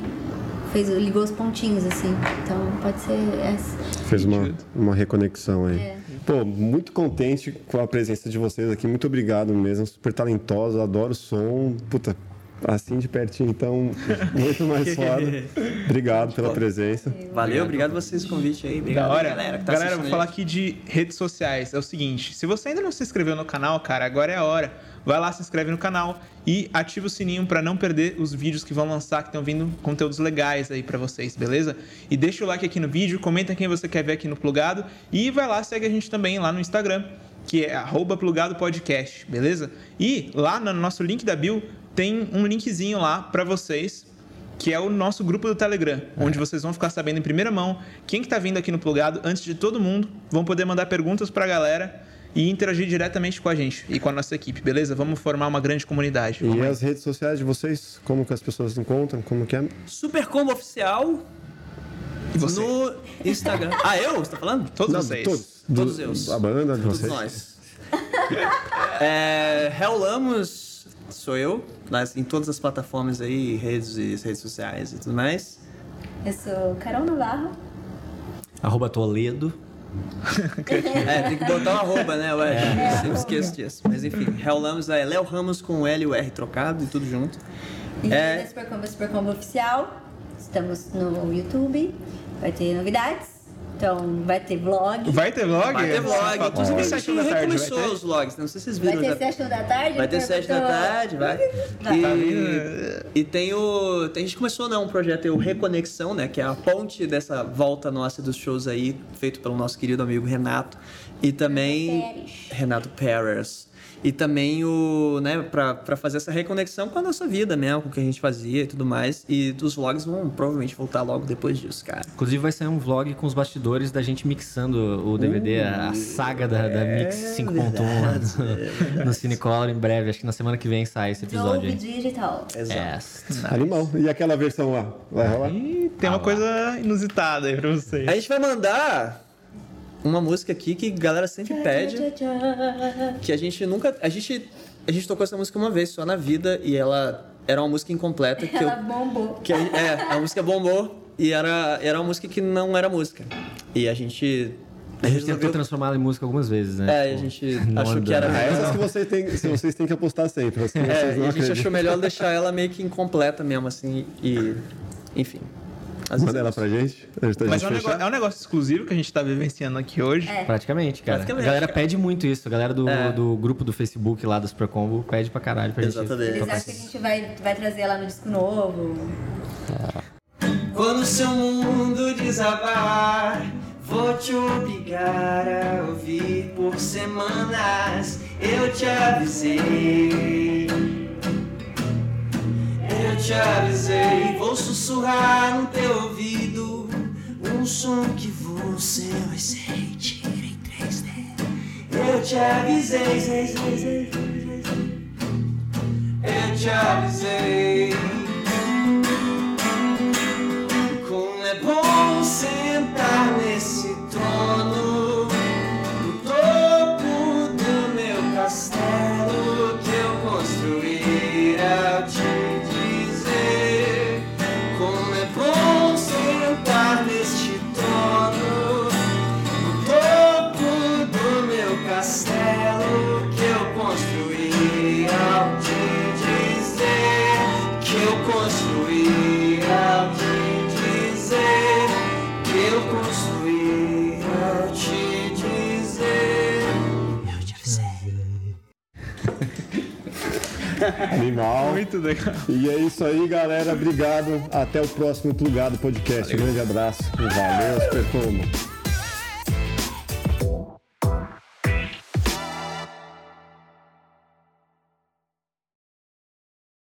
S5: fez, ligou os pontinhos, assim. Então, pode ser essa.
S1: Fez uma, uma reconexão aí.
S5: É.
S1: Pô, muito contente com a presença de vocês aqui. Muito obrigado mesmo. Super talentosos, adoro o som. Puta, assim de pertinho, então, muito mais foda. Obrigado pela presença.
S3: Valeu, obrigado vocês pelo convite aí. Obrigado,
S2: da hora.
S3: galera. Que tá
S2: galera, vou falar aqui de redes sociais. É o seguinte: se você ainda não se inscreveu no canal, cara, agora é a hora. Vai lá, se inscreve no canal e ativa o sininho pra não perder os vídeos que vão lançar, que estão vindo conteúdos legais aí pra vocês, beleza? E deixa o like aqui no vídeo, comenta quem você quer ver aqui no Plugado e vai lá, segue a gente também lá no Instagram, que é arroba Plugado Podcast, beleza? E lá no nosso link da bio tem um linkzinho lá pra vocês que é o nosso grupo do Telegram, onde vocês vão ficar sabendo em primeira mão quem que tá vindo aqui no Plugado antes de todo mundo, vão poder mandar perguntas pra galera e interagir diretamente com a gente e com a nossa equipe, beleza? Vamos formar uma grande comunidade.
S1: E as redes sociais de vocês, como que as pessoas encontram? Como que é?
S3: Super Combo Oficial
S2: E você?
S3: no Instagram. Ah, eu? Você tá falando?
S2: Todos
S1: Não,
S2: vocês.
S1: Todos.
S3: Todos
S1: Do-
S3: eus.
S1: A banda de
S3: Todos
S1: vocês.
S3: nós. é, Hel Lamos sou eu, nas, em todas as plataformas aí, redes e redes sociais e tudo mais.
S5: Eu sou Carol Navarro.
S6: Arroba Toledo.
S3: É, tem que botar um arroba, né? Ué, sempre esqueço disso. Mas enfim, Hel Lamos é Léo Ramos com o L e o R trocado e tudo junto.
S5: E
S3: É.
S5: é. Super Combo Super Combo Oficial. Estamos no YouTube. Vai ter novidades. Então, vai ter vlog.
S2: Vai ter vlog?
S3: Vai ter vlog. Inclusive, a gente
S2: Sete da tarde, vai
S3: recomeçou
S2: ter?
S3: os vlogs. Não sei se vocês
S5: Vai
S3: viram.
S5: ter
S3: já-
S5: sete da tarde.
S3: Vai ter
S5: ele
S3: sete da
S5: perguntou.
S3: tarde, vai.
S5: Vai.
S2: Tá
S3: E, e tem o. A gente começou né, um projeto, o Reconexão, né? Que é a ponte dessa volta nossa dos shows aí, feito pelo nosso querido amigo Renato. E também.
S5: Pérez.
S3: Renato Pérez. E também o, né, pra, pra fazer essa reconexão com a nossa vida mesmo, com o que a gente fazia e tudo mais. E os vlogs vão provavelmente voltar logo depois disso, cara.
S6: Inclusive vai sair um vlog com os bastidores da gente mixando o DVD, a, a saga da, da Mix 5.1 no Cinecolor em breve. Acho que na semana que vem sai esse episódio
S5: Dolby. Digital.
S6: Yes.
S1: Animal. E aquela versão lá? Vai rolar?
S2: Tem uma coisa inusitada aí pra vocês.
S3: A gente vai mandar uma música aqui que a galera sempre pede. que a gente nunca. A gente, a gente tocou essa música uma vez só na vida e ela era uma música incompleta que
S5: Ela
S3: eu.
S5: bombou.
S3: Que a, é, a música bombou e era, era uma música que não era música. E a gente.
S6: A gente
S3: resolveu-
S6: tentou transformá-la em música algumas vezes, né?
S3: É, a
S6: Tipo,
S3: gente achou que era.
S1: Ah, essas que vocês têm, vocês têm que apostar sempre. As que
S3: É,
S1: vocês
S3: e
S1: não
S3: a gente
S1: acreditam.
S3: achou melhor deixar ela meio que incompleta mesmo, assim. E. Enfim. Às
S1: Manda ela pra gente. A gente, a
S2: Mas
S1: gente
S2: é um, negócio, é um negócio exclusivo que a gente tá vivenciando aqui hoje.
S6: Praticamente, cara.
S3: Praticamente,
S6: a galera
S3: cara.
S6: pede muito isso. A galera do,
S3: É.
S6: do grupo do Facebook lá do Super Combo pede pra caralho pra gente
S3: Exatamente.
S5: Eles
S6: tocar
S5: acham que a gente vai, vai trazer ela no disco novo.
S7: Quando seu mundo desabar, vou te obrigar a ouvir por semanas. Eu te avisei. Eu te avisei, vou sussurrar no teu ouvido um som que você vai sentir em 3D. Eu te avisei, sei, sei, sei, sei, sei. eu te avisei. Como é bom sentar nesse trono,
S1: Animal.
S2: Muito legal.
S1: E é isso aí, galera. Obrigado. Até o próximo Plugado Podcast. Um grande abraço. Valeu, Supercombo.